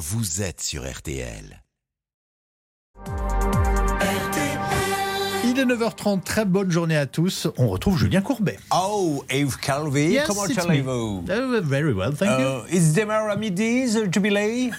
vous êtes sur RTL. Il est 9h30, très bonne journée à tous. On retrouve Julien Courbet. Oh, Yves Calvi, Yes, comment allez-vous? Uh, very well, thank you. Euh, Is démarre à midi, le jubilé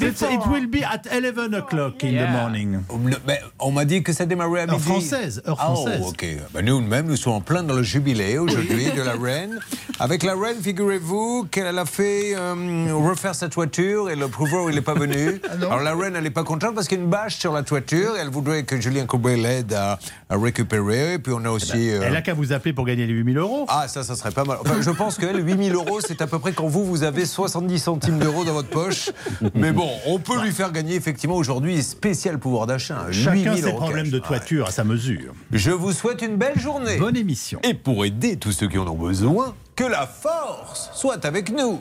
It's- it will be at 11 o'clock in the morning. Mais On m'a dit que ça démarrait à midi. Heure française, heure française. Oh, ok. Ben, nous même, nous sommes en plein dans le jubilé aujourd'hui de la reine. Avec la reine, figurez-vous qu'elle a fait euh, refaire sa toiture et le pouvoir, il n'est pas venu. Ah Alors la reine, elle n'est pas contente parce qu'il y a une bâche sur la toiture et elle voudrait que Julien Courbet l'aide à, à récupérer. Et puis on a aussi... euh, Elle a qu'à vous appeler pour gagner les 8000 euros. Ah, ça, ça serait pas mal. Enfin, je pense que 8000 euros, c'est à peu près quand vous, vous avez 70 centimes d'euros dans votre poche. Mais bon, on peut lui faire gagner effectivement aujourd'hui spécial pouvoir d'achat. Chacun 8000 ses euros problèmes cash. de toiture à sa mesure. Je vous souhaite une belle journée. Bonne émission. Et pour aider tous ceux qui en ont besoin, que la force soit avec nous.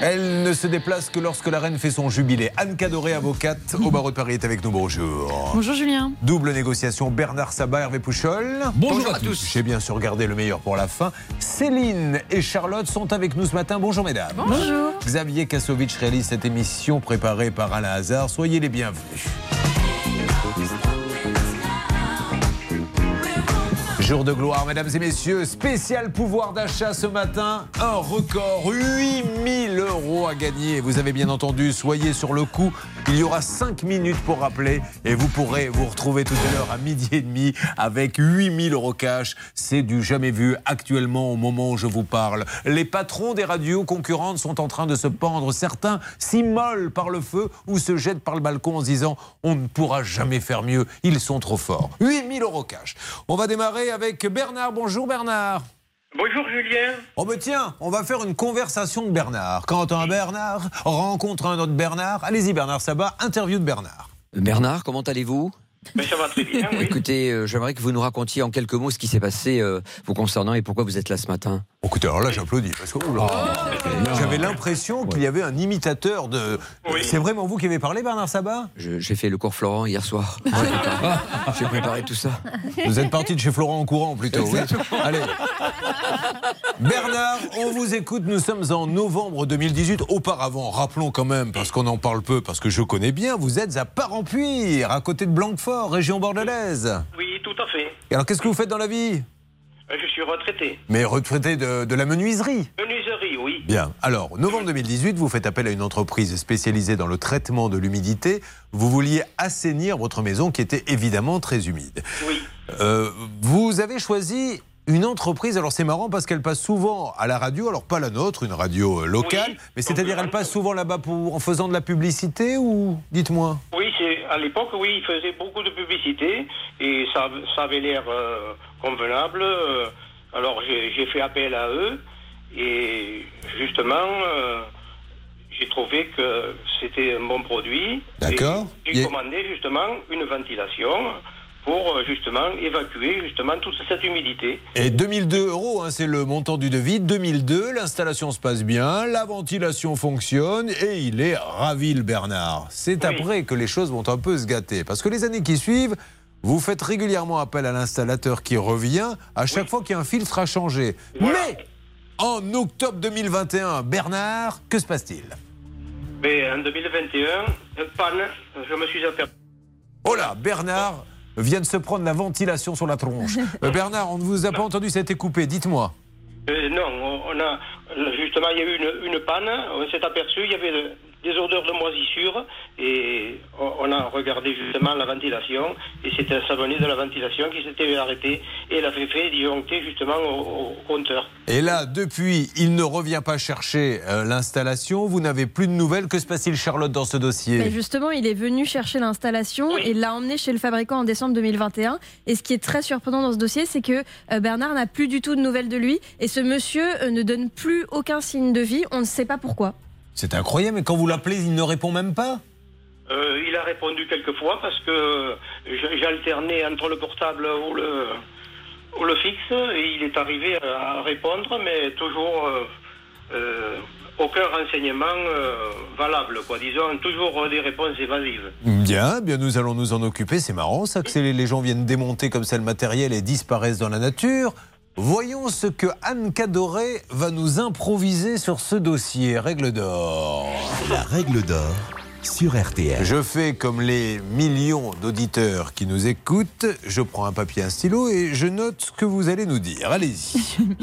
Elle ne se déplace que lorsque la reine fait son jubilé. Anne Cadoré, avocate au barreau de Paris, est avec nous. Bonjour. Bonjour Julien. Double négociation, Bernard Sabat, Hervé Pouchol. Bonjour à tous. J'ai bien sûr gardé le meilleur pour la fin. Céline et Charlotte sont avec nous ce matin. Bonjour mesdames. Bonjour. Xavier Kassovitch réalise cette émission préparée par Alain Hazard. Soyez les bienvenus. Jour de gloire, mesdames et messieurs, spécial pouvoir d'achat ce matin, un record, 8000 euros à gagner. Vous avez bien entendu, soyez sur le coup. Il y aura 5 minutes pour rappeler et vous pourrez vous retrouver tout à l'heure à midi et demi avec 8000 euros cash. C'est du jamais vu actuellement au moment où je vous parle. Les patrons des radios concurrentes sont en train de se pendre. Certains s'immolent par le feu ou se jettent par le balcon en se disant on ne pourra jamais faire mieux. Ils sont trop forts. 8000 euros cash. On va démarrer avec Bernard. Bonjour Bernard. Bonjour Julien. Oh ben tiens, on va faire une conversation de Bernard. Quand un Bernard rencontre un autre Bernard, allez-y Bernard Sabat, interview de Bernard. Bernard, comment allez-vous? Mais ça va très bien, oui. Écoutez, euh, j'aimerais que vous nous racontiez en quelques mots ce qui s'est passé euh, vous concernant et pourquoi vous êtes là ce matin. Écoutez, alors là j'applaudis parce que oh j'avais l'impression qu'il y avait un imitateur de. Oui. C'est vraiment vous qui avez parlé Bernard Sabat? Je- J'ai fait le cours Florent hier soir. J'ai préparé, j'ai préparé tout ça. Vous êtes parti de chez Florent en courant plutôt. Oui. Allez. Bernard, on vous écoute. Nous sommes en novembre 2018. Auparavant, rappelons quand même, parce qu'on en parle peu, parce que je connais bien, vous êtes à Parampuire, à côté de Blanquefort, région bordelaise. Oui, tout à fait. Et alors, qu'est-ce que vous faites dans la vie? Euh, Je suis retraité. Mais retraité de, de la menuiserie. Menuiserie, oui. Bien. Alors, novembre 2018, vous faites appel à une entreprise spécialisée dans le traitement de l'humidité. Vous vouliez assainir votre maison qui était évidemment très humide. Oui. Euh, vous avez choisi une entreprise, alors c'est marrant parce qu'elle passe souvent à la radio, alors pas la nôtre, une radio euh, locale, Oui. mais c'est-à-dire elle passe souvent là-bas pour- en faisant de la publicité ou dites-moi Oui, à l'époque, oui, il faisait beaucoup de publicité et ça, ça avait l'air euh, convenable. Euh, Alors j'ai fait appel à eux et justement, euh, j'ai trouvé que c'était un bon produit. D'accord. J'ai commandé justement une ventilation pour euh, justement évacuer justement toute cette humidité. Et 2002 euros, hein, c'est le montant du devis. 2002, l'installation se passe bien, la ventilation fonctionne et il est ravi le Bernard. C'est Oui. après que les choses vont un peu se gâter. Parce que les années qui suivent, vous faites régulièrement appel à l'installateur qui revient à chaque Oui. fois qu'il y a un filtre à changer. Voilà. Mais en octobre 2021, Bernard, que se passe-t-il? Mais en 2021, un panne, je me suis aperçu. Oh là, Bernard de se prendre la ventilation sur la tronche. Euh, Bernard, on ne vous a pas entendu, ça a été coupé. Dites-moi. Euh, non, on a justement il y a eu une, une panne. On s'est aperçu il y avait des odeurs de moisissure et on, a regardé justement la ventilation et c'était un savonnier de la ventilation qui s'était arrêté et elle avait fait disjoncter justement au, au compteur. Et là, depuis, il ne revient pas chercher euh, l'installation. Vous n'avez plus de nouvelles. Que se passe-t-il, Charlotte, dans ce dossier? Mais justement, il est venu chercher l'installation Oui. et l'a emmené chez le fabricant en décembre 2021. Et ce qui est très surprenant dans ce dossier, c'est que euh, Bernard n'a plus du tout de nouvelles de lui et ce monsieur euh, ne donne plus aucun signe de vie. On ne sait pas pourquoi. C'est incroyable, mais quand vous l'appelez, il ne répond même pas. Euh, il a répondu quelques fois parce que j'alternais entre le portable ou le, ou le fixe et il est arrivé à répondre, mais toujours euh, euh, aucun renseignement valable, quoi. Disons, toujours des réponses évasives. Bien, bien, nous allons nous en occuper. C'est marrant, ça, que les gens viennent démonter comme ça le matériel et disparaissent dans la nature. Voyons ce que Anne Cadoré va nous improviser sur ce dossier. Règle d'or. La règle d'or sur RTL. Je fais comme les millions d'auditeurs qui nous écoutent. Je prends un papier, un stylo et je note ce que vous allez nous dire. Allez-y.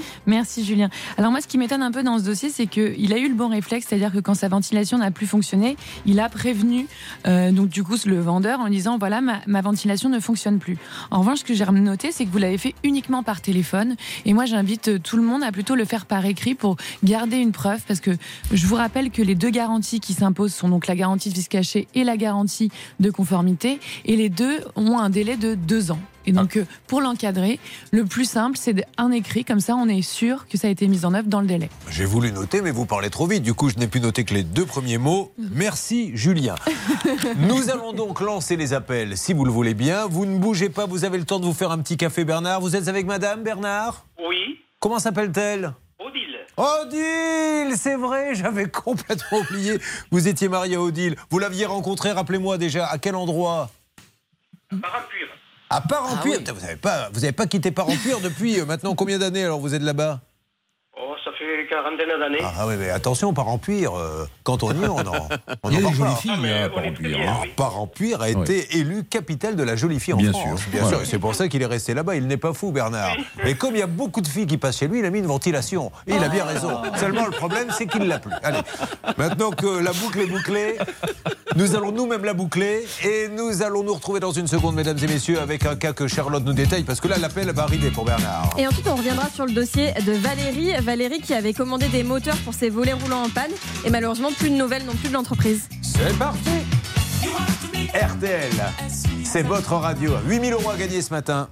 Merci Julien. Alors moi, ce qui m'étonne un peu dans ce dossier, c'est qu'il a eu le bon réflexe, c'est-à-dire que quand sa ventilation n'a plus fonctionné, il a prévenu euh, donc du coup le vendeur en disant voilà ma, ma ventilation ne fonctionne plus. En revanche, ce que j'ai noté, c'est que vous l'avez fait uniquement par téléphone. Et moi, j'invite tout le monde à plutôt le faire par écrit pour garder une preuve, parce que je vous rappelle que les deux garanties qui s'imposent sont donc la garantie et la garantie de conformité, et les deux ont un délai de deux ans. Et donc, euh, pour l'encadrer, le plus simple, c'est un écrit, comme ça on est sûr que ça a été mis en œuvre dans le délai. J'ai voulu noter, mais vous parlez trop vite. Du coup, je n'ai pu noter que les deux premiers mots. Merci, Julien. Nous allons donc lancer les appels, si vous le voulez bien. Vous ne bougez pas, vous avez le temps de vous faire un petit café, Bernard. Vous êtes avec madame, Bernard? Oui, Comment s'appelle-t-elle? Odile. C'est vrai, j'avais complètement oublié. Vous étiez marié à Odile. Vous l'aviez rencontrée, rappelez-moi déjà, à quel endroit? Par un pur. À Parampure. Putain, Vous n'avez pas, vous avez pas quitté Parampure depuis euh, maintenant combien d'années alors vous êtes là-bas? Oh, ça fait quarantaine d'années. ah, ah oui, mais attention, Parampure, euh, quand on y est, on en, on Il y a en des jolies filles Ah, mais hein. oui. A été élu capitale de la jolie fille en Bien France. sûr. Bien Ouais. sûr, c'est pour ça qu'il est resté là-bas. Il n'est pas fou, Bernard. Et comme il y a beaucoup de filles qui passent chez lui, il a mis une ventilation. Et il a bien raison. Seulement, le problème, c'est qu'il l'a plus. Allez, maintenant que la boucle est bouclée, nous allons nous-mêmes la boucler et nous allons nous retrouver dans une seconde, mesdames et messieurs, avec un cas que Charlotte nous détaille, parce que là, l'appel va arriver pour Bernard. Et ensuite, on reviendra sur le dossier de Valérie. Valérie qui avait commandé des moteurs pour ses volets roulants en panne. Et malheureusement, plus de nouvelles non plus de l'entreprise. C'est parti RTL, c'est votre radio. 8000 euros à gagner ce matin.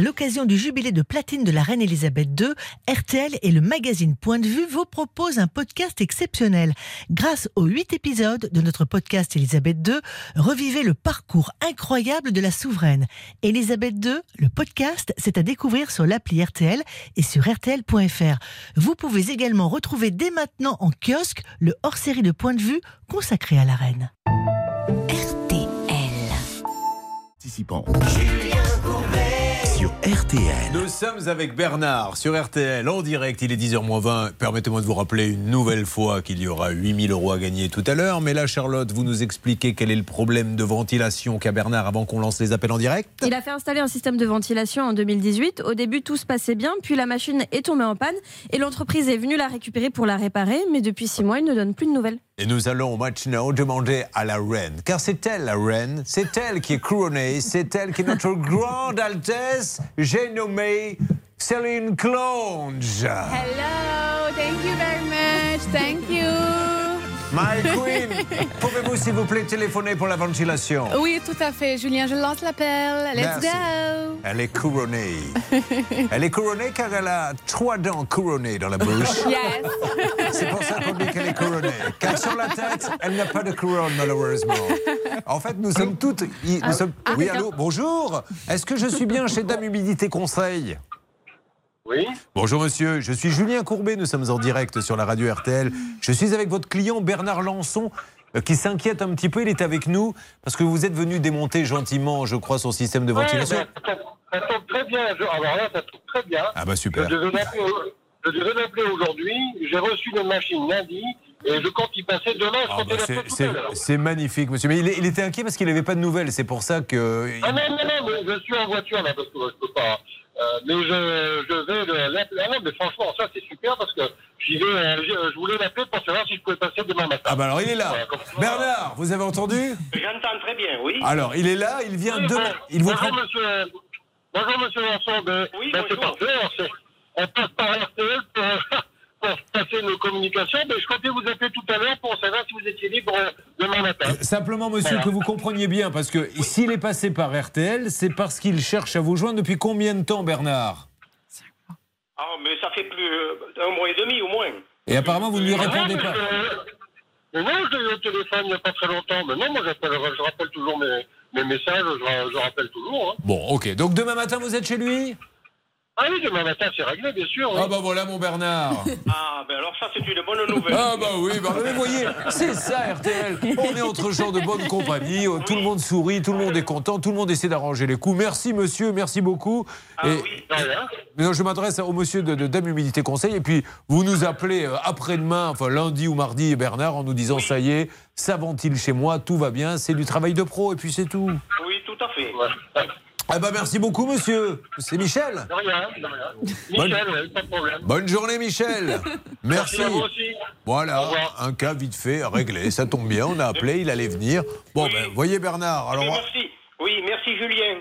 À l'occasion du jubilé de platine de la reine Elisabeth II, RTL et le magazine Point de Vue vous proposent un podcast exceptionnel. Grâce aux huit épisodes de notre podcast Elisabeth II, revivez le parcours incroyable de la souveraine. Elisabeth II, le podcast, c'est à découvrir sur l'appli RTL et sur RTL.fr. Vous pouvez également retrouver dès maintenant en kiosque le hors-série de Point de Vue consacré à la reine. Participants. Sur RTL. Nous sommes avec Bernard sur RTL en direct. Il est 10h20. Permettez-moi de vous rappeler une nouvelle fois qu'il y aura 8000 euros à gagner tout à l'heure. Mais là, Charlotte, vous nous expliquez quel est le problème de ventilation qu'a Bernard avant qu'on lance les appels en direct Il a fait installer un système de ventilation en 2018. Au début, tout se passait bien, puis la machine est tombée en panne et l'entreprise est venue la récupérer pour la réparer. Mais depuis six mois, il ne donne plus de nouvelles. Et nous allons maintenant demander à la reine, car c'est elle la reine, c'est elle qui est couronnée, c'est elle qui est notre grande altesse, j'ai nommé Céline Clonge. Hello, thank you very much. Thank you. My queen, pouvez-vous s'il vous plaît téléphoner pour la ventilation? Oui, tout à fait, Julien. Je lance l'appel. Let's Merci. go. Elle est couronnée. Elle est couronnée car elle a trois dents couronnées dans la bouche. Yes. C'est pour ça qu'on dit qu'elle est couronnée. Car sur la tête, elle n'a pas de couronne, malheureusement. En fait, nous sommes toutes. nous sommes- Ah, Oui, allô, bonjour. Est-ce que je suis bien chez Dame Humidité Conseil? Oui. Bonjour monsieur, je suis Julien Courbet, nous sommes en direct sur la radio RTL. Je suis avec votre client Bernard Lançon euh, qui s'inquiète un petit peu, il est avec nous parce que vous êtes venu démonter gentiment, je crois, son système de ventilation. Ouais, ben, ça, ça tombe très bien. Je, alors là, ça tombe très bien. Ah bah super. je devais l'appeler aujourd'hui. J'ai reçu une machine lundi et je compte y passer demain. Ah bah, c'est- magnifique monsieur, mais il, il était inquiet parce qu'il n'avait pas de nouvelles, c'est pour ça que... Ah non, non, non, je suis en voiture là parce que je peux pas. Euh, mais je, je vais le- l'appeler. Ah non, mais franchement, ça c'est super parce que j'y vais, euh, je, je voulais l'appeler pour savoir si je pouvais passer demain matin. Ah bah alors il est là. Bernard, vous avez entendu? J'entends très bien, oui. Alors il est là, il vient Oui, demain. bon. Il vous bonjour, prend... monsieur. Bonjour, monsieur Lançon. Ben, Oui, ben, c'est parfait. On passe par RTL pour passer nos communications. Mais je comptais vous appeler tout à l'heure pour savoir si vous étiez libre euh, demain matin. Simplement, monsieur, Voilà. que vous compreniez bien, parce que s'il est passé par RTL, c'est parce qu'il cherche à vous joindre depuis combien de temps, Bernard? Ah, mais ça fait plus euh, d'un mois et demi au moins. Et apparemment, vous ne lui répondez pas. Mais non, je l'ai eu au téléphone il n'y a pas très longtemps. Mais non, moi, je rappelle toujours mes, mes messages. Je, je rappelle toujours. hein. Bon, ok. Donc demain matin, vous êtes chez lui? Ah oui, demain matin, c'est réglé, bien sûr. oui. Ah bah voilà mon Bernard. Ah, ben alors ça, c'est une bonne nouvelle. Ah bah oui, bah, mais vous voyez, c'est ça RTL. On est entre gens de bonne compagnie, euh, tout le monde sourit, tout le monde est content, tout le monde essaie d'arranger les coups. Merci monsieur, merci beaucoup. Ah Et- oui. De rien. mais non, je m'adresse au monsieur de, de Dame Humilité Conseil et puis vous nous appelez euh, après-demain, enfin lundi ou mardi, Bernard, en nous disant ça y est, ça ventile chez moi, tout va bien, c'est du travail de pro et puis c'est tout. Oui, tout à fait. Ouais. Ah bah merci beaucoup monsieur, c'est Michel. De rien, de rien. Michel, ouais, pas de problème. Bonne journée Michel. Merci. Merci à vous aussi. Au Voilà, un cas vite fait, réglé. Ça tombe bien, on a appelé, il allait venir. Bon, Oui. ben, voyez Bernard. Alors, merci. Oui, merci Julien.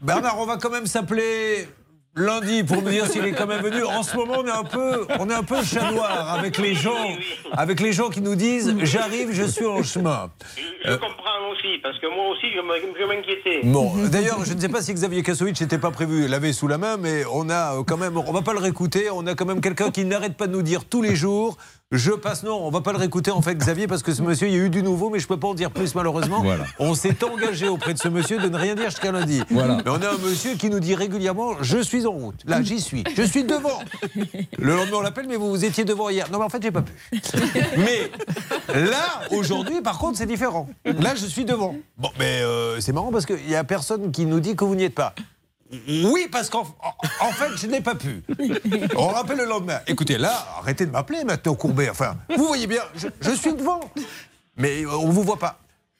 Bernard, on va quand même s'appeler lundi pour nous dire s'il est quand même venu. En ce moment, on est un peu, on est un peu chat noir avec les gens, avec les gens qui nous disent j'arrive, je suis en chemin. Je, je comprends aussi, parce que moi aussi, je me- m'inquiétais. Bon, d'ailleurs, je ne sais pas si Xavier Kasovic n'était pas prévu, l'avait sous la main, mais on a euh, quand même, on va pas le réécouter, on a quand même quelqu'un qui n'arrête pas de nous dire tous les jours. Je passe, non, on va pas le réécouter en fait, Xavier, parce que ce monsieur, il y a eu du nouveau, mais je peux pas en dire plus malheureusement. Voilà. On s'est engagé auprès de ce monsieur de ne rien dire jusqu'à lundi. Voilà. Mais on a un monsieur qui nous dit régulièrement Je suis en route. Là, j'y suis. Je suis devant. Le lendemain, on l'appelle Mais vous, vous étiez devant hier. Non, mais en fait, j'ai pas pu. Mais là, aujourd'hui, par contre, c'est différent. Là, je suis devant. Bon, mais euh, c'est marrant parce qu'il y a personne qui nous dit que vous n'y êtes pas. Oui, parce qu'en en- en fait, je n'ai pas pu. On rappelle le lendemain. Écoutez, là, arrêtez de m'appeler maintenant, Courbet. Enfin, vous voyez bien, je, je suis devant. Mais euh, on ne vous voit pas.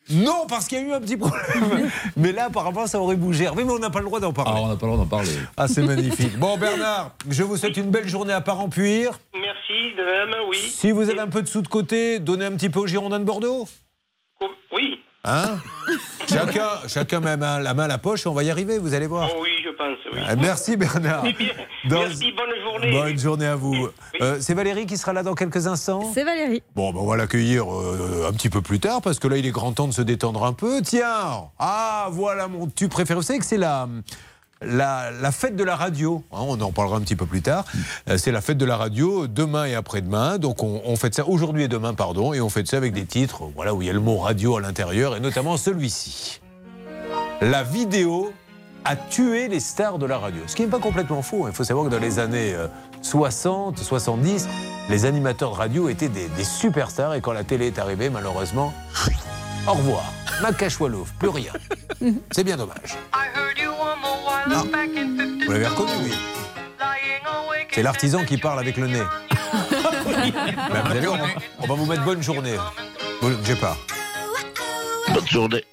Non, parce qu'il y a eu un petit problème. Mais là, apparemment, ça aurait bougé. Mais on n'a pas le droit d'en Ah, parler. on n'a pas le droit d'en parler. Ah, c'est magnifique. Bon, Bernard, je vous souhaite une belle journée à Parampuire. Merci, de même, oui. Si vous avez un peu de sous de côté, donnez un petit peu aux Girondins de Bordeaux. Oui. Hein chacun, chacun met la main- la main à la poche et on va y arriver, vous allez voir. Oh oui, je pense, oui. Ah, Merci Bernard. Dans- Merci, bonne journée. Bonne journée à vous. Euh, c'est Valérie qui sera là dans quelques instants. C'est Valérie. Bon, ben, on va l'accueillir euh, un petit peu plus tard parce que là, il est grand temps de se détendre un peu. Tiens, ah, voilà mon tube préféré. Vous savez que c'est la, la, fête de la radio. hein, on en parlera un petit peu plus tard. Euh, c'est la fête de la radio demain et après-demain. Donc, on, on fête ça aujourd'hui et demain, pardon. Et on fête ça avec des titres voilà, où il y a le mot radio à l'intérieur et notamment celui-ci. La vidéo a tué les stars de la radio. Ce qui n'est pas complètement faux. hein. Il faut savoir que dans les années euh, 60, 70, les animateurs de radio étaient des, des superstars. Et quand la télé est arrivée, malheureusement, au revoir. Macachoualouf, plus rien. C'est bien dommage. Vous l'avez reconnu, oui. C'est l'artisan qui parle avec le nez. Ben, vous allez on, on va vous mettre bonne journée. Bon, J'ai pas. Bonne journée.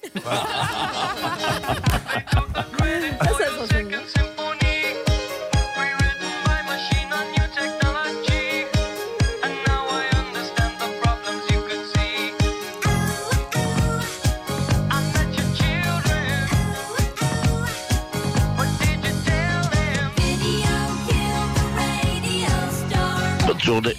Journée.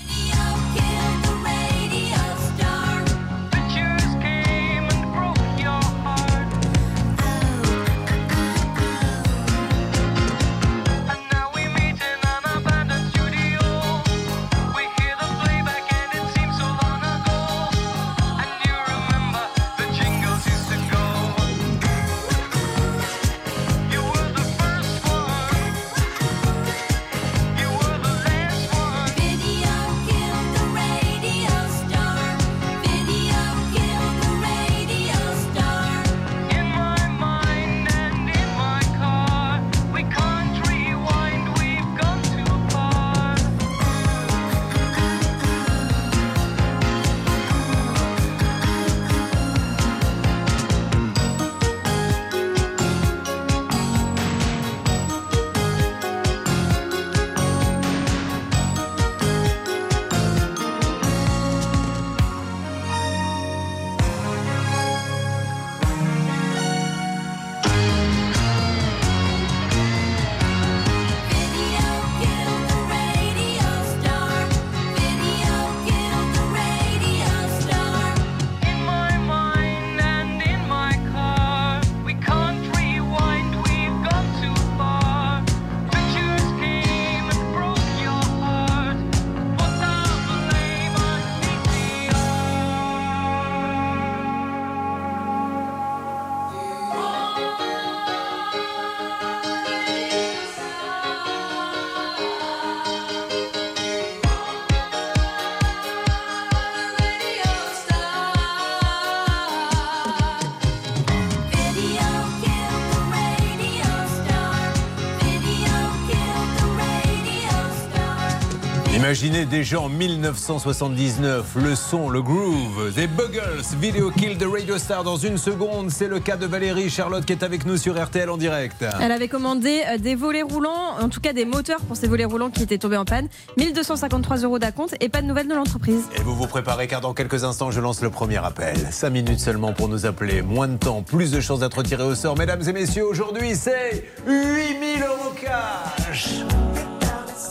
Imaginez déjà en 1979 le son, le groove des Buggles, vidéo kill de Radio Star dans une seconde. C'est le cas de Valérie Charlotte qui est avec nous sur RTL en direct. Elle avait commandé euh, des volets roulants, en tout cas des moteurs pour ces volets roulants qui étaient tombés en panne. 1253 euros d'acompte et pas de nouvelles de l'entreprise. Et vous vous préparez car dans quelques instants je lance le premier appel. 5 minutes seulement pour nous appeler. Moins de temps, plus de chances d'être tiré au sort. Mesdames et messieurs, aujourd'hui c'est 8000 euros cash.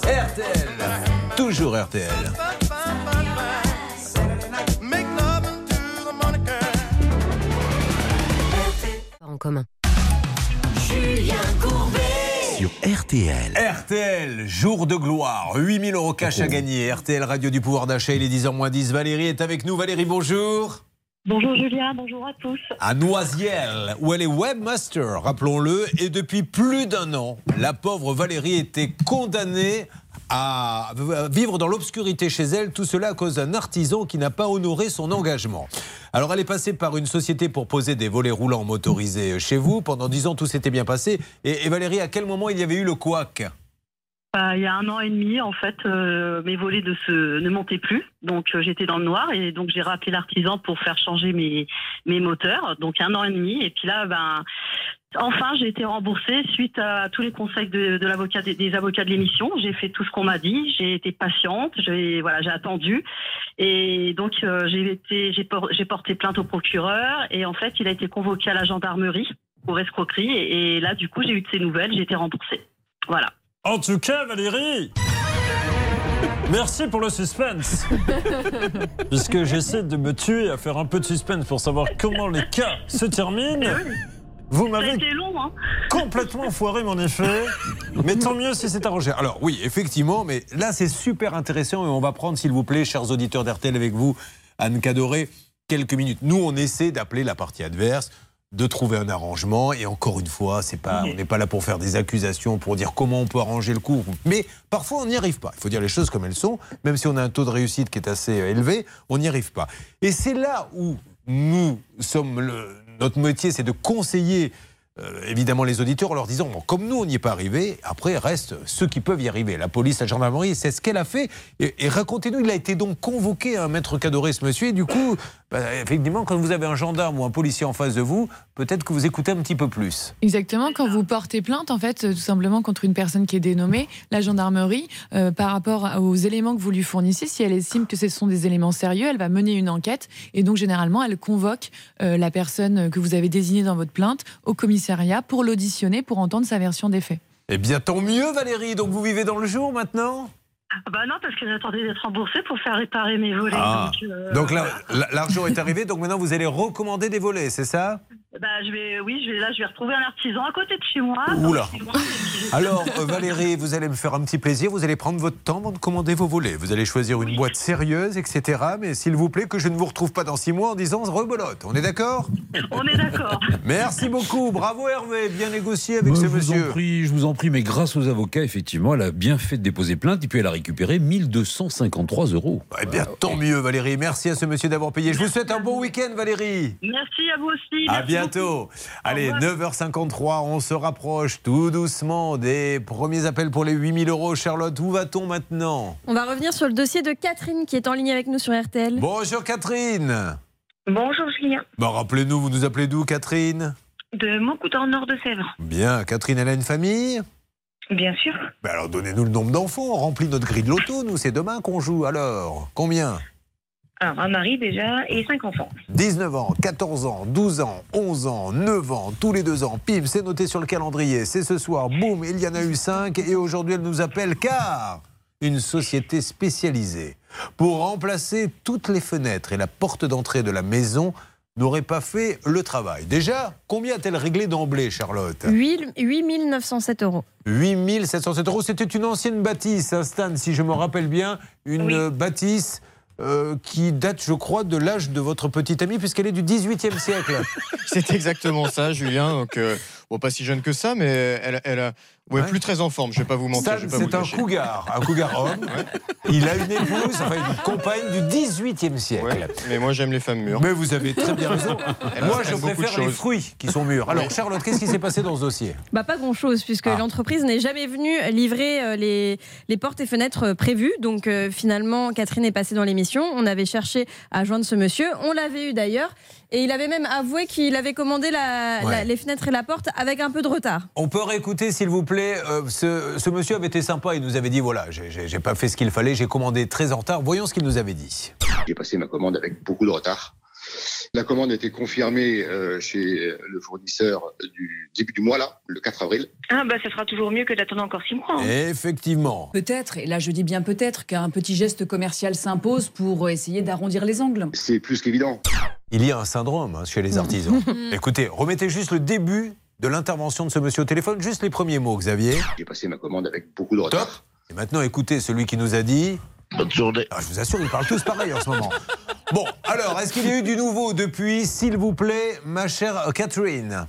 RTL. Toujours RTL. en commun. Julien Courbet sur RTL. RTL, jour de gloire, 8000 euros cash à gagner. RTL, radio du pouvoir d'achat, il est 10h moins 10. Valérie est avec nous. Valérie, bonjour. Bonjour Julien, bonjour à tous. À Noisiel, où elle est webmaster, rappelons-le, et depuis plus d'un an, la pauvre Valérie était condamnée à vivre dans l'obscurité chez elle, tout cela à cause d'un artisan qui n'a pas honoré son engagement. Alors elle est passée par une société pour poser des volets roulants motorisés chez vous. Pendant dix ans, tout s'était bien passé. Et, Valérie, à quel moment il y avait eu le couac? Bah, il y a un an et demi, en fait, euh, mes volets de ne montaient plus. Donc, euh, j'étais dans le noir et donc j'ai rappelé l'artisan pour faire changer mes, mes moteurs. Donc, un an et demi. Et puis là, ben, enfin, j'ai été remboursée suite à tous les conseils de, de l'avocat, des, des avocats de l'émission. J'ai fait tout ce qu'on m'a dit. J'ai été patiente. J'ai, voilà, j'ai attendu. Et donc, euh, j'ai été, j'ai, por- j'ai porté plainte au procureur. Et en fait, il a été convoqué à la gendarmerie pour escroquerie. Et, et là, du coup, j'ai eu de ses nouvelles. J'ai été remboursée. Voilà. En tout cas, Valérie, merci pour le suspense. Puisque j'essaie de me tuer à faire un peu de suspense pour savoir comment les cas se terminent. Vous m'avez long, hein. complètement foiré mon effet. Mais tant mieux si c'est arrangé. Alors oui, effectivement, mais là c'est super intéressant et on va prendre, s'il vous plaît, chers auditeurs d'RTL, avec vous, Anne Cadoré, quelques minutes. Nous, on essaie d'appeler la partie adverse de trouver un arrangement et encore une fois c'est pas on n'est pas là pour faire des accusations pour dire comment on peut arranger le coup mais parfois on n'y arrive pas il faut dire les choses comme elles sont même si on a un taux de réussite qui est assez euh, élevé on n'y arrive pas et c'est là où nous sommes le- notre métier c'est de conseiller euh, évidemment les auditeurs en leur disant comme nous on n'y est pas arrivé, après restent ceux qui peuvent y arriver. La police, la gendarmerie, c'est ce qu'elle a fait. Et, racontez-nous, il a été donc convoqué un maître cadoré ce monsieur. Et du coup, bah, effectivement, quand vous avez un gendarme ou un policier en face de vous, peut-être que vous écoutez un petit peu plus. Exactement, quand vous portez plainte, en fait, tout simplement contre une personne qui est dénommée, la gendarmerie, euh, par rapport aux éléments que vous lui fournissez, si elle estime que ce sont des éléments sérieux, elle va mener une enquête et donc généralement elle convoque euh, la personne que vous avez désignée dans votre plainte au commissariat pour l'auditionner, pour entendre sa version des faits. Eh bien, tant mieux, Valérie. Donc vous vivez dans le jour maintenant? Ah Bah non, parce que j'attendais d'être remboursée pour faire réparer mes volets. Ah. Donc, euh, Donc l'argent est arrivé. Donc maintenant, vous allez recommander des volets, c'est ça? Bah, je vais, oui, je vais, là, je vais retrouver un artisan à côté de chez moi. Oula. Alors, euh, Valérie, vous allez me faire un petit plaisir. Vous allez prendre votre temps avant de commander vos volets. Vous allez choisir une boîte sérieuse, etc. Mais s'il vous plaît, que je ne vous retrouve pas dans six mois en disant rebolote. On est d'accord? On est d'accord. Merci beaucoup. Bravo Hervé. Bien négocié avec Moi, ce je vous en monsieur. prie, je vous en prie, mais grâce aux avocats, effectivement, elle a bien fait de déposer plainte et puis elle a récupéré 1253 euros. Eh bien, tant mieux, Valérie. Merci à ce monsieur d'avoir payé. Je vous souhaite un bon week-end, Valérie. Merci à vous aussi. À merci bientôt. Allez, Au revoir. 9h53, on se rapproche tout doucement des premiers appels pour les 8000 euros. Charlotte, où va-t-on maintenant? On va revenir sur le dossier de Catherine qui est en ligne avec nous sur RTL. Bonjour Catherine. Bonjour Julien, Bah, rappelez-nous, vous nous appelez d'où, Catherine? De Montcou dans le nord de Sèvres. Bien, Catherine, elle a une famille? Bien sûr. Bah Alors donnez-nous le nombre d'enfants, on remplit notre grille de loto, nous, c'est demain qu'on joue. Alors, combien? Alors, un mari déjà et cinq enfants. 19 ans, 14 ans, 12 ans, 11 ans, 9 ans, tous les deux ans. Pim, c'est noté sur le calendrier. C'est ce soir. Boum, il y en a eu 5. Et aujourd'hui, elle nous appelle car une société spécialisée pour remplacer toutes les fenêtres et la porte d'entrée de la maison n'aurait pas fait le travail. Déjà, combien a-t-elle réglé d'emblée, Charlotte? 8 907 euros. 8707 euros. C'était une ancienne bâtisse, hein, Stan, si je me rappelle bien. Une bâtisse euh, qui date, je crois, de l'âge de votre petite amie, puisqu'elle est du 18e siècle. C'est exactement ça, Julien. Donc, euh, bon, pas si jeune que ça, mais elle, elle a, ouais, Ouais. plus très en forme. Je vais pas vous mentir. C'est un cacher. cougar, un cougar homme. Il a une épouse, enfin une compagne du 18e siècle. Ouais, mais moi j'aime les femmes mûres. Mais vous avez très bien raison. Elle Moi, je préfère les fruits qui sont mûrs. Alors, Oui. Charlotte, qu'est-ce qui s'est passé dans ce dossier? Bah pas grand-chose, puisque Ah. l'entreprise n'est jamais venue livrer euh, les, les portes et fenêtres euh, prévues. Donc euh, finalement, Catherine est passée dans l'émission. On avait cherché à joindre ce monsieur. On l'avait eu d'ailleurs. Et il avait même avoué qu'il avait commandé la- Ouais. la- les fenêtres et la porte avec un peu de retard. On peut réécouter, s'il vous plaît. Euh, ce, ce monsieur avait été sympa. Il nous avait dit voilà, j'ai- pas fait ce qu'il fallait, j'ai commandé très en retard. Voyons ce qu'il nous avait dit. J'ai passé ma commande avec beaucoup de retard. La commande a été confirmée euh, chez le fournisseur du début du mois, là, le 4 avril. Ah bah ça sera toujours mieux que d'attendre encore six mois. hein. Effectivement. Peut-être, et là je dis bien peut-être, qu'un petit geste commercial s'impose pour essayer d'arrondir les angles. C'est plus qu'évident. Il y a un syndrome hein, chez les artisans. Écoutez, remettez juste le début de l'intervention de ce monsieur au téléphone, juste les premiers mots, Xavier. J'ai passé ma commande avec beaucoup de retard. Et maintenant, écoutez celui qui nous a dit. Bonne journée. Ah, je vous assure, ils parlent tous pareil en ce moment. Bon, alors, est-ce qu'il y a eu du nouveau depuis, s'il vous plaît, ma chère Catherine?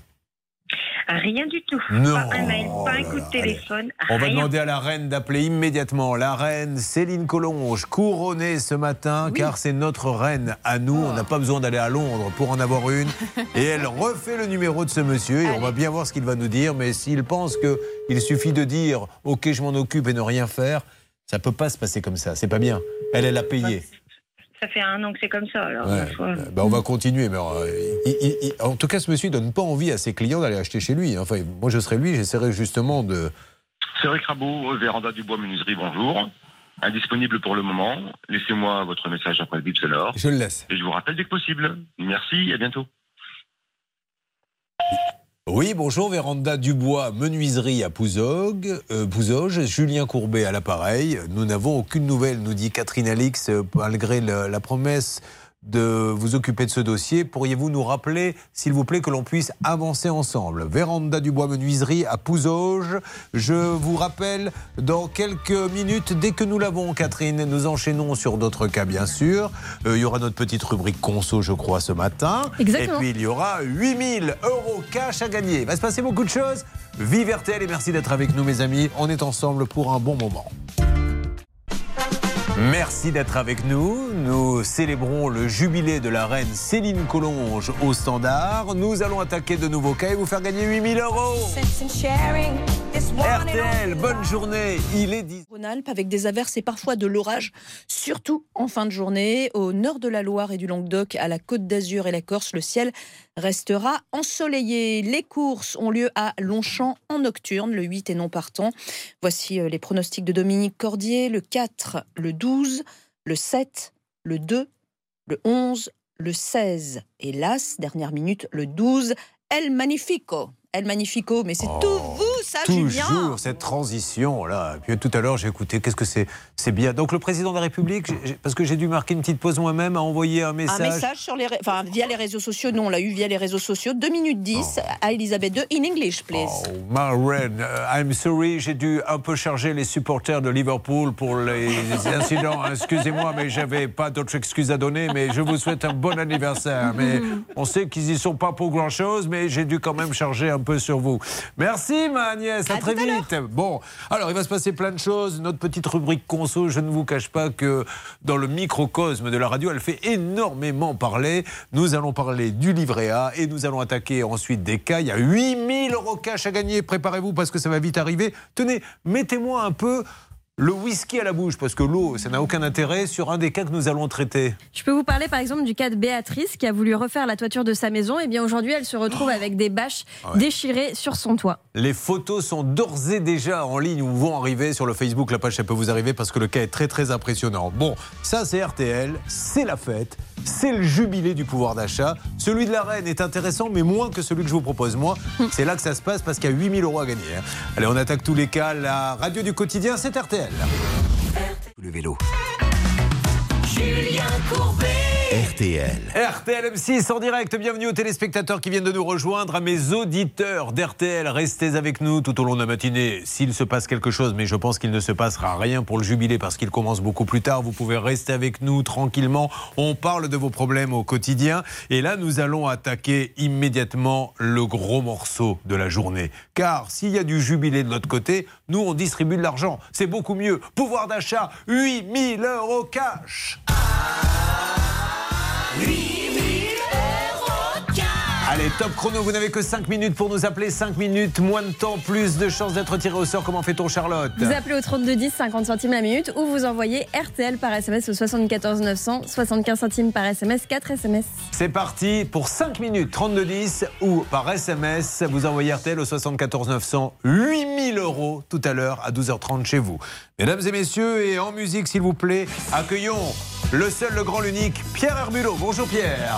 Rien du tout. Non. Pas un mail, pas un Oh coup de téléphone. On va demander à la reine d'appeler immédiatement. La reine Céline Collonge, couronnée ce matin, car c'est notre reine à nous. On n'a pas besoin d'aller à Londres pour en avoir une. Et elle refait le numéro de ce monsieur et on va bien voir ce qu'il va nous dire. Mais s'il pense qu'il suffit de dire OK, je m'en occupe et ne rien faire, ça peut pas se passer comme ça. C'est pas bien. Elle, elle a payé. Ça fait un an que c'est comme ça. Alors, Ouais. Euh, ben, on va continuer. Mais alors, euh, il- il- il- en tout cas, ce monsieur ne donne pas envie à ses clients d'aller acheter chez lui. Enfin, moi, je serais lui, j'essaierais justement de. Cédric Rabot, Véranda Dubois Menuiserie, bonjour. Indisponible pour le moment. Laissez-moi votre message après le bip sonore. Je le laisse. Et je vous rappelle dès que possible. Merci, à bientôt. Oui, bonjour, Véranda Dubois, menuiserie à Pouzogue, euh, Julien Courbet à l'appareil. Nous n'avons aucune nouvelle, nous dit Catherine Alix, euh, malgré la promesse de vous occuper de ce dossier. Pourriez-vous nous rappeler, s'il vous plaît, que l'on puisse avancer ensemble? Véranda Dubois, menuiserie à Pouzoge. Je vous rappelle dans quelques minutes, dès que nous l'avons, Catherine, nous enchaînons sur d'autres cas, bien sûr. Euh, il y aura notre petite rubrique conso, je crois, ce matin. Exactement. Et puis, il y aura 8000 euros cash à gagner. Il va se passer beaucoup de choses. Vive RTL et merci d'être avec nous, mes amis. On est ensemble pour un bon moment. Merci d'être avec nous. Nous célébrons le jubilé de la reine Céline Collonge au standard. Nous allons attaquer de nouveaux cas et vous faire gagner 8000 euros. RTL, bonne journée. Il est 10. Rhône-Alpes avec des averses et parfois de l'orage, surtout en fin de journée. Au nord de la Loire et du Languedoc, à la Côte d'Azur et la Corse, le ciel restera ensoleillé. Les courses ont lieu à Longchamp en nocturne, le 8 et non partant. Voici euh, les pronostics de Dominique Cordier, le 4, le 12, le 7, le 2, le 11, le 16. Et l'As, dernière minute, le 12, El Magnifico. El Magnifico, mais c'est tout vous, ça, Julien Toujours cette transition là. Puis tout à l'heure j'ai écouté. Qu'est-ce que c'est C'est bien. Donc le président de la République, parce que j'ai dû marquer une petite pause moi-même, a envoyé un message. Un message sur les, enfin, via les réseaux sociaux. Nous, on l'a eu via les réseaux sociaux. 2 minutes 10 à Elisabeth II. In English, please. Oh, Ma reine, euh, I'm sorry, j'ai dû un peu charger les supporters de Liverpool pour les incidents. Excusez-moi, mais j'avais pas d'autre excuse à donner. Mais je vous souhaite un bon anniversaire. Mais on sait qu'ils y sont pas pour grand-chose, mais j'ai dû quand même charger un peu sur vous. Merci, ma Agnès. À, très vite. Bon, alors il va se passer plein de choses. Notre petite rubrique conso, je ne vous cache pas que dans le microcosme de la radio, elle fait énormément parler. Nous allons parler du livret A et nous allons attaquer ensuite des cas. Il y a 8000 euros cash à gagner. Préparez-vous parce que ça va vite arriver. Tenez, mettez-moi un peu le whisky à la bouche parce que l'eau, ça n'a aucun intérêt sur un des cas que nous allons traiter. Je peux vous parler par exemple du cas de Béatrice qui a voulu refaire la toiture de sa maison. Et bien aujourd'hui, elle se retrouve avec des bâches Ah ouais. déchirées sur son toit. Les photos sont d'ores et déjà en ligne ou vont arriver sur le Facebook. La page, ça peut vous arriver parce que le cas est très très impressionnant. Bon, ça c'est RTL, c'est la fête, c'est le jubilé du pouvoir d'achat. Celui de la reine est intéressant, mais moins que celui que je vous propose moi. C'est là que ça se passe parce qu'il y a 8000 euros à gagner. hein. Allez, on attaque tous les cas. La radio du quotidien, c'est RTL. Le vélo. Julien Courbet. RTL. RTL M6 en direct, bienvenue aux téléspectateurs qui viennent de nous rejoindre, à mes auditeurs d'RTL, restez avec nous tout au long de la matinée. S'il se passe quelque chose, mais je pense qu'il ne se passera rien pour le jubilé parce qu'il commence beaucoup plus tard, vous pouvez rester avec nous tranquillement. On parle de vos problèmes au quotidien et là nous allons attaquer immédiatement le gros morceau de la journée. Car s'il y a du jubilé de notre côté, nous on distribue de l'argent. C'est beaucoup mieux. Pouvoir d'achat, 8000 euros cash. Allez, top chrono, vous n'avez que 5 minutes pour nous appeler. 5 minutes, moins de temps, plus de chances d'être tiré au sort. Comment fait-on, Charlotte Vous appelez au 3210, 50 centimes la minute, ou vous envoyez RTL par SMS au 74 900, 75 centimes par SMS, 4 SMS. C'est parti pour 5 minutes, 3210 ou par SMS. Vous envoyez RTL au 74 900, 8000 euros tout à l'heure à 12h30 chez vous. Mesdames et messieurs, et en musique s'il vous plaît, accueillons le seul, le grand, l'unique, Pierre Herbulot. Bonjour Pierre.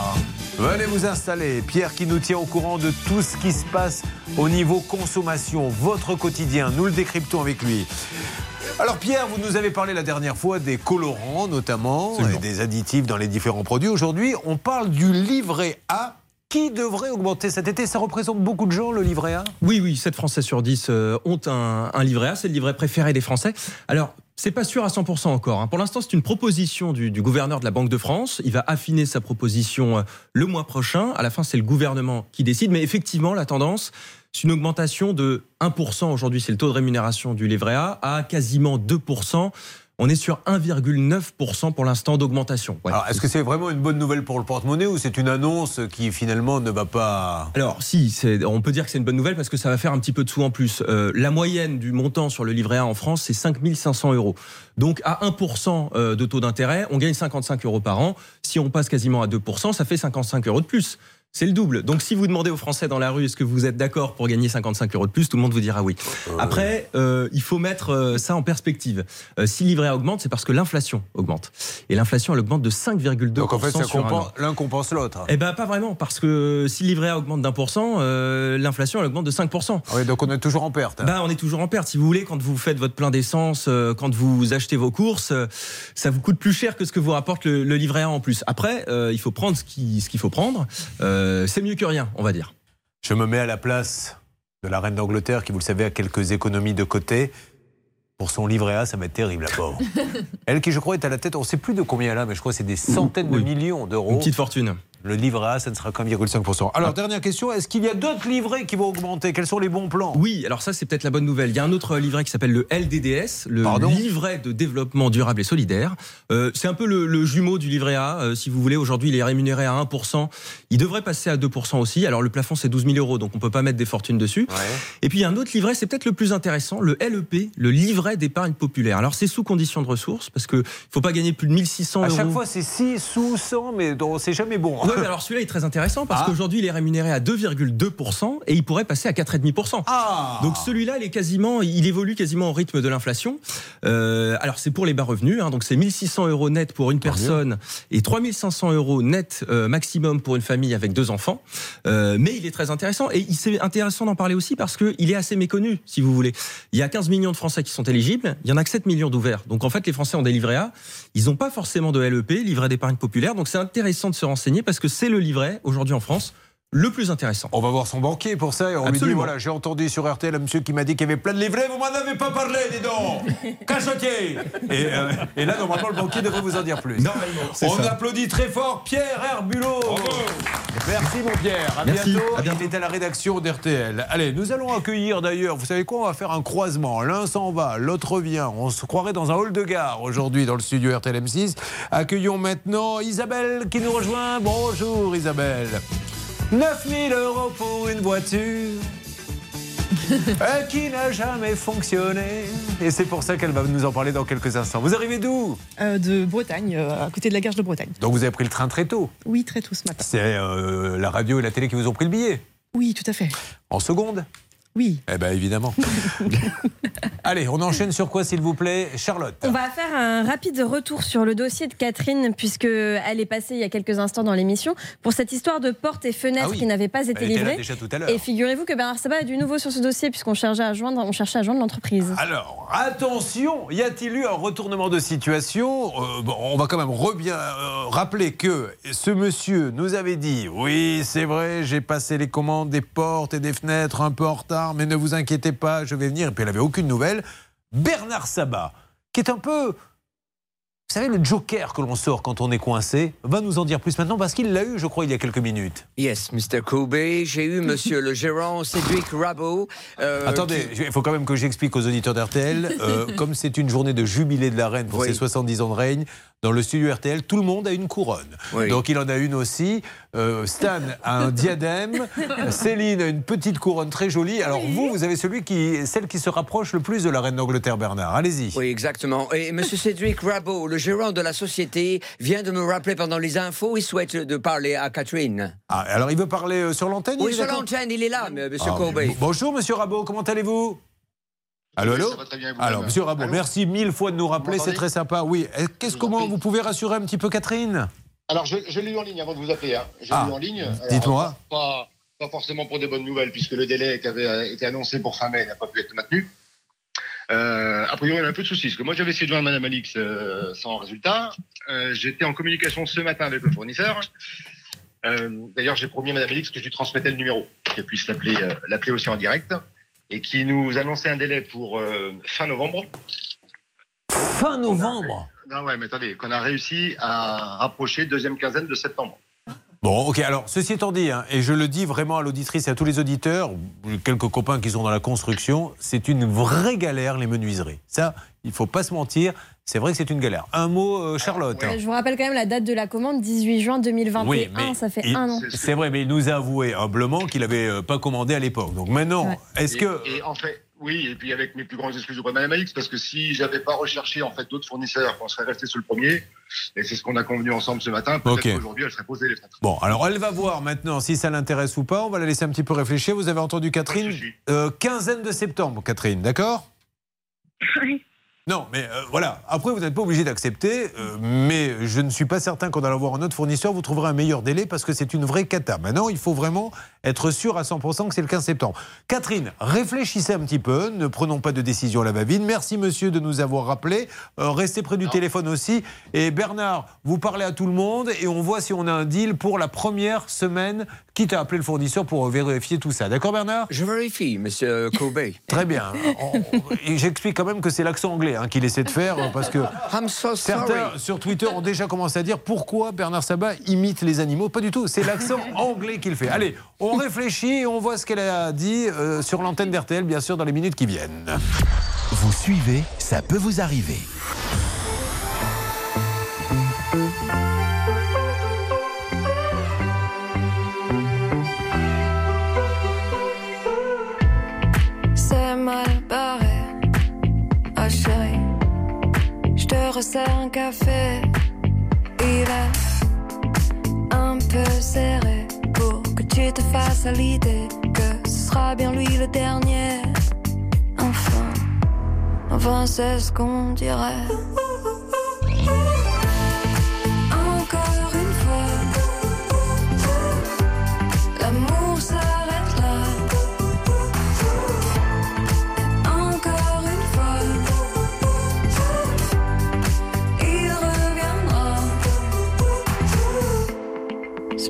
Venez vous installer. Pierre qui nous tient au courant de tout ce qui se passe au niveau consommation, votre quotidien. Nous le décryptons avec lui. Alors Pierre, vous nous avez parlé la dernière fois des colorants notamment, et des additifs dans les différents produits. Aujourd'hui, on parle du livret A qui devrait augmenter cet été? Ça représente beaucoup de gens, le livret A? Oui, oui, 7 Français sur 10 euh, ont un, un livret A. C'est le livret préféré des Français. Alors, c'est pas sûr à 100% encore. hein. Pour l'instant, c'est une proposition du, du gouverneur de la Banque de France. Il va affiner sa proposition euh, le mois prochain. À la fin, c'est le gouvernement qui décide. Mais effectivement, la tendance, c'est une augmentation de 1%. Aujourd'hui, c'est le taux de rémunération du livret A à quasiment 2%. On est sur 1,9% pour l'instant d'augmentation. Ouais. Alors, est-ce que c'est vraiment une bonne nouvelle pour le porte-monnaie ou c'est une annonce qui finalement ne va pas. Alors, si, c'est- on peut dire que c'est une bonne nouvelle parce que ça va faire un petit peu de sous en plus. Euh, la moyenne du montant sur le livret A en France, c'est 5500 euros. Donc, à 1% euh, de taux d'intérêt, on gagne 55 euros par an. Si on passe quasiment à 2%, ça fait 55 euros de plus. C'est le double. Donc, si vous demandez aux Français dans la rue, est-ce que vous êtes d'accord pour gagner 55 euros de plus, tout le monde vous dira oui. Après, euh, il faut mettre euh, ça en perspective. Euh, si A augmente, c'est parce que l'inflation augmente. Et l'inflation, elle augmente de 5,2%. Donc en fait, l'un compense l'autre. Eh ben pas vraiment, parce que si A augmente d'un pour cent, euh, l'inflation elle augmente de 5%. Oui, donc on est toujours en perte. Ben, on est toujours en perte. Si vous voulez, quand vous faites votre plein d'essence, euh, quand vous achetez vos courses, ça vous coûte plus cher que ce que vous rapporte le, le livret A en plus. Après, il faut prendre ce qui- ce qu'il faut prendre. Euh, c'est mieux que rien, on va dire. Je me mets à la place de la reine d'Angleterre qui, vous le savez, a quelques économies de côté. Pour son livret A, ça va être terrible, la pauvre. elle qui, je crois, est à la tête, on ne sait plus de combien elle a, mais je crois que c'est des centaines de millions d'euros. Une petite fortune. Le livret A, ça ne sera qu'un 1,5%. Alors, dernière question, est-ce qu'il y a d'autres livrets qui vont augmenter? Quels sont les bons plans? Oui, alors ça c'est peut-être la bonne nouvelle. Il y a un autre livret qui s'appelle le LDDS, le Pardon? livret de développement durable et solidaire. Euh, c'est un peu le, le jumeau du livret A, euh, si vous voulez. Aujourd'hui, il est rémunéré à 1%. Il devrait passer à 2% aussi. Alors le plafond c'est 12 000 euros, donc on peut pas mettre des fortunes dessus. Et puis il y a un autre livret, c'est peut-être le plus intéressant, le LEP, le livret d'épargne populaire. Alors c'est sous condition de ressources, parce que faut pas gagner plus de 1600 À euros. chaque fois, c'est 6 sous 100, mais dont c'est jamais bon. hein. Ouais, mais alors celui-là est très intéressant parce Ah. qu'aujourd'hui il est rémunéré à 2,2% et il pourrait passer à 4,5%. Ah. Donc celui-là, il est quasiment, il évolue quasiment au rythme de l'inflation. Euh, alors c'est pour les bas revenus, hein, donc c'est 1600 euros net pour une personne et 3500 euros net euh, maximum pour une famille avec deux enfants. Euh, mais il est très intéressant et c'est intéressant d'en parler aussi parce qu'il est assez méconnu, si vous voulez. Il y a 15 millions de Français qui sont éligibles, il y en a que 7 millions d'ouverts. Donc en fait, les Français ont des livrets A, ils n'ont pas forcément de LEP, livret d'épargne populaire. Donc c'est intéressant de se renseigner parce que c'est le livret aujourd'hui en France le plus intéressant. On va voir son banquier pour ça et on lui dit Absolument. voilà, j'ai entendu sur RTL un monsieur qui m'a dit qu'il y avait plein de livrets, vous m'en avez pas parlé, dis donc Cachotier et, euh, et là, normalement, le banquier devrait vous en dire plus. c'est On ça. applaudit très fort Pierre Herbulot Merci mon Pierre, à Merci, bientôt. à bientôt. Il est à la rédaction d'RTL. Allez, nous allons accueillir d'ailleurs, vous savez quoi, on va faire un croisement. L'un s'en va, l'autre revient. On se croirait dans un hall de gare aujourd'hui dans le studio RTL M6. Accueillons maintenant Isabelle qui nous rejoint. Bonjour Isabelle. 9000 euros pour une voiture euh, qui n'a jamais fonctionné. Et c'est pour ça qu'elle va nous en parler dans quelques instants. Vous arrivez d'où? Euh, de Bretagne, euh, à côté de la gare de Bretagne. Donc vous avez pris le train très tôt? Oui, très tôt ce matin. C'est euh, la radio et la télé qui vous ont pris le billet? Oui, tout à fait. En seconde? Oui. Eh bien évidemment. Allez, on enchaîne sur quoi, s'il vous plaît Charlotte. On va faire un rapide retour sur le dossier de Catherine, puisqu'elle est passée il y a quelques instants dans l'émission, pour cette histoire de portes et fenêtres Ah oui. qui n'avaient pas été Elle était là livrées. déjà tout à l'heure. Et figurez-vous que Bernard Sabat a du nouveau sur ce dossier, puisqu'on cherchait à joindre, on cherchait à joindre l'entreprise. Alors, attention, y a-t-il eu un retournement de situation? Euh, bon, On va quand même rebien, euh, rappeler que ce monsieur nous avait dit Oui, c'est vrai, j'ai passé les commandes des portes et des fenêtres un peu en retard, mais ne vous inquiétez pas, je vais venir. Et puis elle n'avait aucune nouvelle. Bernard Sabat, qui est un peu. Vous savez, le joker que l'on sort quand on est coincé, va nous en dire plus maintenant parce qu'il l'a eu, je crois, il y a quelques minutes. Yes, Mr. Kobe, j'ai eu monsieur le gérant Cédric Rabot. euh, Attendez, qui- il faut quand même que j'explique aux auditeurs d'RTL, euh, comme c'est une journée de jubilé de la reine pour Oui. ses 70 ans de règne, dans le studio RTL, tout le monde a une couronne. Oui. Donc il en a une aussi. Euh, Stan a un diadème. Céline a une petite couronne très jolie. Alors vous, vous avez celui qui, celle qui se rapproche le plus de la reine d'Angleterre, Bernard. Allez-y. Oui, exactement. Et monsieur Cédric Rabot, le gérant de la société, vient de me rappeler pendant les infos. Il souhaite de parler à Catherine. Ah, alors il veut parler euh, sur l'antenne Oui, il est sur l'antenne, il est là, monsieur Ah, Bonjour, monsieur Rabot, comment allez-vous? Allô, allô. Alors, monsieur Rabot, Allô merci mille fois de nous rappeler, c'est très sympa. Oui, qu'est-ce comment vous pouvez rassurer un petit peu Catherine? Alors, je, je l'ai eu en ligne avant de vous appeler. Hein. Je l'ai Ah, eu en ligne. Dites-moi. Pas, pas forcément pour des bonnes nouvelles, puisque le délai qui avait euh, été annoncé pour fin mai n'a pas pu être maintenu. Euh, a priori, on a un peu de soucis. Parce que moi, j'avais essayé de joindre Madame Alix euh, sans résultat. Euh, J'étais en communication ce matin avec le fournisseur. D'ailleurs, j'ai promis à Madame Alix que je lui transmettais le numéro, qu'elle puisse l'appeler l'appeler aussi en direct. Et qui nous annonçait un délai pour euh, fin novembre. Fin novembre Non, ouais, mais attendez, qu'on a réussi à rapprocher deuxième quinzaine de septembre. Bon, ok, alors, ceci étant dit, hein, et je le dis vraiment à l'auditrice et à tous les auditeurs, quelques copains qui sont dans la construction, c'est une vraie galère, les menuiseries. Ça, il faut pas se mentir, c'est vrai que c'est une galère. Un mot, euh, Charlotte Je vous rappelle quand même la date de la commande, 18 juin 2021. Oui, mais ça fait il- un an. C'est vrai, mais il nous a avoué humblement qu'il n'avait euh, pas commandé à l'époque. Donc maintenant, est-ce que. Et en fait, oui, et puis avec mes plus grandes excuses auprès de Madame Alix, parce que si j'avais pas recherché en fait d'autres fournisseurs, on serait resté sur le premier. Et c'est ce qu'on a convenu ensemble ce matin. Peut-être Ok. qu'aujourd'hui, elle serait posée les fenêtres. Bon, alors elle va voir maintenant si ça l'intéresse ou pas. On va la laisser un petit peu réfléchir. Vous avez entendu Catherine Euh, Quinzaine de septembre, Catherine, d'accord? Non, mais euh, voilà. Après, vous n'êtes pas obligé d'accepter, euh, mais je ne suis pas certain qu'en allant voir un autre fournisseur, vous trouverez un meilleur délai parce que c'est une vraie cata. Maintenant, il faut vraiment être sûr à 100% que c'est le 15 septembre. Catherine, réfléchissez un petit peu, ne prenons pas de décision à la va-vite. Merci, monsieur, de nous avoir rappelé. Euh, restez près du téléphone aussi. Et Bernard, vous parlez à tout le monde et on voit si on a un deal pour la première semaine, quitte à appeler le fournisseur pour vérifier tout ça. D'accord, Bernard? Je vérifie, monsieur Kobe. Très bien. J'explique quand même que c'est l'accent anglais hein, qu'il essaie de faire parce que I'm so certains sorry. sur Twitter ont déjà commencé à dire pourquoi Bernard Sabat imite les animaux. Pas du tout, c'est l'accent anglais qu'il fait. Allez, on réfléchit et on voit ce qu'elle a dit euh, sur l'antenne d'RTL, bien sûr, dans les minutes qui viennent. Vous suivez, ça peut vous arriver. C'est mal barré, resserre un café. Il est un peu serré pour que tu te fasses l'idée que ce sera bien lui le dernier. Enfin, enfin c'est ce qu'on dirait.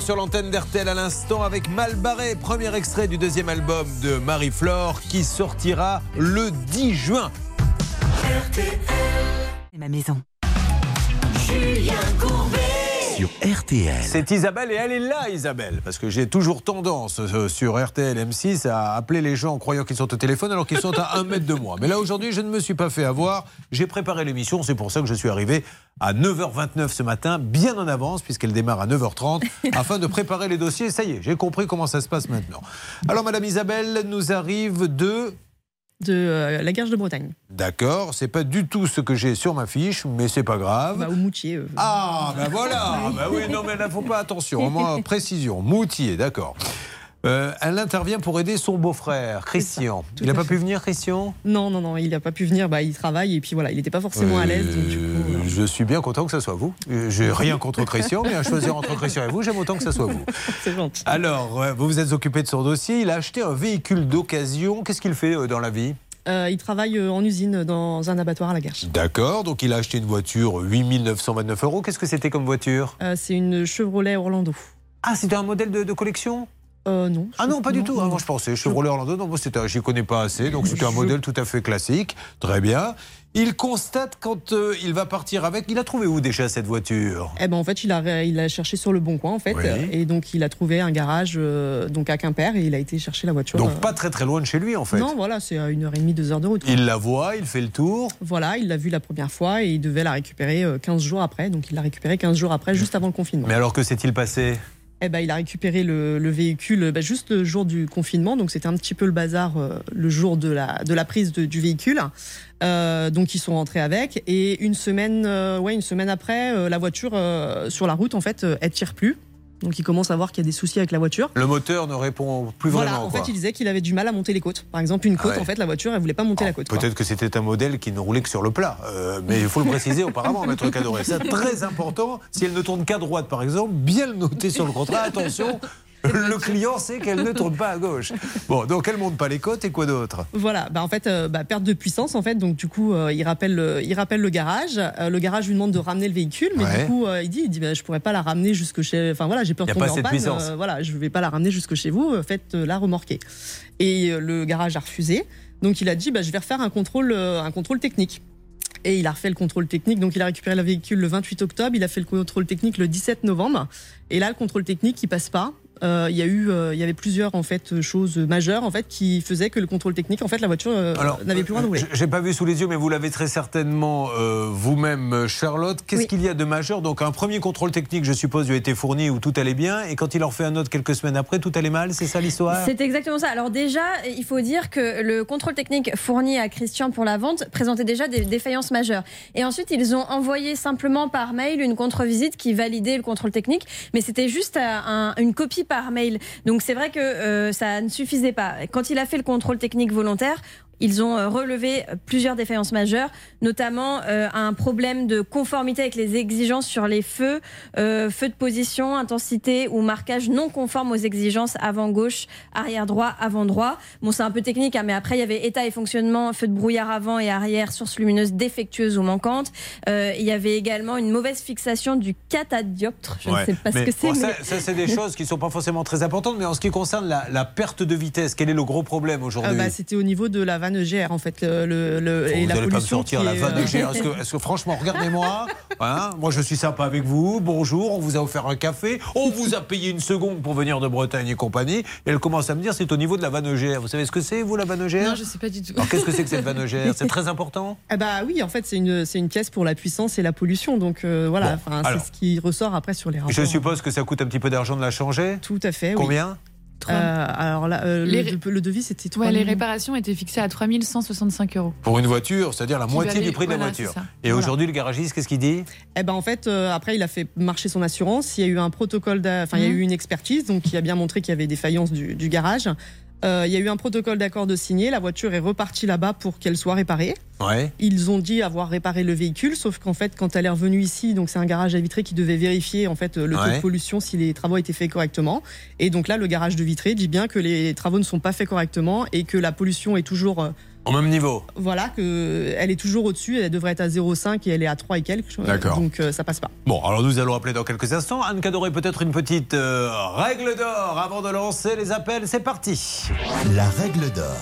sur l'antenne d'RTL à l'instant avec Malbarré, premier extrait du deuxième album de Marie-Flore qui sortira le 10 juin. C'est ma maison. Julien Courbet. Sur RTL. C'est Isabelle et elle est là Isabelle parce que j'ai toujours tendance euh, sur RTL M6 à appeler les gens en croyant qu'ils sont au téléphone alors qu'ils sont à un mètre de moi. Mais là aujourd'hui je ne me suis pas fait avoir, j'ai préparé l'émission, c'est pour ça que je suis arrivé à 9h29 ce matin, bien en avance puisqu'elle démarre à 9h30 afin de préparer les dossiers. Ça y est, j'ai compris comment ça se passe maintenant. Alors Madame Isabelle nous arrive de... De euh, la Garge de Bretagne. D'accord, c'est pas du tout ce que j'ai sur ma fiche, mais c'est pas grave. Bah, au Moutier. euh. Ah, ben voilà Bah oui, non, mais là, faut pas attention. Au moins, précision. Moutier, d'accord. Euh, elle intervient pour aider son beau-frère, Christian. Il n'a pas fait. pu venir, Christian? Non, non, non, il n'a pas pu venir. Bah, il travaille et puis voilà, il n'était pas forcément à l'aise. Euh, Je suis bien content que ce soit vous. Euh, J'ai rien contre Christian, mais à choisir entre Christian et vous, j'aime autant que ce soit vous. c'est gentil. Alors, vous vous êtes occupé de son dossier. Il a acheté un véhicule d'occasion. Qu'est-ce qu'il fait dans la vie? Euh, il travaille en usine dans un abattoir à la Garche. D'accord, donc il a acheté une voiture 8929 euros. Qu'est-ce que c'était comme voiture? Euh, c'est une Chevrolet Orlando. Ah, c'était un modèle de, de collection? Euh, non. Ah non, pas du tout. Ah, moi, je pensais Chevrolet Orlando. Non, moi, c'était, j'y connais pas assez. Donc, c'était un Je- modèle tout à fait classique. Très bien. Il constate quand euh, il va partir avec. Il a trouvé où déjà cette voiture? Eh ben en fait, il a, il a cherché sur le bon coin en fait, Oui. et donc il a trouvé un garage euh, donc à Quimper et il a été chercher la voiture. Donc, euh, pas très très loin de chez lui, en fait. Non, voilà, c'est à une heure et demie, deux heures de route. Il la voit, il fait le tour. Voilà, il l'a vue la première fois et il devait la récupérer euh, 15 jours après. Donc il l'a récupéré 15 jours après, juste avant le confinement. Mais alors que s'est-il passé? Eh ben, il a récupéré le, le véhicule bah, juste le jour du confinement, donc c'était un petit peu le bazar euh, le jour de la, de la prise du véhicule. Euh, donc ils sont rentrés avec et une semaine, euh, ouais, une semaine après, euh, la voiture sur la route en fait, elle tire plus. Donc il commence à voir qu'il y a des soucis avec la voiture. Le moteur ne répond plus voilà, vraiment. en quoi. fait, il disait qu'il avait du mal à monter les côtes. Par exemple, une côte, Ah ouais. en fait, la voiture, elle voulait pas monter la côte. quoi. Peut-être que c'était un modèle qui ne roulait que sur le plat. Euh, mais il faut le préciser auparavant, maître Cadoré. C'est très important. Si elle ne tourne qu'à droite, par exemple, bien le noter sur le contrat. Attention, le client sait qu'elle ne tourne pas à gauche. Bon, donc elle monte pas les côtes et quoi d'autre? Voilà, bah en fait, euh, bah, perte de puissance en fait. Donc du coup, euh, il rappelle, le, il rappelle le garage. Euh, le garage lui demande de ramener le véhicule, mais Ouais. du coup, il dit, il dit, bah, je pourrais pas la ramener jusque chez. Enfin voilà, j'ai peur de tomber pas en panne. voilà, je vais pas la ramener jusque chez vous. euh, Faites euh, la remorquer. Et le garage a refusé. Donc il a dit, bah, je vais refaire un contrôle, un contrôle technique. Et il a refait le contrôle technique. Donc il a récupéré le véhicule le 28 octobre. Il a fait le contrôle technique le 17 novembre. Et là, le contrôle technique, il passe pas. Euh, il y a eu, euh, il y avait plusieurs en fait choses majeures en fait qui faisaient que le contrôle technique, en fait, la voiture euh, n'avait plus rouler. J- J'ai pas vu sous les yeux, mais vous l'avez très certainement euh, vous-même, Charlotte. Qu'est-ce Oui. qu'il y a de majeur? Donc, un premier contrôle technique, je suppose, lui a été fourni où tout allait bien. Et quand il en refait un autre quelques semaines après, tout allait mal. C'est ça l'histoire? C'est exactement ça. Alors déjà, il faut dire que le contrôle technique fourni à Christian pour la vente présentait déjà des défaillances majeures. Et ensuite, ils ont envoyé simplement par mail une contre-visite qui validait le contrôle technique, mais c'était juste un- une copie par mail. Donc c'est vrai que euh, ça ne suffisait pas. Quand il a fait le contrôle technique volontaire, ils ont euh, relevé plusieurs défaillances majeures, notamment euh, un problème de conformité avec les exigences sur les feux, euh, feux de position, intensité ou marquage non conforme aux exigences avant gauche, arrière droit, avant droit. Bon, c'est un peu technique, hein, mais après il y avait état et fonctionnement, feu de brouillard avant et arrière, source lumineuse défectueuse ou manquante. Euh, il y avait également une mauvaise fixation du catadioptre. Je Ouais. ne sais pas Mais ce que c'est. bon, ça, mais- ça, c'est des choses qui sont pas forcément très importantes. Mais en ce qui concerne la, la perte de vitesse, quel est le gros problème aujourd'hui? Euh, bah, C'était au niveau de la vanne EGR en fait, le, le- le- Bon, et vous la n'allez pas me sortir la vanne euh, de GR. Est-ce que, franchement, regardez-moi. hein, moi, je suis sympa avec vous. Bonjour, on vous a offert un café. On vous a payé une seconde pour venir de Bretagne et compagnie. Et elle commence à me dire c'est au niveau de la vanne EGR. Vous savez ce que c'est, vous, la vanne EGR Non, je sais pas du tout. Alors, qu'est-ce que c'est que cette vanne EGR C'est très important Ah bah oui, en fait, c'est une, une pièce pour la puissance et la pollution. Donc euh, voilà, Bon, c'est ce qui ressort après sur les rapports. Je suppose que ça coûte un petit peu d'argent de la changer. Tout à fait. oui. Euh, alors là, euh, Les le, devis, c'était Ouais, 3 les réparations étaient fixées à 3165 euros. Pour une voiture, c'est-à-dire la Qui moitié valait- du prix de la voiture. Et Voilà. aujourd'hui, le garagiste, qu'est-ce qu'il dit? Eh ben en fait, euh, après, il a fait marcher son assurance. Il y a eu un protocole, enfin, il y a Mhm. eu une expertise, donc qui a bien montré qu'il y avait des faillances du, du garage. Euh, il y a eu un protocole d'accord de signé. La voiture est repartie là-bas pour qu'elle soit réparée. Ouais. Ils ont dit avoir réparé le véhicule, sauf qu'en fait, quand elle est revenue ici, donc c'est un garage à Vitré qui devait vérifier en fait le taux de pollution si les travaux étaient faits correctement. Et donc là, le garage de Vitré dit bien que les travaux ne sont pas faits correctement et que la pollution est toujours euh, Au même niveau. voilà que elle est toujours au-dessus. Elle devrait être à 0,5 et elle est à 3 et quelques. D'accord. Donc euh, ça passe pas. Bon, alors nous allons appeler dans quelques instants. Anne Cadoré, peut-être une petite euh, règle d'or avant de lancer les appels. C'est parti. La règle d'or.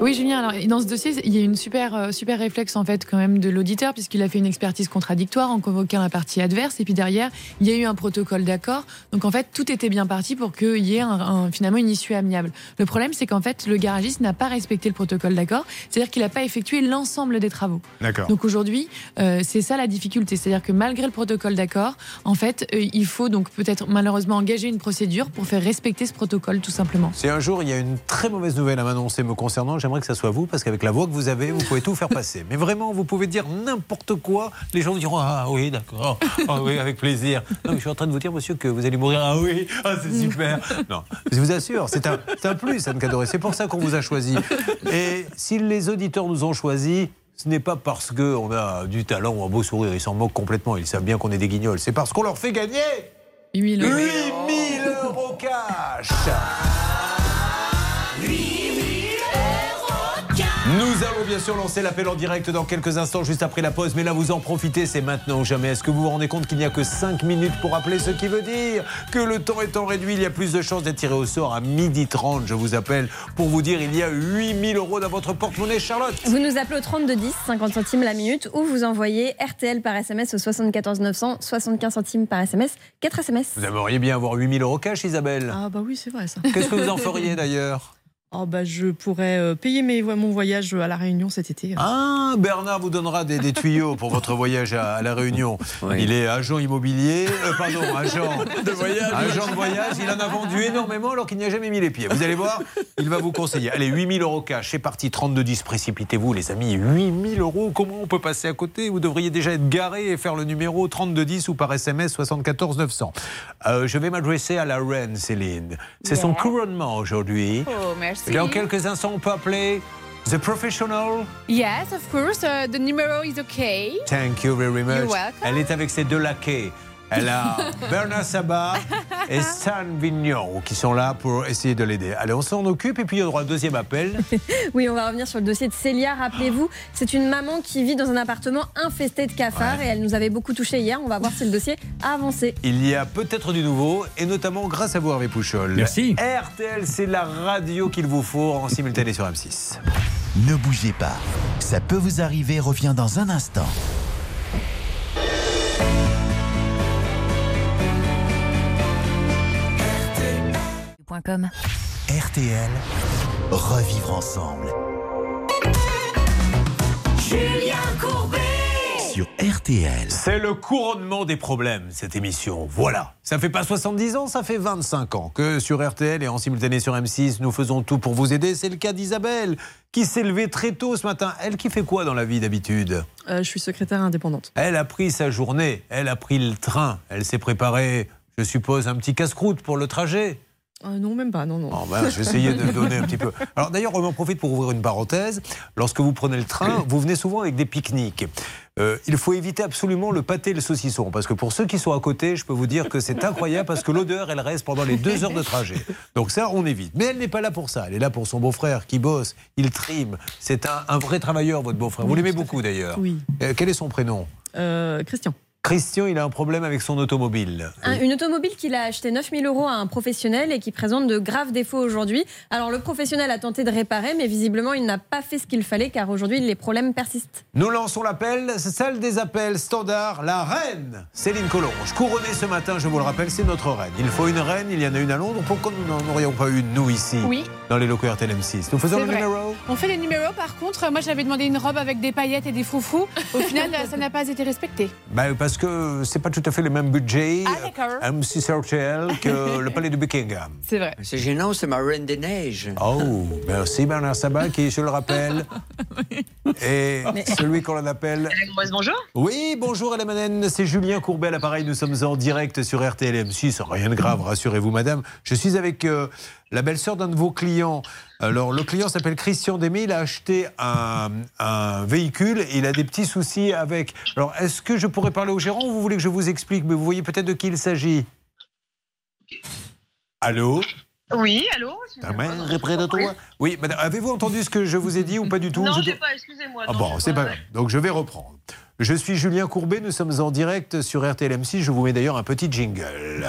Oui, Julien, alors dans ce dossier, il y a une super, euh, super réflexe en fait quand même de l'auditeur puisqu'il a fait une expertise contradictoire en convoquant la partie adverse et puis derrière, il y a eu un protocole d'accord. Donc en fait, tout était bien parti pour qu'il y ait un- un- finalement une issue amiable. Le problème, c'est qu'en fait, le garagiste n'a pas respecté le protocole d'accord, c'est-à-dire qu'il n'a pas effectué l'ensemble des travaux. D'accord. Donc aujourd'hui, euh, c'est ça la difficulté, c'est-à-dire que malgré le protocole d'accord, en fait, euh, il faut donc peut-être malheureusement engager une procédure pour faire respecter ce protocole tout simplement. Si un jour il y a une très mauvaise nouvelle à m'annoncer me concernant, j'aimerais que ça soit vous, parce qu'avec la voix que vous avez, vous pouvez tout faire passer. Mais vraiment, vous pouvez dire n'importe quoi. Les gens vous diront Ah oui, d'accord. Ah oui, avec plaisir. Non, mais je suis en train de vous dire, monsieur, que vous allez mourir. Ah oui, ah, c'est super. Non, je vous assure, c'est un, un plus, Anne Cadoré. C'est pour ça qu'on vous a choisi. Et si les auditeurs nous ont choisis, ce n'est pas parce qu'on a du talent ou un beau sourire, ils s'en moquent complètement, ils savent bien qu'on est des guignols. C'est parce qu'on leur fait gagner 8000 8000 euros. euros cash Bien sûr lancer l'appel en direct dans quelques instants, juste après la pause. Mais là, vous en profitez, c'est maintenant ou jamais. Est-ce que vous vous rendez compte qu'il n'y a que 5 minutes pour appeler Ce qui veut dire que le temps étant réduit, il y a plus de chances d'être tiré au sort à midi 30. Je vous appelle pour vous dire il y a 8000 euros dans votre porte-monnaie, Charlotte. Vous nous appelez au 32 10, 50 centimes la minute, ou vous envoyez RTL par SMS au 74 900, 75 centimes par SMS, 4 SMS. Vous aimeriez bien avoir 8000 euros cash, Isabelle Ah bah oui, c'est vrai ça. Qu'est-ce que vous en feriez d'ailleurs? Oh bah je pourrais euh, payer mes, mon voyage à la Réunion cet été. Ah, Bernard vous donnera des, des tuyaux pour votre voyage à, à La Réunion. Il est agent immobilier, euh, pardon, agent De voyage. Agent de voyage, il en a vendu énormément alors qu'il n'y a jamais mis les pieds. Vous allez voir, il va vous conseiller. Allez, 8000 euros cash, c'est parti, 32-10, précipitez-vous les amis. 8000 euros, comment on peut passer à côté? Vous devriez déjà être garé et faire le numéro 3210 ou par SMS 74 900. Euh, je vais m'adresser à la reine Céline. C'est son couronnement aujourd'hui. Oh, merci. Dans quelques instants, on peut appeler The Professional. Yes, of course. Uh, the numero is okay. Thank you very much. You're welcome. Elle est avec ses deux laquais. Elle a Bernard Sabat et Stan Vignon qui sont là pour essayer de l'aider. Allez, on s'en occupe et puis il y aura un deuxième appel. Oui, on va revenir sur le dossier de Célia. Rappelez-vous, c'est une maman qui vit dans un appartement infesté de cafards et elle nous avait beaucoup touché hier. On va voir si le dossier a avancé. Il y a peut-être du nouveau et notamment grâce à vous Hervé Pouchol. Merci. RTL, c'est la radio qu'il vous faut en simultané sur M6. Ne bougez pas. Ça peut vous arriver, revient dans un instant. RTL, revivre ensemble. Julien Courbet Sur RTL. C'est le couronnement des problèmes, cette émission. Voilà. Ça fait pas 70 ans, ça fait 25 ans que sur RTL et en simultané sur M6, nous faisons tout pour vous aider. C'est le cas d'Isabelle, qui s'est levée très tôt ce matin. Elle qui fait quoi dans la vie d'habitude? Euh, je suis secrétaire indépendante. Elle a pris sa journée, elle a pris le train, elle s'est préparée, je suppose, un petit casse-croûte pour le trajet. Euh, non, même pas, non, non. Oh, ben, J'essayais de donner un petit peu. Alors d'ailleurs, on en profite pour ouvrir une parenthèse. Lorsque vous prenez le train, vous venez souvent avec des pique-niques. Euh, il faut éviter absolument le pâté et le saucisson, parce que pour ceux qui sont à côté, je peux vous dire que c'est incroyable, parce que l'odeur, elle reste pendant les deux heures de trajet. Donc ça, on évite. Mais elle n'est pas là pour ça. Elle est là pour son beau-frère qui bosse, il trime. C'est un, un vrai travailleur, votre beau-frère. Vous l'aimez beaucoup d'ailleurs. Oui. Euh, quel est son prénom? Euh, Christian. Christian, il a un problème avec son automobile. Un- une automobile qu'il a acheté 9000 euros à un professionnel et qui présente de graves défauts aujourd'hui. Alors le professionnel a tenté de réparer, mais visiblement il n'a pas fait ce qu'il fallait car aujourd'hui les problèmes persistent. Nous lançons l'appel, c'est celle des appels standards, la reine Céline Collonge. Couronnée ce matin, je vous le rappelle, c'est notre reine. Il faut une reine, il y en a une à Londres. Pourquoi nous n'en aurions pas une, nous, ici, Oui. dans les locaux RTL M6 Nous faisons le vrai. numéro? On fait les numéros. Par contre, moi, j'avais demandé une robe avec des paillettes et des froufrous. Au final, ça n'a pas été respecté. bah, Parce parce que c'est pas tout à fait le même budget Ah, d'accord. euh, M6 RTL que le palais de Buckingham. C'est vrai. C'est gênant, c'est ma reine des neiges. Oh, merci Bernard Sabat qui, je le rappelle, est Mais- celui qu'on appelle bonjour. Oui, bonjour Manen, c'est Julien Courbet à l'appareil. Nous sommes en direct sur RTL M6. Rien de grave, rassurez-vous, madame. Je suis avec euh, la belle-sœur d'un de vos clients. Alors, le client s'appelle Christian Démé. Il a acheté un, un véhicule et il a des petits soucis avec. Alors, est-ce que je pourrais parler au gérant ou vous voulez que je vous explique? Mais vous voyez peut-être de qui il s'agit. Allô? Oui, allô? Ta mère est près de toi Oui, madame, avez-vous entendu ce que je vous ai dit ou pas du tout? Non, Je dois- pas, excusez-moi. ah bon, c'est pas, pas grave. Donc je vais reprendre. Je suis Julien Courbet, nous sommes en direct sur RTL M6. Je vous mets d'ailleurs un petit jingle.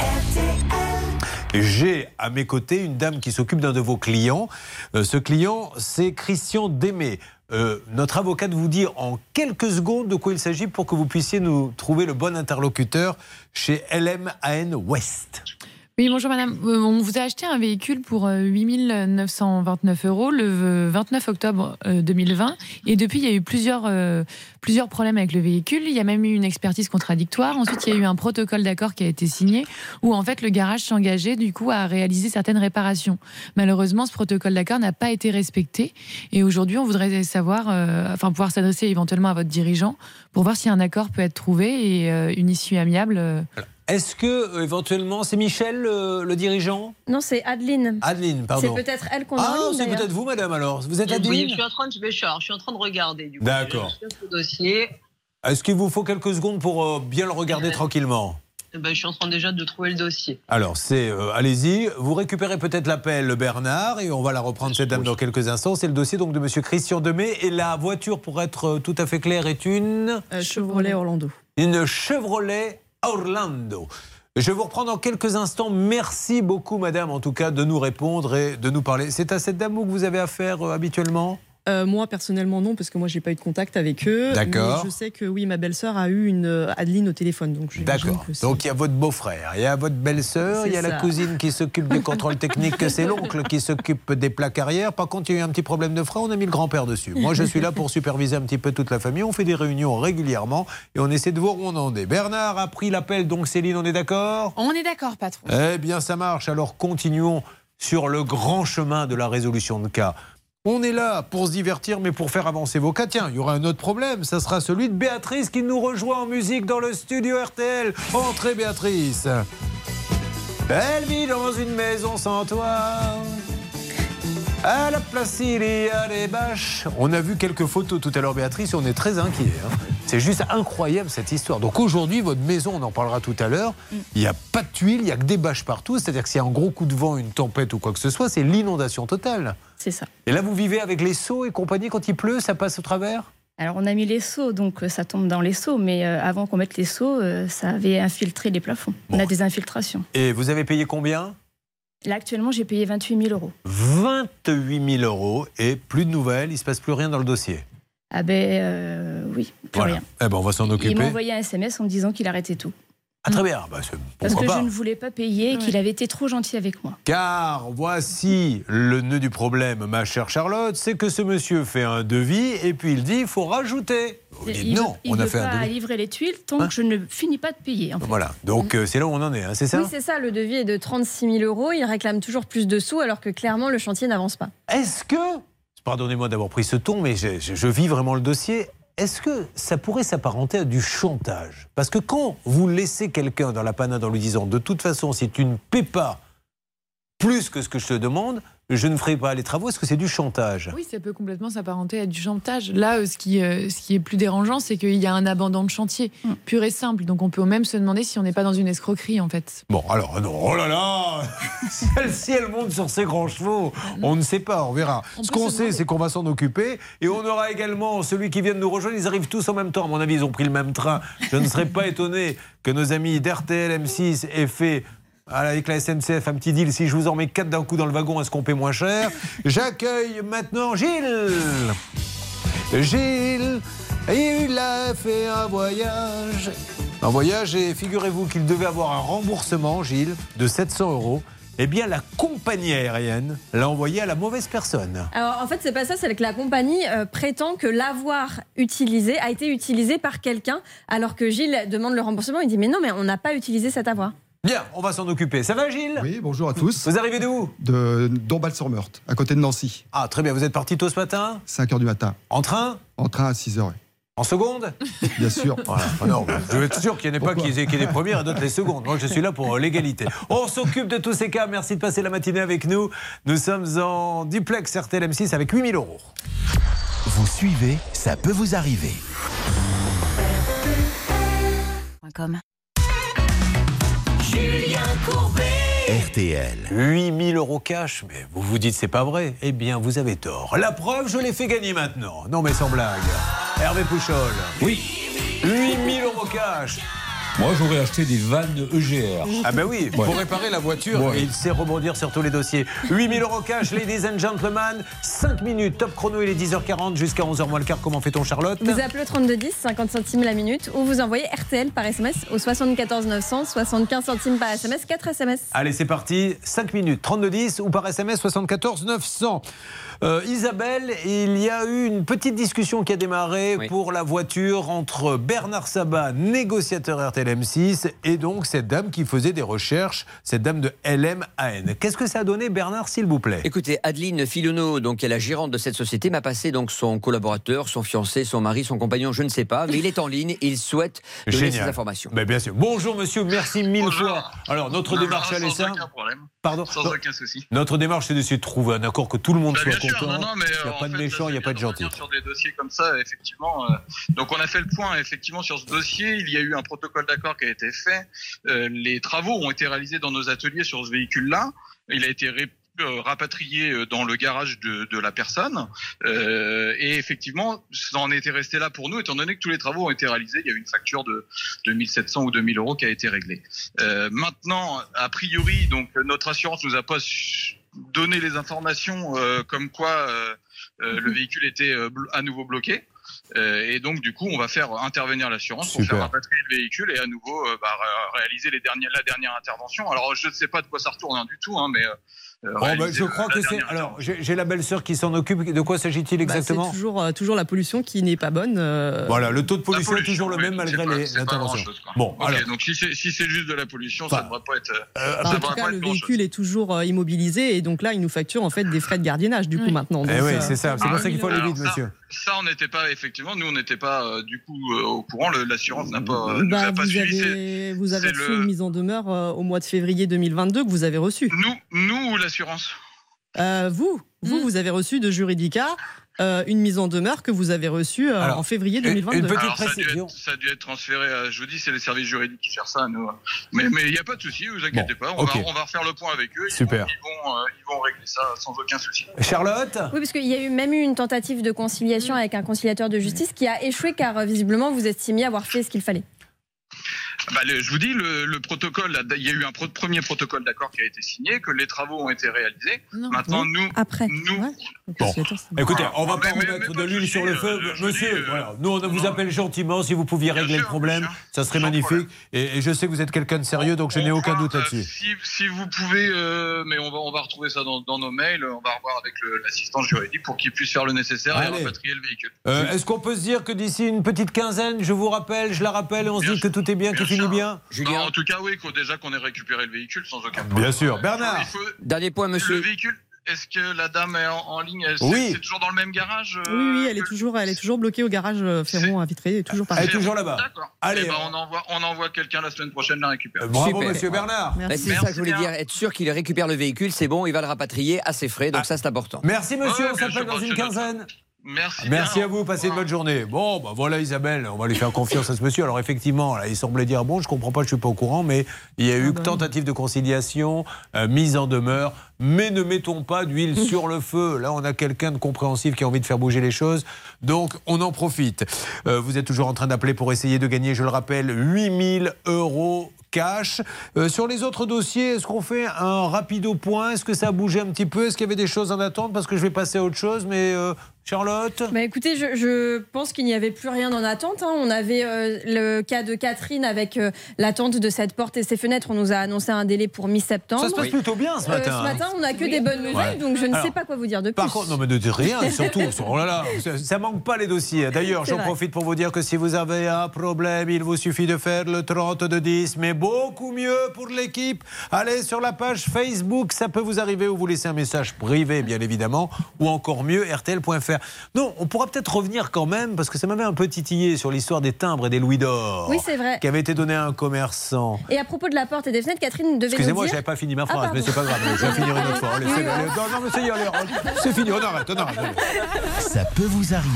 J'ai à mes côtés une dame qui s'occupe d'un de vos clients. Euh, ce client, c'est Christian Démé. Euh, notre avocate vous dit en quelques secondes de quoi il s'agit pour que vous puissiez nous trouver le bon interlocuteur chez LMAN West. Oui, bonjour madame. Euh, On vous a acheté un véhicule pour euh, 8 929 euros le euh, 29 octobre euh, 2020. Et depuis, il y a eu plusieurs, euh, plusieurs problèmes avec le véhicule. Il y a même eu une expertise contradictoire. Ensuite, il y a eu un protocole d'accord qui a été signé où en fait le garage s'engageait du coup à réaliser certaines réparations. Malheureusement, ce protocole d'accord n'a pas été respecté. Et aujourd'hui, on voudrait savoir, euh, enfin pouvoir s'adresser éventuellement à votre dirigeant pour voir si un accord peut être trouvé et euh, une issue amiable. euh, Est-ce que euh, éventuellement c'est Michel le, le dirigeant Non, c'est Adeline. Adeline, pardon. C'est peut-être elle qu'on a Ah, c'est peut-être vous, madame, alors. Vous êtes Oui, Adeline je suis en train de, je je suis en train de regarder. Du coup. D'accord. Dossier. Est-ce qu'il vous faut quelques secondes pour euh, bien le regarder tranquillement Eh ben, je suis en train déjà de trouver le dossier. Alors, c'est. euh, Allez-y, vous récupérez peut-être l'appel Bernard et on va la reprendre cette dame dans quelques instants. C'est le dossier donc de monsieur Christian Demey. Et la voiture, pour être euh, tout à fait clair, est une. Euh, Chevrolet Orlando. Une Chevrolet Orlando. Je vous reprendre dans quelques instants. Merci beaucoup, madame, en tout cas, de nous répondre et de nous parler. C'est à cette dame que vous avez affaire euh, habituellement? Euh, moi personnellement non parce que moi j'ai pas eu de contact avec eux. D'accord. Je sais que oui ma belle-sœur a eu une euh, Adeline au téléphone donc D'accord. que Donc il y a votre beau-frère, il y a votre belle-sœur, il y a la cousine qui s'occupe du contrôle technique, c'est l'oncle qui s'occupe des plaques arrière. Par contre, il y a eu un petit problème de frein, on a mis le grand-père dessus. Moi, je suis là pour superviser un petit peu toute la famille. On fait des réunions régulièrement et on essaie de voir où on en est. Bernard a pris l'appel, donc Céline, on est d'accord? On est d'accord, patron. Eh bien, ça marche. Alors continuons sur le grand chemin de la résolution de cas. On est là pour se divertir, mais pour faire avancer vos cas. Tiens, il y aura un autre problème. Ça sera celui de Béatrice qui nous rejoint en musique dans le studio RTL. Entrez, Béatrice. Elle vit dans une maison sans toit. À la place, il y a des bâches. On a vu quelques photos tout à l'heure, Béatrice, et on est très inquiets. hein. C'est juste incroyable cette histoire. Donc aujourd'hui, votre maison, on en parlera tout à l'heure, il n'y a pas de tuiles, il n'y a que des bâches partout. C'est-à-dire que s'il y a un gros coup de vent, une tempête ou quoi que ce soit, c'est l'inondation totale. C'est ça. Et là, vous vivez avec les seaux et compagnie, quand il pleut, ça passe au travers? Alors on a mis les seaux, donc euh, ça tombe dans les seaux, mais euh, avant qu'on mette les seaux, euh, ça avait infiltré les plafonds. On a des infiltrations. Et vous avez payé combien? Là actuellement j'ai payé 28 000 euros. 28 000 euros et plus de nouvelles, il ne se passe plus rien dans le dossier. Ah ben euh, oui, plus Voilà. rien. Eh ben, on va s'en Il m'a occuper. envoyé un SMS en me disant qu'il arrêtait tout. Ah, très bien. Bah, c'est- Parce que pas je ne voulais pas payer et qu'il avait été trop gentil avec moi. Car voici le nœud du problème, ma chère Charlotte, c'est que ce monsieur fait un devis et puis il dit il faut rajouter. Vous dites il non, il on a fait un pas devis. livrer les tuiles tant que je ne finis pas de payer. en fait. Voilà, donc euh, c'est là où on en est, hein, c'est ça Oui, c'est ça. Le devis est de 36 000 euros. Il réclame toujours plus de sous alors que clairement le chantier n'avance pas. Est-ce que, pardonnez-moi d'avoir pris ce ton, mais je, je- je vis vraiment le dossier. Est-ce que ça pourrait s'apparenter à du chantage? Parce que quand vous laissez quelqu'un dans la panade en lui disant de toute façon, si tu ne paies pas plus que ce que je te demande, je ne ferai pas les travaux, est-ce que c'est du chantage? Oui, ça peut complètement s'apparenter à du chantage. Là, euh, ce qui, euh, ce qui est plus dérangeant, c'est qu'il y a un abandon de chantier, pur et simple. Donc on peut même se demander si on n'est pas dans une escroquerie, en fait. Bon, alors, non, oh là là Celle-ci, elle monte sur ses grands chevaux. On ne sait pas, on verra. Ce qu'on sait, c'est qu'on va s'en occuper. Et on aura également celui qui vient de nous rejoindre. Ils arrivent tous en même temps. À mon avis, ils ont pris le même train. Je ne serais pas étonné que nos amis d'RTL M6 aient fait. Avec la SNCF, un petit deal. Si je vous en mets quatre d'un coup dans le wagon, est-ce qu'on paie moins cher J'accueille maintenant Gilles. Gilles, il a fait un voyage. Un voyage et figurez-vous qu'il devait avoir un remboursement, Gilles, de 700 euros. eh bien la compagnie aérienne l'a envoyé à la mauvaise personne. Alors en fait, c'est pas ça, c'est que la compagnie euh, prétend que l'avoir utilisé a été utilisé par quelqu'un, alors que Gilles demande le remboursement. Il dit mais non, mais on n'a pas utilisé cet avoir. Bien, on va s'en occuper. Ça va Gilles? Oui, bonjour à tous. Vous arrivez d'où De Dombasle-sur-Meurthe, à côté de Nancy. Ah très bien, vous êtes parti tôt ce matin? 5 h du matin. En train? En train à 6 h. En seconde? Bien sûr. Voilà. Non, je veux être sûr qu'il n'y en ait pas qui aient, les premières et d'autres les secondes. Moi, je suis là pour euh, l'égalité. On s'occupe de tous ces cas. Merci de passer la matinée avec nous. Nous sommes en duplex RTL M6 avec 8000 euros. Vous suivez, ça peut vous arriver. RTL. 8000 euros cash, mais vous vous dites c'est pas vrai Eh bien, vous avez tort. La preuve, je l'ai fait gagner maintenant. Non, mais sans blague. Hervé Pouchol. Oui. 8000 euros cash. Moi, j'aurais acheté des vannes EGR. Ah ben oui, Ouais. pour réparer la voiture, Ouais. et il sait rebondir sur tous les dossiers. 8000 euros cash, ladies and gentlemen. 5 minutes, top chrono, il est 10h40 jusqu'à 11h moins le quart. Comment fait-on, Charlotte Vous appelez au 3210, 50 centimes la minute, ou vous envoyez RTL par SMS au 74 900, 75 centimes par SMS, 4 SMS. Allez, c'est parti. 5 minutes, 3210 ou par SMS 74 900. Euh, Isabelle, il y a eu une petite discussion qui a démarré pour la voiture entre Bernard Sabat, négociateur RTL M6, et donc cette dame qui faisait des recherches, cette dame de LMAN. Qu'est-ce que ça a donné, Bernard, s'il vous plaît? Écoutez, Adeline Filonneau, donc qui est la gérante de cette société, m'a passé donc son collaborateur, son fiancé, son mari, son compagnon, je ne sais pas, mais il est en ligne, il souhaite donner ces informations. Mais bien sûr. Bonjour monsieur, merci mille fois. Alors notre Non, démarche elle est sans simple. aucun problème. Pardon. Sans Non. aucun souci. Notre démarche c'est d'essayer de trouver un accord que tout le monde Bah, soit content. non, non, mais, il n'y a euh, pas de méchant, il n'y a pas de gentil. Sur des dossiers comme ça, effectivement. euh, donc on a fait le point, effectivement, sur ce dossier. Il y a eu un protocole d'accord qui a été fait. Euh, les travaux ont été réalisés dans nos ateliers sur ce véhicule-là. Il a été ré- rapatrié dans le garage de, de la personne Euh, et effectivement ça en était resté là pour nous étant donné que tous les travaux ont été réalisés il y a eu une facture de, de 1700 ou 2000 euros qui a été réglée Euh, maintenant a priori donc notre assurance nous a pas su- donné les informations euh, comme quoi euh, euh, le véhicule était euh, à nouveau bloqué et donc du coup on va faire intervenir l'assurance pour faire rapatrier le véhicule et à nouveau euh, bah, ré- réaliser les la dernière intervention alors je ne sais pas de quoi ça retourne hein, du tout hein, mais euh, euh, Oh, bah, je crois la que c'est. Alors, j'ai la belle-sœur qui s'en occupe. De quoi s'agit-il Bah, exactement? c'est toujours, euh, toujours la pollution qui n'est pas bonne. euh, Voilà, le taux de pollution, est toujours le même malgré quoi. Bon, Ok, alors. donc si c'est si juste de la pollution, ça ne devrait pas être. Euh, en tout cas, le véhicule est toujours euh, immobilisé et donc là, il nous facture en fait des frais de gardiennage du coup maintenant. Eh oui, euh, c'est ça. C'est pour ça qu'il faut aller vite, monsieur. Ça, on n'était pas effectivement, nous on n'était pas euh, du coup euh, au courant. L'assurance n'a pas, euh, bah, pas vous suivi. avez, vous avez reçu le- une mise en demeure euh, au mois de février 2022 que vous avez reçue. Nous, nous ou l'assurance? Euh, vous, vous, vous avez reçu de Juridica euh, une mise en demeure que vous avez reçue euh, Alors, en février 2022. Alors, ça, a dû être, ça a dû être transféré. À, je vous dis, c'est les services juridiques qui gèrent ça. Nous. Mais mais il n'y a pas de souci, vous inquiétez pas. On, va, on va refaire le point avec eux. Ils Super. vont, ils, vont, euh, ils vont régler ça sans aucun souci. Charlotte? Oui, parce qu'il y a eu même eu une tentative de conciliation avec un conciliateur de justice qui a échoué car visiblement vous estimiez avoir fait ce qu'il fallait. Bah, le- je vous dis, le, le protocole, là, il y a eu un pro- premier protocole d'accord qui a été signé, que les travaux ont été réalisés. Maintenant, nous, Après. nous, Bon, écoutez, on va pas mais- remettre mais de l'huile sur le euh, feu. Monsieur, dis, euh, voilà, nous on vous appelle gentiment. Si vous pouviez régler le problème, ça serait magnifique. Et, et je sais que vous êtes quelqu'un de sérieux, donc je n'ai aucun doute là-dessus. si, si vous pouvez, euh, mais on va, on va retrouver ça dans, dans nos mails, on va revoir avec l'assistance juridique pour qu'il puisse faire le nécessaire et Allez. rapatrier le véhicule. Euh, Est-ce qu'on peut se dire que d'ici une petite quinzaine, je vous rappelle, je la rappelle, et on se dit que tout est bien, que finit bien Non, en tout cas, oui, qu'au- déjà qu'on ait récupéré le véhicule sans aucun problème. Bien sûr. Bernard faut- Dernier point, monsieur. Le véhicule, est-ce que la dame est en, en ligne? Est- c'est- Oui. C'est toujours dans le même garage euh, Oui, oui, elle est toujours, elle est toujours bloquée au garage euh, Ferron à Vitré, toujours pareil. D'accord. Allez, Eh ben, on envoie, on envoie quelqu'un la semaine prochaine la récupérer. Super. Bernard. Bah, c'est ça que je voulais dire, être sûr qu'il récupère le véhicule, c'est bon, il va le rapatrier à ses frais, donc ça c'est important. Merci monsieur, Ouais, on s'appelle dans une quinzaine. Merci. Merci bien. à vous, passez une bonne journée. Bon, bah voilà Isabelle, on va lui faire confiance à ce monsieur. Alors effectivement, là, il semblait dire bon, je comprends pas, je suis pas au courant, mais il y a eu tentative de conciliation, euh, mise en demeure, mais ne mettons pas d'huile sur le feu. Là, on a quelqu'un de compréhensif qui a envie de faire bouger les choses, donc on en profite. Euh, vous êtes toujours en train d'appeler pour essayer de gagner, je le rappelle, 8000 euros cash. Euh, sur les autres dossiers, est-ce qu'on fait un rapido point? Est-ce que ça a bougé un petit peu? Est-ce qu'il y avait des choses en attente? Parce que je vais passer à autre chose, mais euh, Charlotte Bah écoutez, je, je pense qu'il n'y avait plus rien en attente. hein. On avait euh, le cas de Catherine avec euh, l'attente de cette porte et ses fenêtres. On nous a annoncé un délai pour mi-septembre. Ça se passe plutôt bien ce Euh, matin. ce matin, on n'a que des bonnes nouvelles, Ouais. donc je ne Alors, sais pas quoi vous dire de plus. Par contre, non mais ne dites rien, surtout, oh là là, ça, ça manque pas les dossiers. D'ailleurs, j'en profite pour vous dire que si vous avez un problème, il vous suffit de faire le 30 de 10, mais beaucoup mieux pour l'équipe. Allez sur la page Facebook, ça peut vous arriver ou vous laissez un message privé, bien évidemment, ou encore mieux, rtl.fr. Non, on pourra peut-être revenir quand même, parce que ça m'avait un peu titillé sur l'histoire des timbres et des louis d'or. Oui, c'est vrai. Qui avait été donné à un commerçant. Et à propos de la porte et des fenêtres, Catherine devait Excusez-moi, nous dire... j'avais pas fini ma Ah, phrase, mais c'est pas grave, je vais finir une autre fois. Allez, Oui, c'est- oui. allez, non, non, mais ça y est, allez, c'est fini, on arrête, on arrête. Ça peut vous arriver.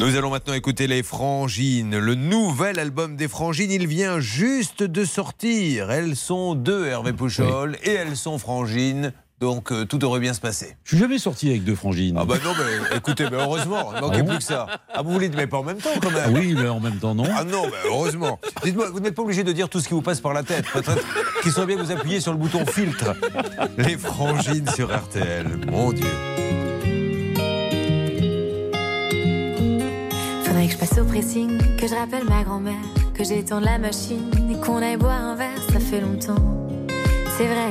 Nous allons maintenant écouter les Frangines, le nouvel album des Frangines. Il vient juste de sortir. Elles sont deux, Hervé Pouchol, et elles sont Frangines. Donc euh, tout devrait bien se passer. Je suis jamais sorti avec deux frangines. Ah bah non, mais écoutez, mais heureusement, il manquait Ah bon plus que ça. Ah, vous voulez, mais pas en même temps quand même. oui, mais en même temps, non. Ah non, mais heureusement. Dites-moi, vous n'êtes pas obligé de dire tout ce qui vous passe par la tête. Peut-être qu'il serait bien que vous appuyiez sur le bouton filtre. Les Frangines sur RTL. Mon Dieu. Faudrait que je passe au pressing, que je rappelle ma grand-mère, que j'étende la machine et qu'on aille boire un verre, ça fait longtemps. C'est vrai,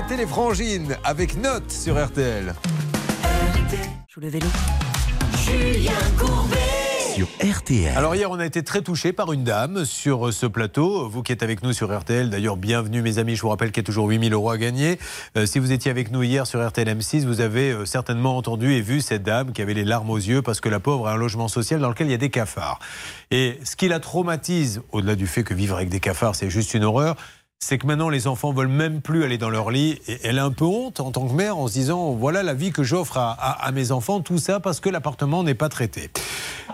C'était les Frangines avec note sur RTL. Joue le vélo. Julien Courbet. Sur RTL. Alors hier, on a été très touchés par une dame sur ce plateau. Vous qui êtes avec nous sur RTL, d'ailleurs, bienvenue mes amis. Je vous rappelle qu'il y a toujours 8000 euros à gagner. Euh, si vous étiez avec nous hier sur RTL M6, vous avez euh, certainement entendu et vu cette dame qui avait les larmes aux yeux parce que la pauvre a un logement social dans lequel il y a des cafards. Et ce qui la traumatise, au-delà du fait que vivre avec des cafards, c'est juste une horreur, c'est que maintenant les enfants veulent même plus aller dans leur lit. Et elle a un peu honte en tant que mère en se disant voilà la vie que j'offre à, à- à mes enfants, tout ça parce que l'appartement n'est pas traité.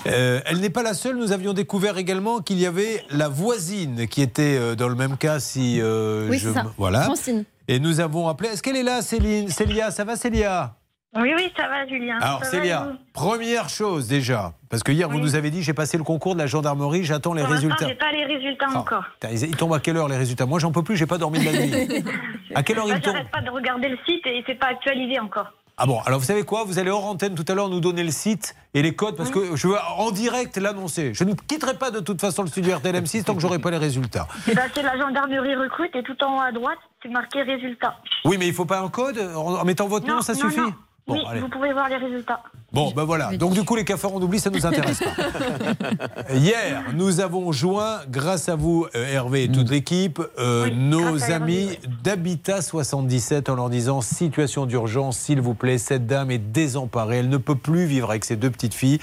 Euh, elle n'est pas la seule. Nous avions découvert également qu'il y avait la voisine qui était euh, dans le même cas. Si euh, Oui, je ça. voilà. Francine. Et nous avons appelé. Est-ce qu'elle est là, Céline? Célia, ça va, Célia? Oui, oui, ça va, Julien. Alors, Célia, vous première chose déjà, parce que hier vous nous avez dit j'ai passé le concours de la gendarmerie, j'attends les Pour résultats. j'ai pas les résultats Ah, encore. Ils tombent à quelle heure les résultats? Moi j'en peux plus, j'ai pas dormi de la nuit. à quelle heure Là, ils tombent? j'arrête pas de regarder le site et c'est pas actualisé encore. Ah bon, alors vous savez quoi? Vous allez hors antenne tout à l'heure nous donner le site et les codes parce que je veux en direct l'annoncer. Je ne quitterai pas de toute façon le studio RTL M6 tant que j'aurai pas les résultats. Et ben, c'est la gendarmerie recrute et tout en haut à droite, c'est marqué résultats. Oui, mais il faut pas un code? En mettant votre nom, ça non, suffit? non. Bon, oui, allez. vous pouvez voir les résultats. Bon, ben voilà. Donc, du coup, les cafards, on oublie, ça nous intéresse pas. Hier, nous avons joint, grâce à vous, euh, Hervé et toute l'équipe, euh, nos amis d'Habitat 77 en leur disant situation d'urgence, s'il vous plaît, cette dame est désemparée. Elle ne peut plus vivre avec ses deux petites filles,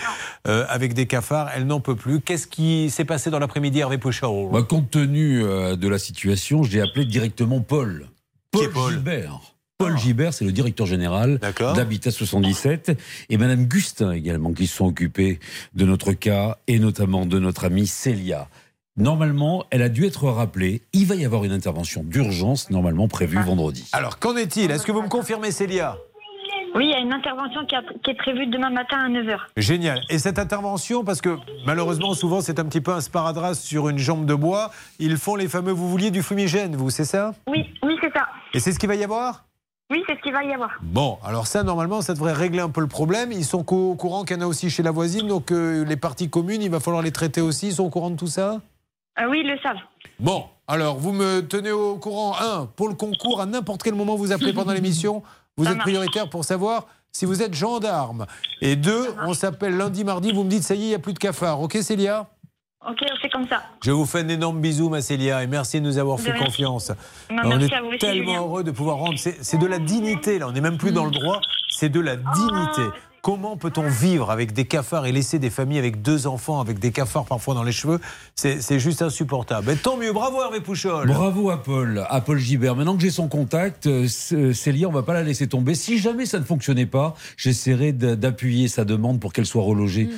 euh, avec des cafards. Elle n'en peut plus. Qu'est-ce qui s'est passé dans l'après-midi, Hervé Pouchard Bah, compte tenu euh, de la situation, j'ai appelé directement Paul? Paul, Gilbert. Paul Gilbert, c'est le directeur général d'Habitat 77, et Madame Gustin également, qui se sont occupés de notre cas, et notamment de notre amie Célia. Normalement, elle a dû être rappelée. Il va y avoir une intervention d'urgence, normalement prévue vendredi. Alors, qu'en est-il? Est-ce que vous me confirmez, Célia? Oui, il y a une intervention qui, a- qui est prévue demain matin à 9h. Génial. Et cette intervention, parce que malheureusement, souvent, c'est un petit peu un sparadrap sur une jambe de bois, ils font les fameux, vous vouliez du fumigène, vous, c'est ça? Oui, oui, c'est ça. Et c'est ce qu'il va y avoir? Oui, c'est ce qu'il va y avoir. Bon, alors ça, normalement, ça devrait régler un peu le problème. Ils sont au courant qu'il y en a aussi chez la voisine, donc euh, les parties communes, il va falloir les traiter aussi. Ils sont au courant de tout ça? Euh, oui, ils le savent. Bon, alors vous me tenez au courant. Un, pour le concours, à n'importe quel moment vous appelez pendant l'émission, vous Ça êtes marche. prioritaire pour savoir si vous êtes gendarme. Et deux, on s'appelle lundi, mardi, vous me dites ça y est, il n'y a plus de cafards. Ok, Célia? Ok, on fait comme ça. Je vous fais un énorme bisou, ma Célia, et merci de nous avoir De fait confiance. Non, on merci est à vous aussi, tellement Julien. heureux de pouvoir rendre. C'est c'est de la dignité, là. On n'est même plus dans le droit. C'est de la dignité. Comment peut-on vivre avec des cafards et laisser des familles avec deux enfants, avec des cafards parfois dans les cheveux? C'est c'est juste insupportable. Mais tant mieux. Bravo, Hervé Pouchol. Bravo à Paul, à Paul Gibert. Maintenant que j'ai son contact, euh, C- Célia, on va pas la laisser tomber. Si jamais ça ne fonctionnait pas, j'essaierai d'appuyer sa demande pour qu'elle soit relogée.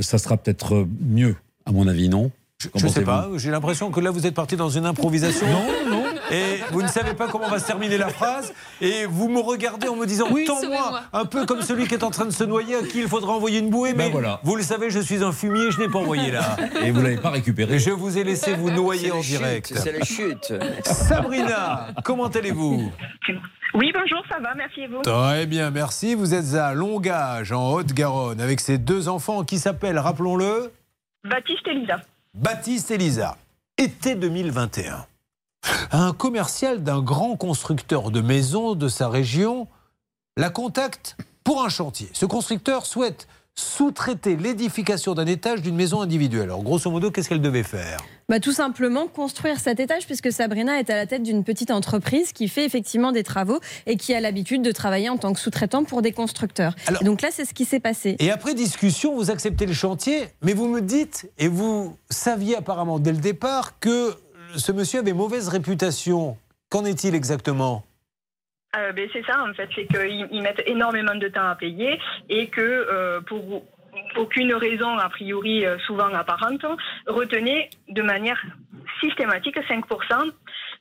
Ça sera peut-être euh, mieux, à mon avis, non Je ne sais pas. J'ai l'impression que là, vous êtes parti dans une improvisation. Non, non. Et vous ne savez pas comment va se terminer la phrase. Et vous me regardez en me disant Oui, Tends-moi. Un peu comme celui qui est en train de se noyer, à qui il faudra envoyer une bouée. Ben mais voilà. vous le savez, je suis un fumier, je n'ai pas envoyé là. Et vous l'avez pas récupéré. Je vous ai laissé vous noyer en chute, direct. C'est la chute. Sabrina, comment allez-vous? Oui, bonjour, ça va, merci et vous? Très bien, merci. Vous êtes à Longage, en Haute-Garonne, avec ces deux enfants qui s'appellent, rappelons-le, Baptiste et Lisa. Baptiste et Lisa. Été 2021. Un commercial d'un grand constructeur de maisons de sa région la contacte pour un chantier. Ce constructeur souhaite sous-traiter l'édification d'un étage d'une maison individuelle. Alors, grosso modo, qu'est-ce qu'elle devait faire? Bah, tout simplement construire cet étage, puisque Sabrina est à la tête d'une petite entreprise qui fait effectivement des travaux et qui a l'habitude de travailler en tant que sous-traitant pour des constructeurs. Et donc là, c'est ce qui s'est passé. Et après discussion, vous acceptez le chantier, mais vous me dites, et vous saviez apparemment dès le départ, que ce monsieur avait mauvaise réputation. Qu'en est-il exactement? Euh, ben, c'est ça, en fait, c'est qu'ils ils mettent énormément de temps à payer et que euh, pour aucune raison, a priori euh, souvent apparente, retenez de manière systématique 5%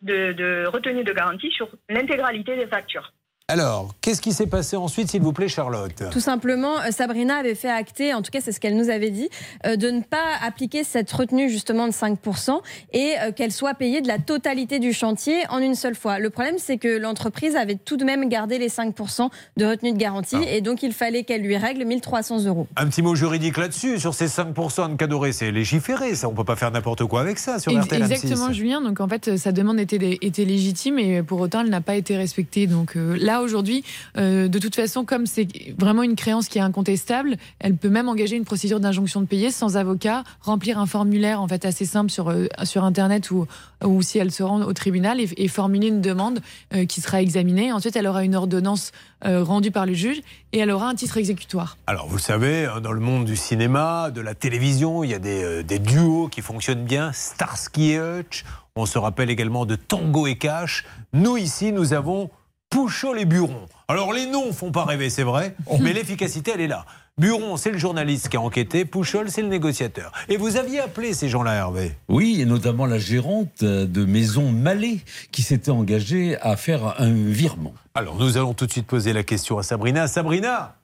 de, de retenue de garantie sur l'intégralité des factures. Alors, qu'est-ce qui s'est passé ensuite, s'il vous plaît, Charlotte? Tout simplement, euh, Sabrina avait fait acter, en tout cas c'est ce qu'elle nous avait dit, euh, de ne pas appliquer cette retenue justement de 5% et euh, qu'elle soit payée de la totalité du chantier en une seule fois. Le problème c'est que l'entreprise avait tout de même gardé les 5% de retenue de garantie Ah. et donc il fallait qu'elle lui règle 1300 euros. Un petit mot juridique là-dessus, sur ces 5% à ne cas doré, c'est légiféré, ça, on peut pas faire n'importe quoi avec ça sur RTL Exactement, Julien. Donc en fait, sa demande était, était légitime et pour autant, elle n'a pas été respectée. Donc euh, là, aujourd'hui, euh, de toute façon, comme c'est vraiment une créance qui est incontestable, elle peut même engager une procédure d'injonction de payer sans avocat, remplir un formulaire en fait assez simple sur euh, sur internet ou ou si elle se rend au tribunal et, formuler une demande euh, qui sera examinée. Ensuite, elle aura une ordonnance rendue par le juge et elle aura un titre exécutoire. Alors, vous le savez, hein, dans le monde du cinéma, de la télévision, il y a des, des duos qui fonctionnent bien. Starsky et Hutch. On se rappelle également de Tango et Cash. Nous, ici, nous avons Pouchol et Buron. Alors, les noms font pas rêver, c'est vrai, mais l'efficacité, elle est là. Buron, c'est le journaliste qui a enquêté. Pouchol, c'est le négociateur. Et vous aviez appelé ces gens-là, Hervé? Oui, et notamment la gérante de Maison Malais qui s'était engagée à faire un virement. Alors, nous allons tout de suite poser la question à Sabrina. Sabrina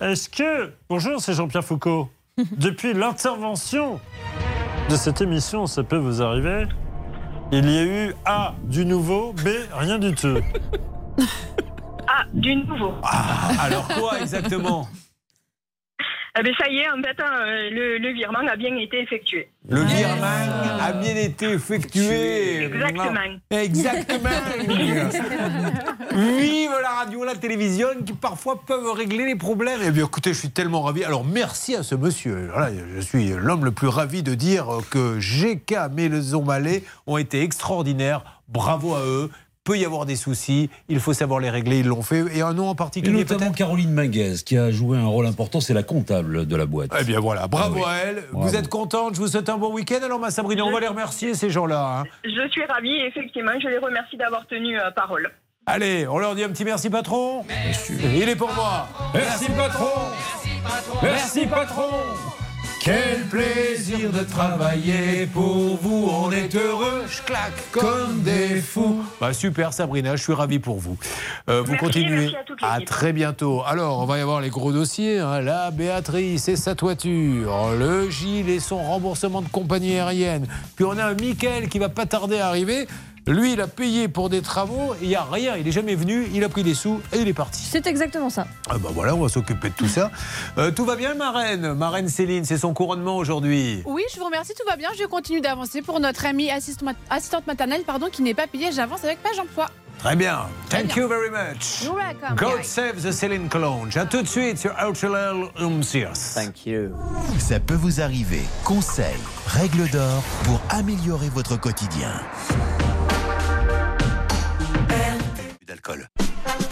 Est-ce que. Bonjour, c'est Jean-Pierre Foucault. Depuis l'intervention de cette émission, ça peut vous arriver Il y a eu A, du nouveau, B, rien du tout. Ah, du nouveau. alors quoi exactement? Eh ben, ça y est, en fait, hein, le, le virement a bien été effectué. Le virement a bien été effectué. Exactement. Exactement. Vive la radio, la télévision qui parfois peuvent régler les problèmes. Eh bien, écoutez, je suis tellement ravi. Alors, merci à ce monsieur. Voilà, je suis l'homme le plus ravi de dire que GK Maison Malais ont été extraordinaires. Bravo à eux. Peut y avoir des soucis, il faut savoir les régler, ils l'ont fait. Et un nom en Et particulier notamment Caroline Minguez, qui a joué un rôle important, c'est la comptable de la boîte. Eh bien voilà, bravo Ah oui. à elle. Bravo. Vous êtes contente, je vous souhaite un bon week-end. Alors, ma Sabrina, on va les remercier, ces gens-là. hein. Je suis ravie, et effectivement, je les remercie d'avoir tenu euh, parole. Allez, on leur dit un petit merci, patron. Il est pour moi. Merci, patron. Merci, patron. Quel plaisir de travailler pour vous, on est heureux, je claque comme des fous. Bah super Sabrina, je suis ravi pour vous. Euh, vous Merci, continuez. merci à l'équipe. très bientôt. Alors, on va y avoir les gros dossiers. hein. La Béatrice et sa toiture, le Gilles et son remboursement de compagnie aérienne. Puis on a un Mickaël qui va pas tarder à arriver. Lui, il a payé pour des travaux, il n'y a rien, il n'est jamais venu, il a pris des sous et il est parti. C'est exactement ça. Ah bah voilà, on va s'occuper de tout ça. Euh, tout va bien, Marraine Marraine Céline, c'est son couronnement aujourd'hui. Oui, je vous remercie, tout va bien. Je continue d'avancer pour notre amie assistante, assistante maternelle pardon, qui n'est pas payée. J'avance avec Page Emploi. Très bien. Très Thank bien. you very much. You're welcome. God save the Céline Collonge. À tout de suite sur Outrel Umsias. Thank you. Ça peut vous arriver. Conseils, règles d'or pour améliorer votre quotidien. D'alcool.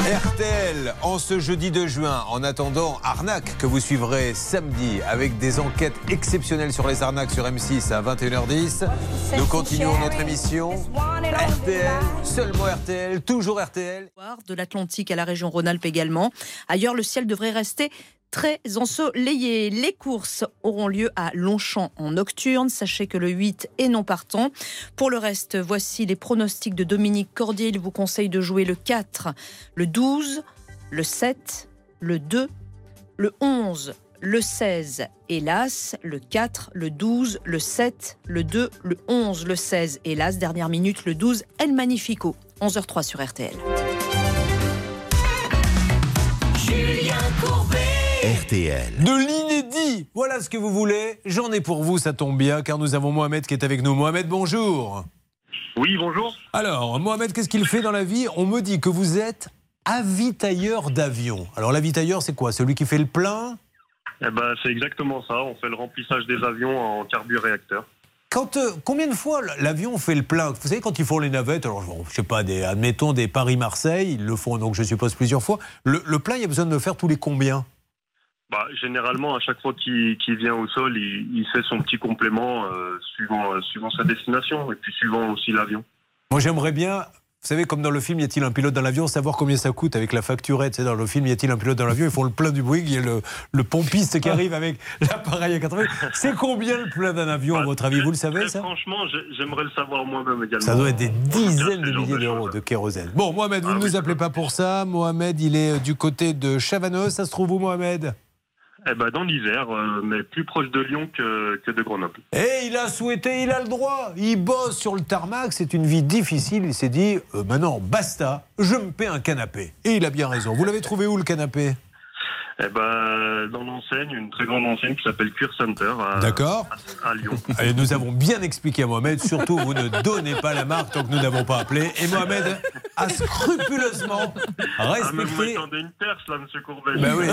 RTL en ce jeudi de juin, en attendant Arnaque que vous suivrez samedi avec des enquêtes exceptionnelles sur les arnaques sur M6 à 21h10. Nous continuons notre émission. RTL, seulement RTL, toujours RTL. de l'Atlantique à la région Rhône-Alpes également. Ailleurs, le ciel devrait rester très ensoleillé. Les courses auront lieu à Longchamp en nocturne. Sachez que le 8 est non partant. Pour le reste, voici les pronostics de Dominique Cordier. Il vous conseille de jouer le 4, le 12, le 7, le 2, le 11, le 16, hélas, le 4, le 12, le 7, le 2, le 11, le 16, hélas, dernière minute, le 12, El Magnifico, 11h03 sur RTL. RTL. De l'inédit, voilà ce que vous voulez. J'en ai pour vous, ça tombe bien, car nous avons Mohamed qui est avec nous. Mohamed, bonjour. Oui, bonjour. Alors, Mohamed, qu'est-ce qu'il fait dans la vie? On me dit que vous êtes avitailleur d'avion. Alors, l'avitailleur, c'est quoi? Celui qui fait le plein? Eh ben, c'est exactement ça. On fait le remplissage des avions en carburéacteur. Quand, euh, combien de fois l'avion fait le plein? Vous savez, quand ils font les navettes, alors je sais pas, des, admettons des Paris-Marseille, ils le font donc je suppose plusieurs fois. Le, le plein, il y a besoin de le faire tous les combien? Bah, généralement, à chaque fois qu'il vient au sol, il, il fait son petit complément euh, suivant, euh, suivant sa destination et puis suivant aussi l'avion. Moi, j'aimerais bien. Vous savez, comme dans le film, y a-t-il un pilote dans l'avion Savoir combien ça coûte avec la facturette. Dans le film, y a-t-il un pilote dans l'avion Ils font le plein du Boeing. Il y a le, le pompiste qui arrive avec l'appareil à 80. C'est combien le plein d'un avion, à votre avis Vous le savez, ça? franchement, j'ai- j'aimerais le savoir moi-même également. Ça doit être des dizaines de milliers de d'euros de kérosène. Bon, Mohamed, vous ne nous appelez pas pour ça. Mohamed, il est euh, du côté de Chavanos. Ça se trouve où, Mohamed? Eh ben, dans l'Isère, euh, mais plus proche de Lyon que, que de Grenoble. Et il a souhaité, il a le droit. Il bosse sur le tarmac, c'est une vie difficile. Il s'est dit, euh, maintenant, basta, je me paie un canapé. Et il a bien raison. Vous l'avez trouvé où le canapé? Eh ben, dans l'enseigne, une très grande enseigne qui s'appelle Cuir Center. à- D'accord. À, à Lyon. Et nous avons bien expliqué à Mohamed, surtout vous ne donnez pas la marque tant que nous n'avons pas appelé. Et Mohamed a scrupuleusement Ah, mais vous respecté. m'attendez une perche, là, monsieur Courbet. Ben oui.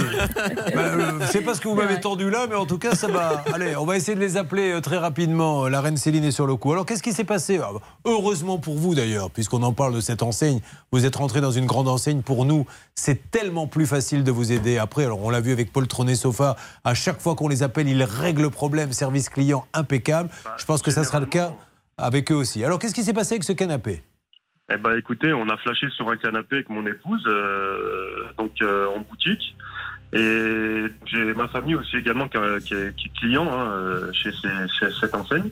Ben, euh, je sais pas ce que vous m'avez tendu là, mais en tout cas, ça va. Allez, on va essayer de les appeler euh, très rapidement. La reine Céline est sur le coup. Alors, qu'est-ce qui s'est passé? Ah, Heureusement pour vous d'ailleurs, puisqu'on en parle de cette enseigne. Vous êtes rentré dans une grande enseigne. Pour nous, c'est tellement plus facile de vous aider. Après, alors on l'a vu avec Paul Tronet Sofa. À chaque fois qu'on les appelle, ils règlent le problème. Service client impeccable. Je pense que ça sera le cas avec eux aussi. Alors, qu'est-ce qui s'est passé avec ce canapé? Eh ben, écoutez, on a flashé sur un canapé avec mon épouse, euh, donc euh, en boutique. Et j'ai ma famille aussi également qui, est- qui est, qui est client hein, euh, chez, ces- chez cette enseigne.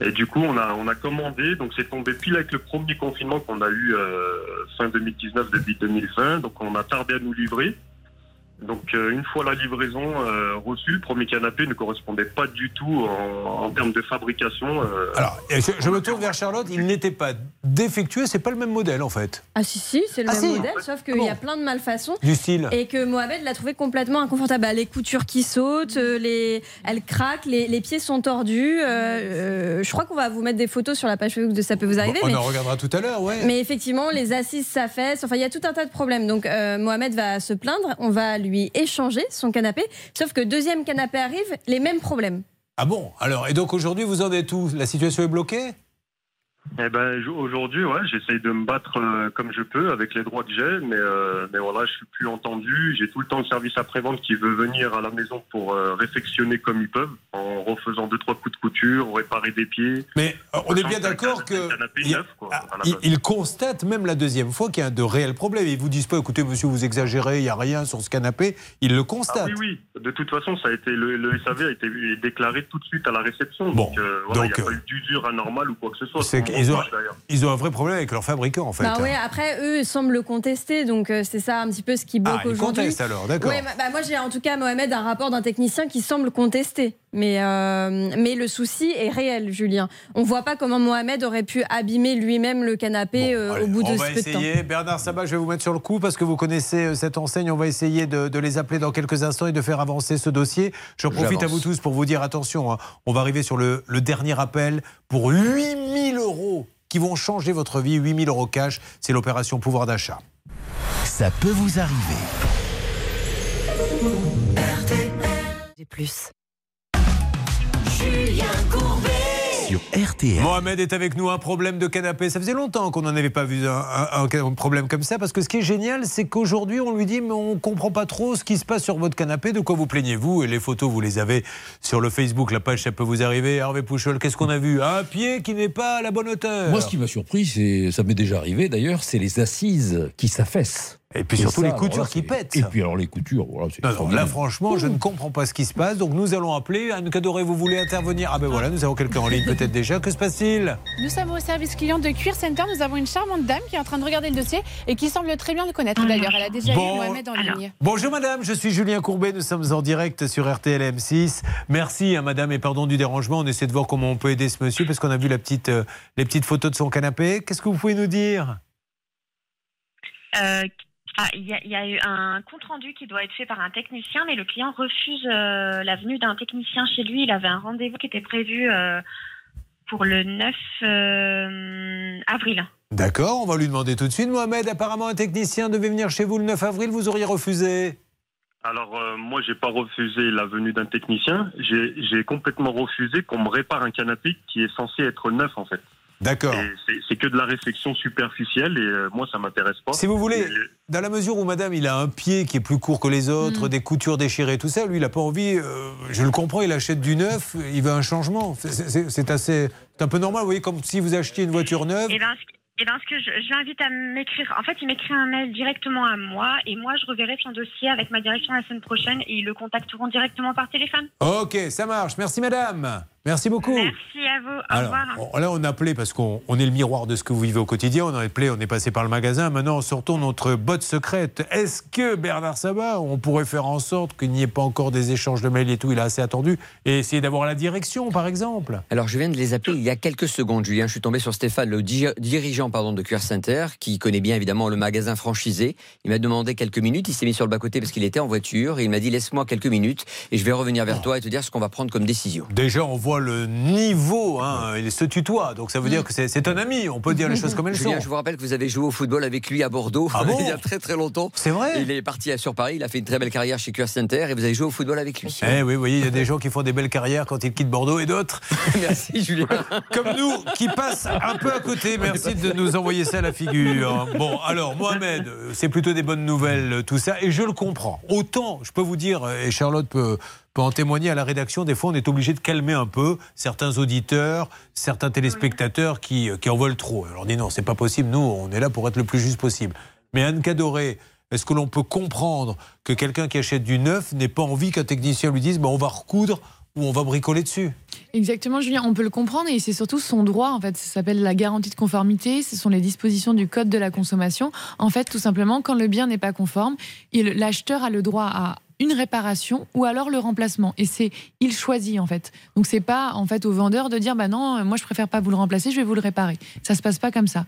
Et du coup, on a, on a commandé, donc c'est tombé pile avec le premier confinement qu'on a eu euh, fin 2019, début 2020. Donc on a tardé à nous livrer. Donc euh, une fois la livraison euh, reçue, le premier canapé ne correspondait pas du tout en, en termes de fabrication. euh, Alors, je, je me tourne vers Charlotte. Il n'était pas défectueux. C'est pas le même modèle en fait. Ah si si, c'est le Ah, même si. modèle, sauf qu'il y a plein de malfaçons. Du style. Et que Mohamed l'a trouvé complètement inconfortable. Bah, Les coutures qui sautent, les... elle craque, les, les pieds sont tordus. euh, euh, je crois qu'on va vous mettre des photos sur la page Facebook de Ça peut vous arriver. on mais... en regardera tout à l'heure, ouais. Mais effectivement, les assises s'affaissent. Enfin, il y a tout un tas de problèmes. Donc, euh, Mohamed va se plaindre. On va lui échanger son canapé. Sauf que deuxième canapé arrive, les mêmes problèmes. Ah bon? Alors, et donc aujourd'hui, vous en êtes où? La situation est bloquée? Eh ben aujourd'hui, ouais, j'essaye de me battre euh, comme je peux avec les droits que j'ai, mais euh, mais voilà, je suis plus entendu. J'ai tout le temps le service après-vente qui veut venir à la maison pour euh, réfectionner comme ils peuvent, en refaisant deux trois coups de couture, réparer des pieds. Mais on est bien d'accord que il, ah, il- il constate même la deuxième fois qu'il y a de réels problèmes. Ils vous disent pas, écoutez, monsieur, vous exagérez, il n'y a rien sur ce canapé. Ils le constatent. Ah oui, oui. De toute façon, ça a été le, le SAV a été déclaré tout de suite à la réception. donc, euh, voilà, il donc, n'y a pas eu d'usure anormale ou quoi que ce soit. Ont, ils ont un vrai problème avec leur fabricant, en fait. Bah ouais, après, eux semblent le contester, donc euh, c'est ça un petit peu ce qui bloque Ah, ils aujourd'hui. contestent alors, d'accord. Ouais, bah, bah, moi j'ai en tout cas, Mohamed, un rapport d'un technicien qui semble contester. Mais, euh, mais le souci est réel, Julien. On voit pas comment Mohamed aurait pu abîmer lui-même le canapé euh, au bout de On ce va peu de temps. essayer. Bernard Sabat, je vais vous mettre sur le coup parce que vous connaissez euh, cette enseigne. On va essayer de, de les appeler dans quelques instants et de faire avancer ce dossier. Je profite à vous tous pour vous dire attention, hein, on va arriver sur le, le dernier appel pour 8000 euros qui vont changer votre vie. 8000 euros cash, c'est l'opération pouvoir d'achat. Ça peut vous arriver. plus. Julien Courbet. Sur RTL. Mohamed est avec nous, un problème de canapé. Ça faisait longtemps qu'on n'en avait pas vu un, un- un problème comme ça, parce que ce qui est génial, c'est qu'aujourd'hui, on lui dit, mais on comprend pas trop ce qui se passe sur votre canapé, de quoi vous plaignez-vous Et les photos, vous les avez sur le Facebook, la page, ça peut vous arriver. Hervé Pouchol, qu'est-ce qu'on a vu? Un pied qui n'est pas à la bonne hauteur. Moi, ce qui m'a surpris, c'est, ça m'est déjà arrivé d'ailleurs, c'est les assises qui s'affaissent. Et puis surtout ça, les coutures là, qui pètent. Et puis alors les coutures, voilà, c'est Non, non, là, franchement, je ne comprends pas ce qui se passe. Donc, nous allons appeler. Anne Cadoré, vous voulez intervenir? Ah ben voilà, nous avons quelqu'un en ligne peut-être déjà. Que se passe-t-il? Nous sommes au service client de Cuir Center. Nous avons une charmante dame qui est en train de regarder le dossier et qui semble très bien le connaître d'ailleurs. Elle a déjà Bon, eu Mohamed en ligne. Bonjour madame, je suis Julien Courbet, nous sommes en direct sur RTL M6. Merci à madame et pardon du dérangement, on essaie de voir comment on peut aider ce monsieur parce qu'on a vu la petite, euh, les petites photos de son canapé. Qu'est-ce que vous pouvez nous dire? Euh, ah, Il y, a- il y a eu un compte rendu qui doit être fait par un technicien, mais le client refuse euh, la venue d'un technicien chez lui. Il avait un rendez-vous qui était prévu euh, pour le 9 euh, avril. D'accord, on va lui demander tout de suite. Mohamed, apparemment un technicien devait venir chez vous le 9 avril, vous auriez refusé. Alors euh, moi, j'ai pas refusé la venue d'un technicien. J'ai j'ai complètement refusé qu'on me répare un canapé qui est censé être neuf en fait. D'accord. Et c'est- que de la réflexion superficielle et euh, moi, ça m'intéresse pas. Si vous voulez, dans la mesure où madame, il a un pied qui est plus court que les autres, des coutures déchirées, tout ça, lui, il n'a pas envie, euh, je le comprends, il achète du neuf, il veut un changement. C'est- assez. C'est un peu normal, vous voyez, comme si vous achetiez une voiture neuve. Et ben, eh ben, ce que je, je l'invite à m'écrire, en fait, il m'écrit un mail directement à moi et moi, je reverrai son dossier avec ma direction la semaine prochaine et ils le contacteront directement par téléphone. Ok, ça marche. Merci madame. Merci beaucoup. Merci à vous. Au Alors, revoir. on- là, on a appelé parce qu'on on est le miroir de ce que vous vivez au quotidien. On a appelé, on est passé par le magasin. Maintenant, sortons notre botte secrète. Est-ce que Bernard Sabat, on pourrait faire en sorte qu'il n'y ait pas encore des échanges de mails et tout? Il a assez attendu et essayer d'avoir la direction, par exemple. Alors, je viens de les appeler il y a quelques secondes, Julien. Je suis tombé sur Stéphane, le di- dirigeant pardon, de QR Center, qui connaît bien évidemment le magasin franchisé. Il m'a demandé quelques minutes. Il s'est mis sur le bas-côté parce qu'il était en voiture. Et il m'a dit Laisse-moi quelques minutes et je vais revenir vers toi et te dire ce qu'on va prendre comme décision. Déjà, on voit le niveau. Hein, il se tutoie, donc ça veut dire que c'est un ami. On peut dire les choses comme elles Julien, sont. je vous rappelle que vous avez joué au football avec lui à Bordeaux Ah bon il y a très très longtemps. C'est vrai Il est parti sur Paris. Il a fait une très belle carrière chez QR Center et vous avez joué au football avec lui. Eh oui, vous voyez, il y a des gens qui font des belles carrières quand ils quittent Bordeaux et d'autres. Merci Julien. Comme nous, qui passent un peu à côté. Merci de nous envoyer ça à la figure. Bon, alors, Mohamed, c'est plutôt des bonnes nouvelles, tout ça, et je le comprends. Autant, je peux vous dire, et Charlotte peut, peut en témoigner à la rédaction, des fois, on est obligé de calmer un peu certains auditeurs, certains téléspectateurs qui, euh, qui en veulent trop. Alors, on dit non, c'est pas possible. Nous, on est là pour être le plus juste possible. Mais Anne Cadoré, est-ce que l'on peut comprendre que quelqu'un qui achète du neuf n'ait pas envie qu'un technicien lui dise bah, on va recoudre où on va bricoler dessus? Exactement, Julien, on peut le comprendre et c'est surtout son droit. En fait, ça s'appelle la garantie de conformité. Ce sont les dispositions du code de la consommation. En fait, tout simplement, quand le bien n'est pas conforme, l'acheteur a le droit à une réparation ou alors le remplacement. Et c'est il choisit en fait. Donc c'est pas en fait au vendeur de dire bah non, euh, moi je préfère pas vous le remplacer, je vais vous le réparer. Ça se passe pas comme ça.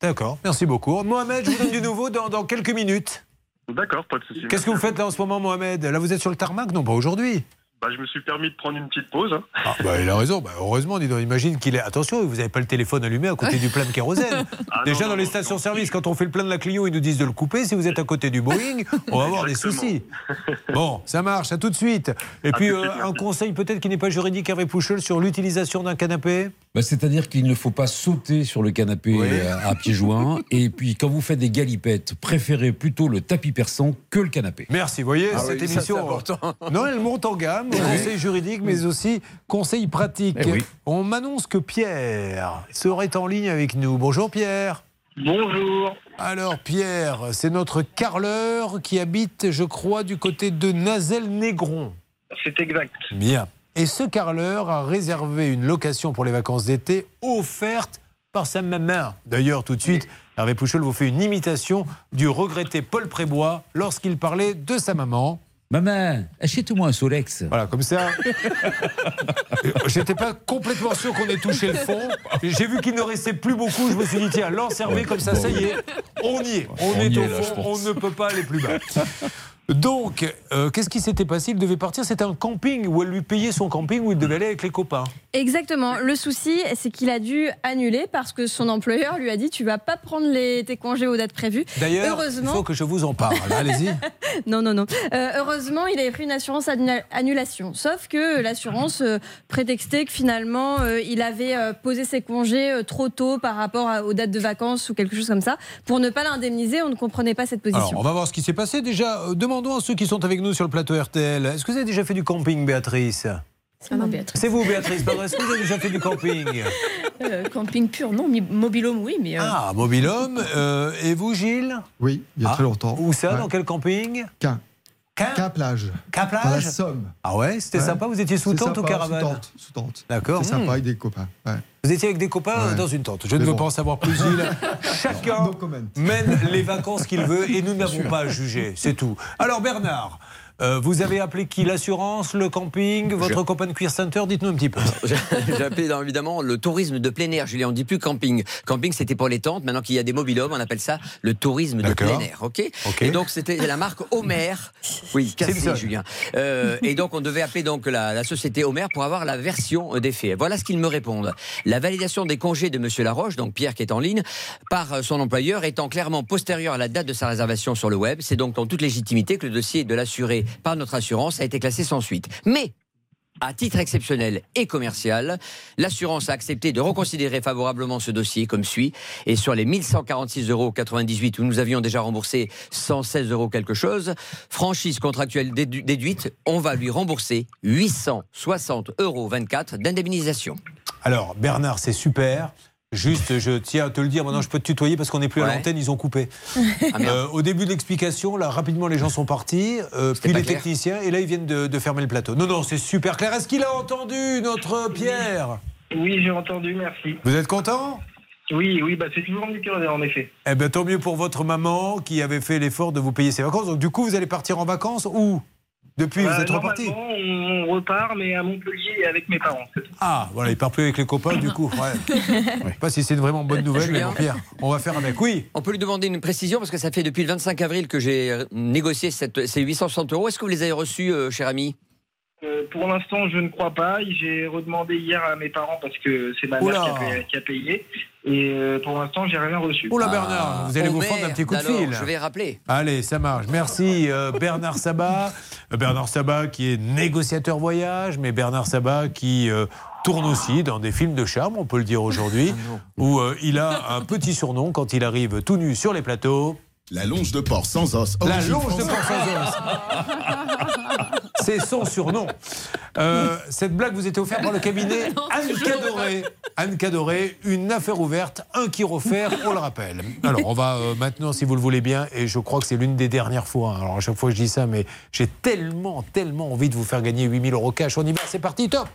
D'accord, merci beaucoup. Mohamed, je vous donne du nouveau dans, dans quelques minutes. D'accord, pas de souci. Qu'est-ce que vous faites là en ce moment, Mohamed? Là, vous êtes sur le tarmac? Non, pas aujourd'hui. Bah, Je me suis permis de prendre une petite pause. hein. Ah, bah, il a raison. Bah, heureusement, dis donc, imagine qu'il est. Attention, vous n'avez pas le téléphone allumé à côté du plein de kérosène. Ah, Déjà, non, dans les stations-service, quand on fait le plein de la Clio, ils nous disent de le couper. Si vous êtes à côté du Boeing, on va avoir des soucis. Bon, ça marche, à tout de suite. Et puis, euh, suite, un conseil peut-être qui n'est pas juridique, Hervé Pouchel, sur l'utilisation d'un canapé? Bah, C'est-à-dire qu'il ne faut pas sauter sur le canapé Oui. euh, à pieds joints. Et puis, quand vous faites des galipettes, préférez plutôt le tapis persan que le canapé. Merci, vous voyez, Ah cette oui, ça, émission. c'est important. non, elle monte en gamme, conseils juridiques, mais aussi conseils pratiques. Eh oui. On m'annonce que Pierre serait en ligne avec nous. Bonjour Pierre. Bonjour. Alors Pierre, c'est notre carleur qui habite, je crois, du côté de Nazel-Négron. C'est exact. Bien. Et ce carleur a réservé une location pour les vacances d'été offerte par sa maman. D'ailleurs, tout de suite, Hervé Pouchol vous fait une imitation du regretté Paul Prébois lorsqu'il parlait de sa maman. Maman, achète-moi un Solex. Voilà, comme ça. Euh, J'étais pas complètement sûr qu'on ait touché le fond. J'ai vu qu'il ne restait plus beaucoup. Je me suis dit, tiens, lance Hervé, comme ça, ça y est, on y est. On, On est y au là, fond, on ne peut pas aller plus bas. Donc, euh, qu'est-ce qui s'était passé? Il devait partir. C'était un camping où elle lui payait son camping où il devait aller avec les copains. Exactement. Le souci, c'est qu'il a dû annuler parce que son employeur lui a dit tu vas pas prendre les, tes congés aux dates prévues. D'ailleurs, il heureusement. faut que je vous en parle. Allez-y. non, non, non. Euh, heureusement, il avait pris une assurance annula- annulation. Sauf que l'assurance euh, prétextait que finalement, il avait posé ses congés trop tôt par rapport à- aux dates de vacances ou quelque chose comme ça. Pour ne pas l'indemniser, on ne comprenait pas cette position. Alors, on va voir ce qui s'est passé. Déjà, euh, demandons à ceux qui sont avec nous sur le plateau RTL. Est-ce que vous avez déjà fait du camping, Béatrice? C'est moi, Béatrice. C'est vous, Béatrice. Pardon, Est-ce que vous avez déjà fait du camping? Euh, camping pur, non. Mobilhome, oui, mais. euh, Ah, mobilhome. Euh, et vous, Gilles? Oui, il y a Ah, très longtemps. Où ça? Ouais. Dans quel camping? Quin. Quin plage. Plage Dans la Somme. Ah ouais, c'était Ouais. sympa. Vous étiez sous tente ou caravane Sous tente. Sous tente. D'accord. C'est sympa Hmm. avec des copains. Ouais. Vous étiez avec des copains euh, Ouais. dans une tente. Je ne veux bon. pas en savoir plus. Chacun mène les vacances qu'il veut et nous n'avons pas à juger. C'est tout. Alors, Bernard. Euh, vous avez appelé qui L'assurance, le camping, votre Je- de Queer Center Dites-nous un petit peu. J'ai appelé évidemment le tourisme de plein air. Julien, on ne dit plus camping. Camping, c'était pour les tentes. Maintenant qu'il y a des mobilhomes, on appelle ça le tourisme de plein air. Ok. Et donc c'était la marque Homer. Oui, cassé. Julien. Euh, et donc on devait appeler donc la, la société Homer pour avoir la version des faits. Voilà ce qu'ils me répondent. La validation des congés de Monsieur Laroche, donc Pierre qui est en ligne, par euh, son employeur étant clairement postérieure à la date de sa réservation sur le web. C'est donc en toute légitimité que le dossier de l'assuré par notre assurance a été classé sans suite. Mais à titre exceptionnel et commercial, l'assurance a accepté de reconsidérer favorablement ce dossier comme suit. Et sur les 1146,98 euros où nous avions déjà remboursé 116 euros quelque chose, franchise contractuelle dédu- déduite, on va lui rembourser 860,24 euros d'indemnisation. Alors, Bernard, c'est super. Juste, je tiens à te le dire, maintenant je peux te tutoyer parce qu'on n'est plus à l'antenne, ils ont coupé. Ah. Euh, au début de l'explication, là, rapidement, les gens sont partis, euh, puis les clair. techniciens, et là, ils viennent de, de fermer le plateau. Non, non, c'est super clair. Est-ce qu'il a entendu notre Pierre? Oui, j'ai entendu, merci. Vous êtes content? Oui, oui, bah c'est toujours mieux en effet. Eh bien, tant mieux pour votre maman qui avait fait l'effort de vous payer ses vacances. Donc, du coup, vous allez partir en vacances où Depuis, vous Euh, êtes reparti normalement, on repart, mais à Montpellier avec mes parents. Ah, voilà, il part plus avec les copains, du coup. Ouais. Je sais pas si c'est une vraiment bonne nouvelle, mais bon, Pierre, on va faire avec. Oui. On peut lui demander une précision parce que ça fait depuis le 25 avril que j'ai euh, négocié cette- ces 860 euros. Est-ce que vous les avez reçus, euh, cher ami? Euh, pour l'instant, je ne crois pas. J'ai redemandé hier à mes parents parce que c'est ma mère Oula. qui a, payé, qui a payé. Et euh, pour l'instant, j'ai rien reçu. Oh là, Bernard, vous allez vous prendre un petit coup de fil. Je vais rappeler. Allez, ça marche. Merci euh, Bernard Sabat. Bernard Sabat qui est négociateur voyage, mais Bernard Sabat qui euh, tourne aussi dans des films de charme, on peut le dire aujourd'hui, où euh, il a un petit surnom quand il arrive tout nu sur les plateaux. La longe de porc sans os. La longe de porc sans os. C'est son surnom. Euh, cette blague vous était offerte par le cabinet Anne Cadoré. Anne Cadoré, une affaire ouverte, un qui refaire, on le rappelle. Alors, on va euh, maintenant, si vous le voulez bien, et je crois que c'est l'une des dernières fois. hein. Alors, à chaque fois, je dis ça, mais j'ai tellement, tellement envie de vous faire gagner 8000 euros cash. On y va, c'est parti, top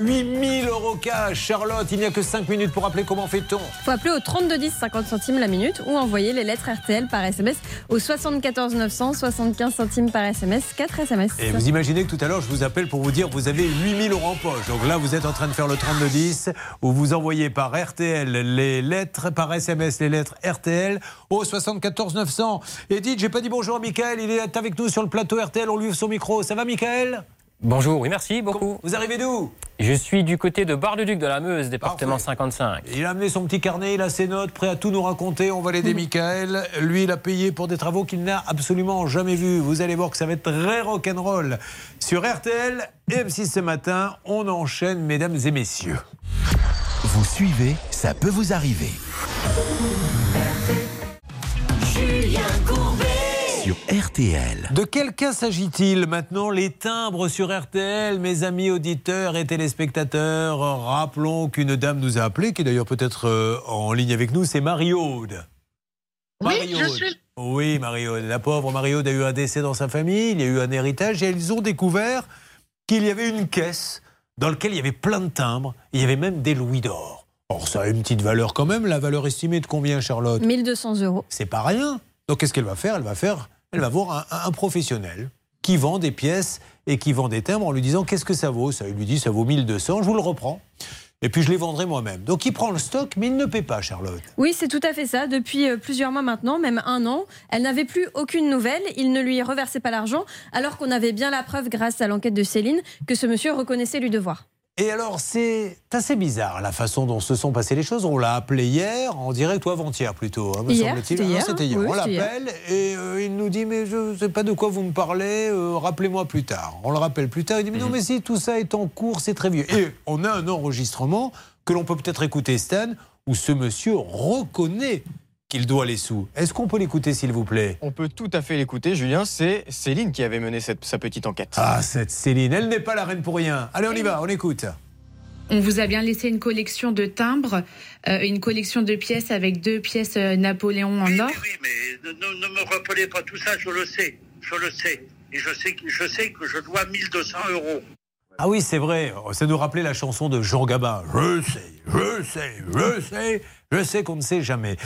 8000 euros cash Charlotte, il n'y a que 5 minutes pour appeler. Comment fait-on? Faut appeler au 3210 50 centimes la minute ou envoyer les lettres RTL par SMS au 74 900 75 centimes par SMS 4 SMS. Et vous imaginez que tout à l'heure, je vous appelle pour vous dire vous avez 8000 euros en poche. Donc là, vous êtes en train de faire le 3210 où vous envoyez par RTL les lettres, par SMS les lettres RTL au 74 900. Et dites, j'ai pas dit bonjour à Michael, il est avec nous sur le plateau RTL, on lui ouvre son micro. Ça va, Michael? Bonjour, oui, merci beaucoup. Vous arrivez d'où? Je suis du côté de Bar-le-Duc de la Meuse, département 55. Il a amené son petit carnet, il a ses notes, prêt à tout nous raconter. On va l'aider, Michael. Lui, il a payé pour des travaux qu'il n'a absolument jamais vus. Vous allez voir que ça va être très rock'n'roll. Sur RTL et M6 ce matin, on enchaîne, mesdames et messieurs. Vous suivez, ça peut vous arriver. RTL. De quel cas s'agit-il maintenant? Les timbres sur RTL, mes amis auditeurs et téléspectateurs. Rappelons qu'une dame nous a appelé, qui est d'ailleurs peut-être euh, en ligne avec nous, c'est Marie-Aude. Oui, je Marie-Aude. suis- Oui, Marie-Aude. La pauvre Marie-Aude a eu un décès dans sa famille, il y a eu un héritage et ils ont découvert qu'il y avait une caisse dans laquelle il y avait plein de timbres, il y avait même des louis d'or. Or, ça a une petite valeur quand même. La valeur estimée de combien, Charlotte? 1200 euros. c'est pas rien. Donc qu'est-ce qu'elle va faire? Elle va faire, elle va voir un, professionnel qui vend des pièces et qui vend des timbres en lui disant qu'est-ce que ça vaut? Ça il lui dit ça vaut 1200, je vous le reprends. Et puis je les vendrai moi-même. Donc il prend le stock, mais il ne paie pas, Charlotte. Oui, c'est tout à fait ça. Depuis euh, plusieurs mois maintenant, même un an, elle n'avait plus aucune nouvelle. Il ne lui reversait pas l'argent, alors qu'on avait bien la preuve, grâce à l'enquête de Céline, que ce monsieur reconnaissait lui devoir. Et alors c'est assez bizarre la façon dont se sont passées les choses. On l'a appelé hier, en direct ou avant-hier plutôt, hein, me Hier, semble-t-il. c'était Ah, hier. C'était hier. Oui, on l'appelle et euh, il nous dit mais je ne sais pas de quoi vous me parlez, euh, rappelez-moi plus tard. On le rappelle plus tard, il dit mais non mais si tout ça est en cours, c'est très vieux. Et on a un enregistrement que l'on peut peut-être écouter Stan où ce monsieur reconnaît qu'il doit les sous. Est-ce qu'on peut l'écouter s'il vous plaît? On peut tout à fait l'écouter, Julien. C'est Céline qui avait mené cette- sa petite enquête. Ah cette Céline, elle n'est pas la reine pour rien. Allez on y va, on écoute. On vous a bien laissé une collection de timbres, euh, une collection de pièces avec deux pièces euh, Napoléon en or. Ne, ne- ne me rappelez pas tout ça, je le sais, je le sais. Et je sais, que- je sais que je dois 1200 euros. Ah oui, c'est vrai. Ça nous rappelait la chanson de Jean Gabin. Je sais, je sais, je sais, je sais qu'on ne sait jamais.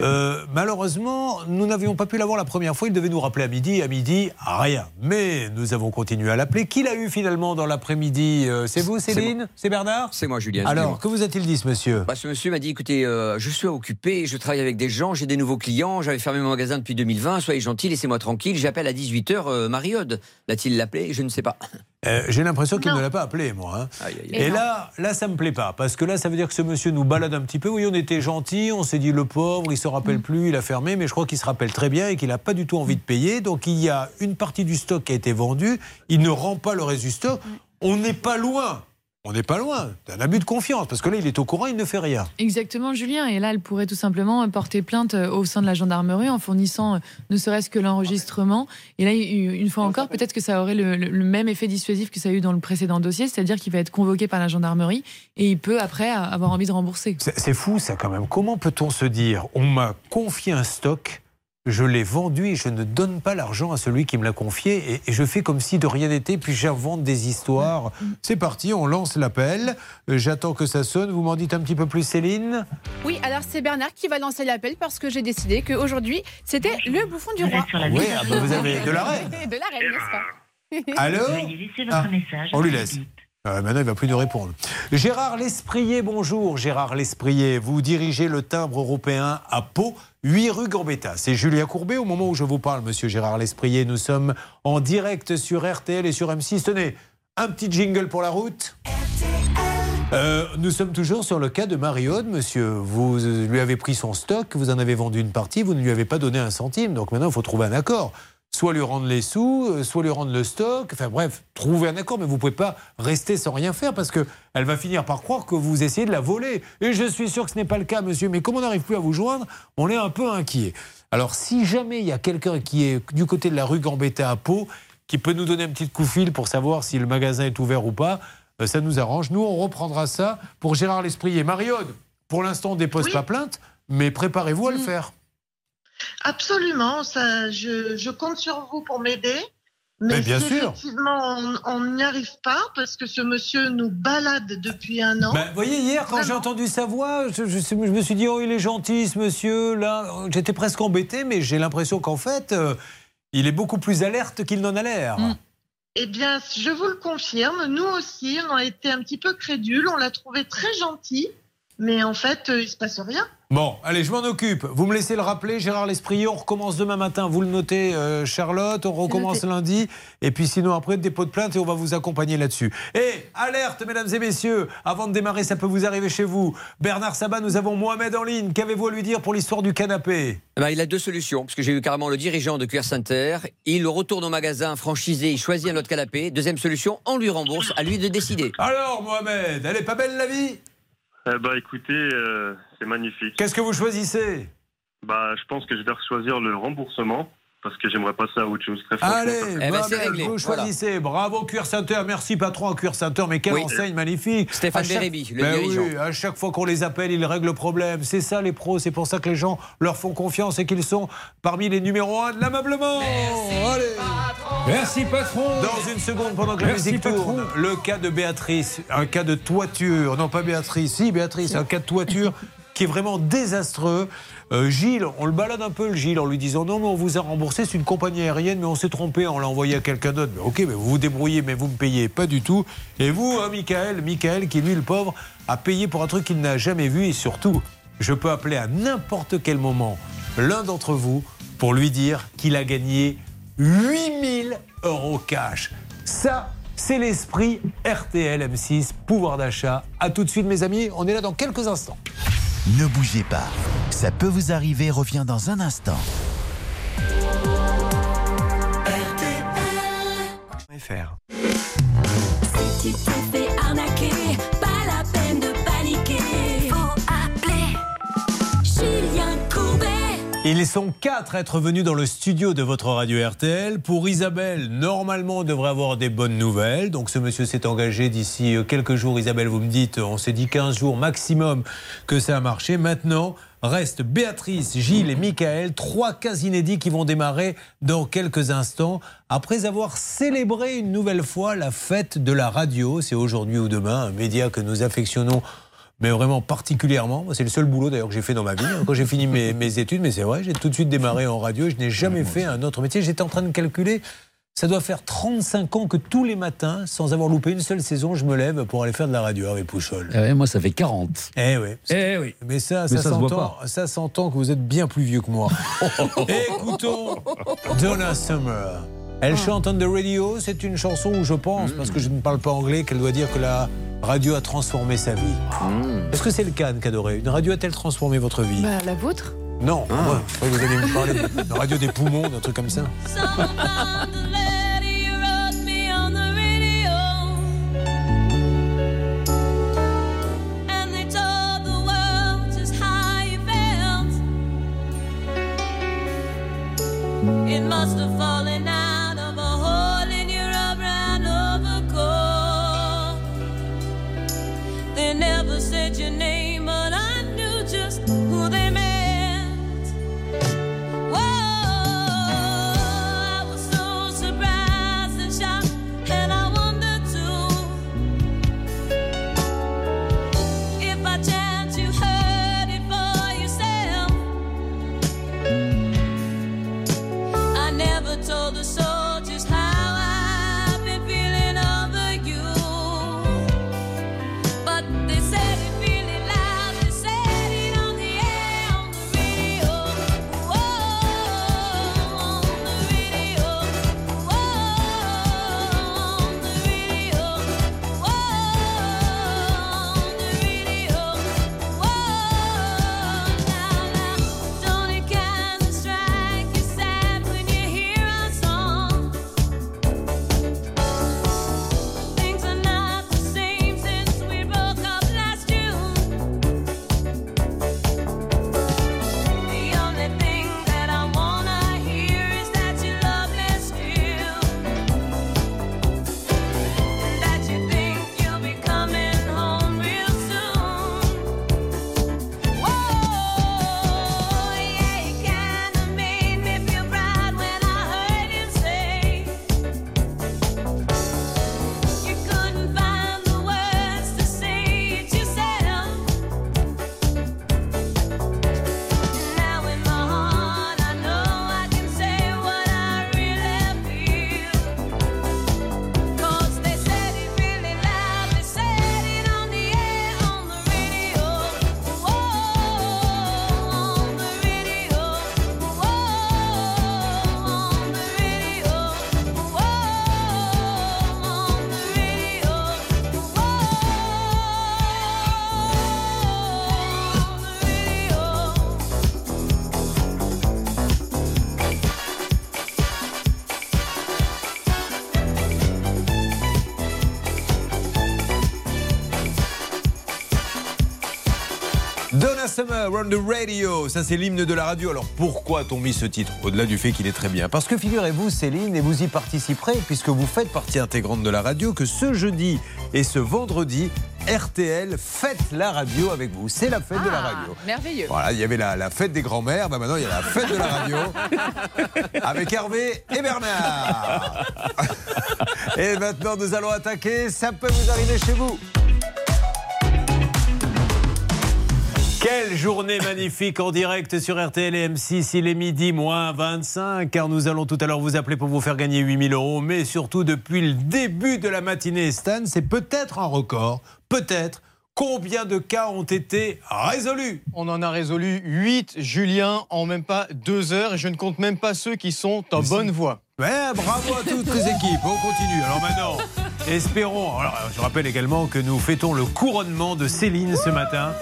Euh, malheureusement, nous n'avions pas pu l'avoir la première fois. Il devait nous rappeler à midi. À midi, rien. Mais nous avons continué à l'appeler. Qui l'a eu finalement dans l'après-midi Euh, C'est vous, Céline? C'est Bernard? C'est moi, Julien. Alors, que vous a-t-il dit, ce monsieur? Bah, ce monsieur m'a dit écoutez, euh, je suis occupé, je travaille avec des gens, j'ai des nouveaux clients, j'avais fermé mon magasin depuis 2020, soyez gentil, laissez-moi tranquille, j'appelle à 18h euh, Marie-Aude. L'a-t-il l'appelé? Je ne sais pas. Euh, J'ai l'impression qu'il ne l'a pas appelé, moi. hein. Aïe, aïe, aïe. Et là, là, ça me plaît pas, parce que là, ça veut dire que ce monsieur nous balade un petit peu. Oui, on était gentil, on s'est dit le pauvre, il se rappelle plus, il a fermé, mais je crois qu'il se rappelle très bien et qu'il n'a pas du tout envie de payer. Donc il y a une partie du stock qui a été vendue, il ne rend pas le reste du stock. On n'est pas loin. On n'est pas loin d'un abus de confiance, parce que là, il est au courant, il ne fait rien. Exactement, Julien. Et là, elle pourrait tout simplement porter plainte euh, au sein de la gendarmerie en fournissant euh, ne serait-ce que l'enregistrement. Et là, une fois encore, peut-être que ça aurait le, le- le même effet dissuasif que ça a eu dans le précédent dossier, c'est-à-dire qu'il va être convoqué par la gendarmerie et il peut après avoir envie de rembourser. C'est c'est fou, ça, quand même. Comment peut-on se dire On m'a confié un stock, je l'ai vendu et je ne donne pas l'argent à celui qui me l'a confié et, et je fais comme si de rien n'était, puis j'invente des histoires. C'est parti, on lance l'appel. Euh, J'attends que ça sonne. Vous m'en dites un petit peu plus, Céline? Oui, alors c'est Bernard qui va lancer l'appel parce que j'ai décidé qu'aujourd'hui, c'était le bouffon du roi. Oui, ah bah vous avez de la reine. de la reine, n'est-ce pas? Allô? Ah, On lui laisse. Euh, maintenant, il va plus nous répondre. Gérard Lesprier, bonjour. Gérard Lesprier, vous dirigez le timbre européen à Pau, 8 rue Gambetta. C'est Julien Courbet. Au moment où je vous parle, monsieur Gérard Lesprier, nous sommes en direct sur RTL et sur M6. Tenez, un petit jingle pour la route. Euh, nous sommes toujours sur le cas de Marie-Aude, monsieur. Vous lui avez pris son stock, vous en avez vendu une partie, vous ne lui avez pas donné un centime. Donc maintenant, il faut trouver un accord. Soit lui rendre les sous, euh, soit lui rendre le stock. Enfin bref, trouver un accord, mais vous pouvez pas rester sans rien faire parce que elle va finir par croire que vous essayez de la voler. Et je suis sûr que ce n'est pas le cas, monsieur. Mais comme on n'arrive plus à vous joindre, on est un peu inquiet. Alors si jamais il y a quelqu'un qui est du côté de la rue Gambetta à Pau, qui peut nous donner un petit coup de fil pour savoir si le magasin est ouvert ou pas, euh, ça nous arrange. Nous, on reprendra ça pour Gérard L'Esprit et Mariode. Pour l'instant, on dépose pas plainte, mais préparez-vous à le faire. Absolument, ça, je, je compte sur vous pour m'aider. Mais, Mais bien si sûr. effectivement on- n'y arrive pas parce que ce monsieur nous balade depuis un an. Vous voyez, hier, quand j'ai entendu sa voix, je, je- je me suis dit, oh, il est gentil, ce monsieur. Là, j'étais presque embêté, mais j'ai l'impression qu'en fait, euh, il est beaucoup plus alerte qu'il n'en a l'air. Eh bien, je vous le confirme, nous aussi, on a été un petit peu crédules, on l'a trouvé très gentil, mais en fait, euh, il se passe rien. Bon, allez, je m'en occupe. Vous me laissez le rappeler, Gérard L'Esprit. On recommence demain matin. Vous le notez, euh, Charlotte. On recommence lundi. Et puis sinon, après, dépôt de plainte et on va vous accompagner là-dessus. Et alerte, mesdames et messieurs, avant de démarrer, ça peut vous arriver chez vous. Bernard Sabat, nous avons Mohamed en ligne. Qu'avez-vous à lui dire pour l'histoire du canapé? Eh ben, il a deux solutions, parce que j'ai eu carrément le dirigeant de Cuir Center. Il retourne au magasin franchisé, il choisit un autre canapé. Deuxième solution, on lui rembourse, à lui de décider. Alors, Mohamed, elle est pas belle la vie? Eh bah écoutez, euh, c'est magnifique. Qu'est-ce que vous choisissez? Bah je pense que je dois choisir le remboursement parce que j'aimerais passer à autre chose. Très. Allez, Eh ben, c'est réglé. vous Voilà. choisissez. Bravo, Cuir Center. Merci, patron, à Cuir Center. Mais quelle Oui. enseigne magnifique. Stéphane chaque- Bérébi, le Ben dirigeant. Oui, à chaque fois qu'on les appelle, ils règlent le problème. C'est ça, les pros. C'est pour ça que les gens leur font confiance et qu'ils sont parmi les numéros 1 de l'ameublement. Allez. Merci, patron. Dans une seconde, pendant que la Merci, musique tourne, le cas de Béatrice, un cas de toiture, non pas Béatrice, si Béatrice, un cas de toiture qui est vraiment désastreux. Euh, Gilles, on le balade un peu, le Gilles, en lui disant non, mais on vous a remboursé, c'est une compagnie aérienne, mais on s'est trompé, on l'a envoyé à quelqu'un d'autre. Mais ok, mais vous vous débrouillez, mais vous me payez pas du tout. Et vous, hein, Michael, Michael, qui lui, le pauvre, a payé pour un truc qu'il n'a jamais vu et surtout, je peux appeler à n'importe quel moment l'un d'entre vous pour lui dire qu'il a gagné 8000 euros cash. Ça, c'est l'esprit RTL M6, pouvoir d'achat. À tout de suite, mes amis. On est là dans quelques instants. Ne bougez pas. Ça peut vous arriver, revient dans un instant. Ils sont quatre à être venus dans le studio de votre radio RTL. Pour Isabelle, normalement, on devrait avoir des bonnes nouvelles. Donc ce monsieur s'est engagé d'ici euh, quelques jours. Isabelle, vous me dites, on s'est dit 15 jours maximum que ça a marché. Maintenant, restent Béatrice, Gilles et Michael, trois cas inédits qui vont démarrer dans quelques instants. Après avoir célébré une nouvelle fois la fête de la radio, c'est aujourd'hui ou demain, un média que nous affectionnons mais vraiment particulièrement. C'est le seul boulot d'ailleurs que j'ai fait dans ma vie. Quand j'ai fini mes, mes études, mais c'est vrai, j'ai tout de suite démarré en radio. Je n'ai jamais fait un autre métier. J'étais en train de calculer. Ça doit faire 35 ans que tous les matins, sans avoir loupé une seule saison, je me lève pour aller faire de la radio avec Pouchol. Ah ouais, moi, ça fait 40. Eh oui. Eh oui. Mais ça, Mais ça, ça s'entend. Ça s'entend que vous êtes bien plus vieux que moi. Écoutons Donna Summer. Elle chante on the radio. C'est une chanson où je pense, parce que je ne parle pas anglais, qu'elle doit dire que la radio a transformé sa vie. Est-ce que c'est le cas, Anne Cadoré? Une radio a-t-elle transformé votre vie? Bah, la vôtre Non. Que vous allez me parler d'une radio des poumons, d'un truc comme ça. And they told the world just how you felt. It must have fallen On the radio, ça c'est l'hymne de la radio. Alors pourquoi a-t-on mis ce titre Au-delà du fait qu'il est très bien? Parce que figurez-vous Céline, et vous y participerez puisque vous faites partie intégrante de la radio, que ce jeudi et ce vendredi, RTL fête la radio avec vous. C'est la fête de la radio. Merveilleux. Voilà, il y avait la, la fête des grands-mères, bah maintenant il y a la fête de la radio avec Hervé et Bernard. Et maintenant nous allons attaquer, ça peut vous arriver chez vous. Quelle journée magnifique en direct sur RTL et M6. Il est midi moins 25, car nous allons tout à l'heure vous appeler pour vous faire gagner 8000 euros. Mais surtout, depuis le début de la matinée, Stan, c'est peut-être un record. Peut-être. Combien de cas ont été résolus? On en a résolu 8, Julien, en même pas deux heures. Et je ne compte même pas ceux qui sont en bonne voie. Ouais, bravo à toutes les équipes. On continue. Alors maintenant, espérons. Alors, je rappelle également que nous fêtons le couronnement de Céline ce matin.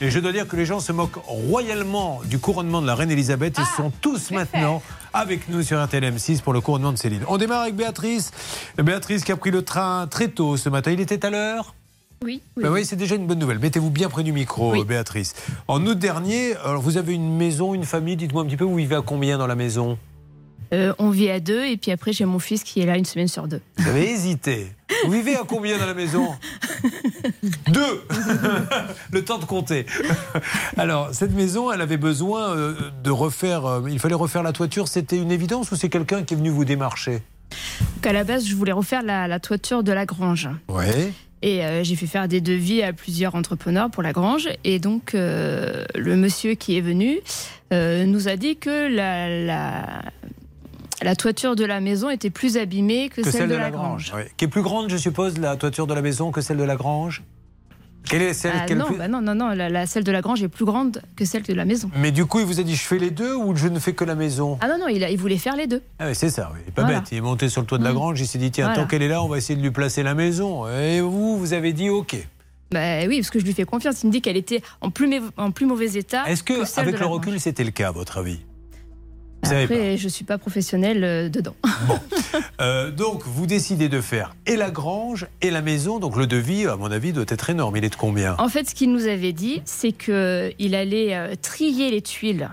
Et je dois dire que les gens se moquent royalement du couronnement de la reine Elisabeth. Ils sont tous maintenant avec nous sur RTL M6 pour le couronnement de Céline. On démarre avec Béatrice. Béatrice qui a pris le train très tôt ce matin. Il était à l'heure? Oui. Ben oui, c'est déjà une bonne nouvelle. Mettez-vous bien près du micro, Béatrice. En août dernier, alors vous avez une maison, une famille? Dites-moi un petit peu, vous vivez à combien dans la maison? Euh, on vit à deux et puis après j'ai mon fils qui est là une semaine sur deux. Vous avez hésité. Vous vivez à combien dans la maison? Deux Le temps de compter. Alors, cette maison, elle avait besoin euh, de refaire. euh, il fallait refaire la toiture. C'était une évidence ou c'est quelqu'un qui est venu vous démarcher? Donc à la base je voulais refaire la, la toiture de la grange. Ouais. Et euh, j'ai fait faire des devis à plusieurs entrepreneurs pour la grange. Et donc, euh, le monsieur qui est venu euh, nous a dit que la, la, la toiture de la maison était plus abîmée que, celle, de, la grange. Qui est plus grande, je suppose, la toiture de la maison que celle de la grange Quelle est celle Ah, quelle non, plus- bah non, non, non, la, la- celle de la grange est plus grande que celle de la maison. Mais du coup, il vous a dit je fais les deux ou je ne fais que la maison Ah non, non, il, a- il voulait faire les deux. Ah oui, c'est ça, oui. Il est pas Voilà. bête. Il est monté sur le toit de la Mm. grange, il s'est dit tiens, Voilà. tant qu'elle est là, on va essayer de lui placer la maison. Et vous, vous avez dit ok. Bah oui, parce que je lui fais confiance. Il me dit qu'elle était en plus, en plus mauvais état. Est-ce que, celle avec le recul, c'était le cas, à votre avis? Après, je suis pas professionnelle euh, dedans. Euh, donc, vous décidez de faire et la grange et la maison. Donc, le devis, à mon avis, doit être énorme. Il est de combien? En fait, ce qu'il nous avait dit, c'est que il allait euh, trier les tuiles.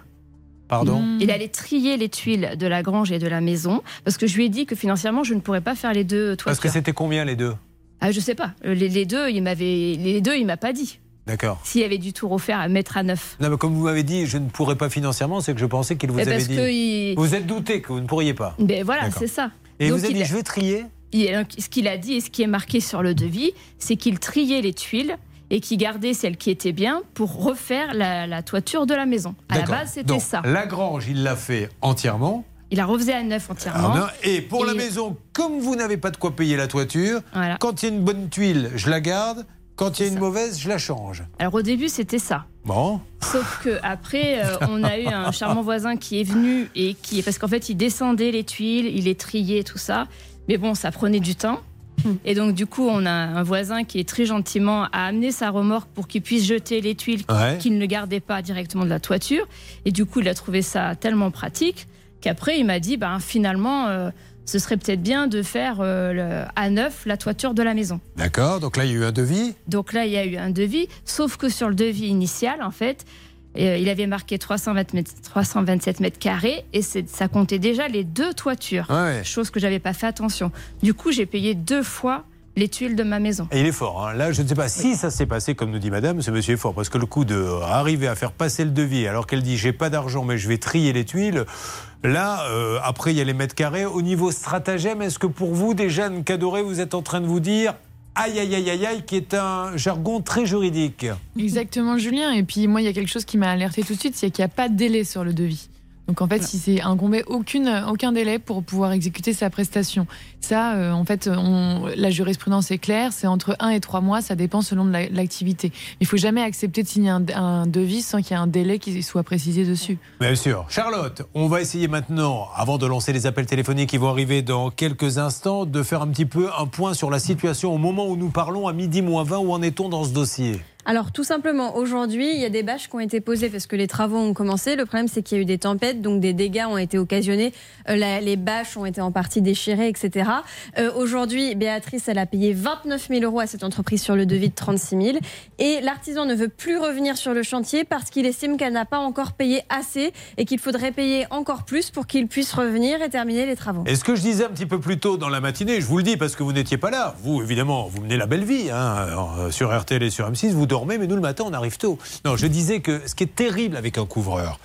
Pardon? Il allait trier les tuiles de la grange et de la maison, parce que je lui ai dit que financièrement, je ne pourrais pas faire les deux toitures. Parce que c'était combien les deux? Ah, je sais pas. Euh, Les, les deux, il m'avait, les deux, il m'a pas dit. D'accord. S'il y avait du tout refaire à mettre à neuf. Non, mais comme vous m'avez dit, je ne pourrais pas financièrement, c'est que je pensais qu'il vous Eh, avait parce dit. que il- Vous êtes douté que vous ne pourriez pas. Ben voilà, c'est ça. Et Donc, vous avez il dit a- je vais trier il- ce qu'il a dit et ce qui est marqué sur le devis, c'est qu'il triait les tuiles et qu'il gardait celles qui étaient bien pour refaire la, la toiture de la maison. À la base, c'était ça. La grange, il l'a fait entièrement. Il a refait à neuf entièrement. Ah, non. Et pour la maison, comme vous n'avez pas de quoi payer la toiture, Voilà. quand il y a une bonne tuile, je la garde. Quand il y a une mauvaise, je la change. Alors au début, c'était ça. Bon. Sauf que après, euh, on a eu un charmant voisin qui est venu et qui, parce qu'en fait, il descendait les tuiles, il les triait, tout ça. Mais bon, ça prenait du temps. Et donc, du coup, on a un voisin qui est très gentiment a amené sa remorque pour qu'il puisse jeter les tuiles Ouais. qu'il ne gardait pas directement de la toiture. Et du coup, il a trouvé ça tellement pratique qu'après, il m'a dit, ben, finalement, euh, ce serait peut-être bien de faire euh, le- à neuf la toiture de la maison. D'accord, donc là, il y a eu un devis. Donc là, il y a eu un devis, sauf que sur le devis initial, en fait, euh, il avait marqué 320 mètres- 327 mètres carrés et ça comptait déjà les deux toitures, Ouais. chose que j'avais pas fait attention. Du coup, j'ai payé deux fois les tuiles de ma maison. Et il est fort. hein. Là, je ne sais pas si ça s'est passé comme nous dit madame, ce monsieur est fort. Parce que le coup de arriver à faire passer le devis alors qu'elle dit j'ai pas d'argent mais je vais trier les tuiles. Là, euh, après, il y a les mètres carrés. Au niveau stratagème, est-ce que pour vous, déjà, Anne Cadoré, vous êtes en train de vous dire aïe, aïe, aïe, aïe, aïe, qui est un jargon très juridique? Exactement, Julien. Et puis moi, il y a quelque chose qui m'a alerté tout de suite, c'est qu'il n'y a pas de délai sur le devis. Donc en fait, si c'est incombé aucune, aucun délai pour pouvoir exécuter sa prestation. Ça, euh, en fait, on, la jurisprudence est claire, c'est entre 1 et 3 mois, ça dépend selon de la- l'activité. Il faut jamais accepter de signer un, un devis sans qu'il y ait un délai qui soit précisé dessus. Bien sûr. Charlotte, on va essayer maintenant, avant de lancer les appels téléphoniques qui vont arriver dans quelques instants, de faire un petit peu un point sur la situation au moment où nous parlons à midi moins 20. Où en est-on dans ce dossier? Alors tout simplement, aujourd'hui, il y a des bâches qui ont été posées parce que les travaux ont commencé. Le problème, c'est qu'il y a eu des tempêtes, donc des dégâts ont été occasionnés. Euh, les bâches ont été en partie déchirées, etc. Euh, aujourd'hui, Béatrice, elle a payé 29 000 euros à cette entreprise sur le devis de 36 000. Et l'artisan ne veut plus revenir sur le chantier parce qu'il estime qu'elle n'a pas encore payé assez et qu'il faudrait payer encore plus pour qu'il puisse revenir et terminer les travaux. Et ce que je disais un petit peu plus tôt dans la matinée, je vous le dis parce que vous n'étiez pas là. Vous, évidemment, vous menez la belle vie. hein, euh, sur RTL et sur M6, vous dormez, mais nous, le matin, on arrive tôt. Non, je disais que ce qui est terrible avec un couvreur,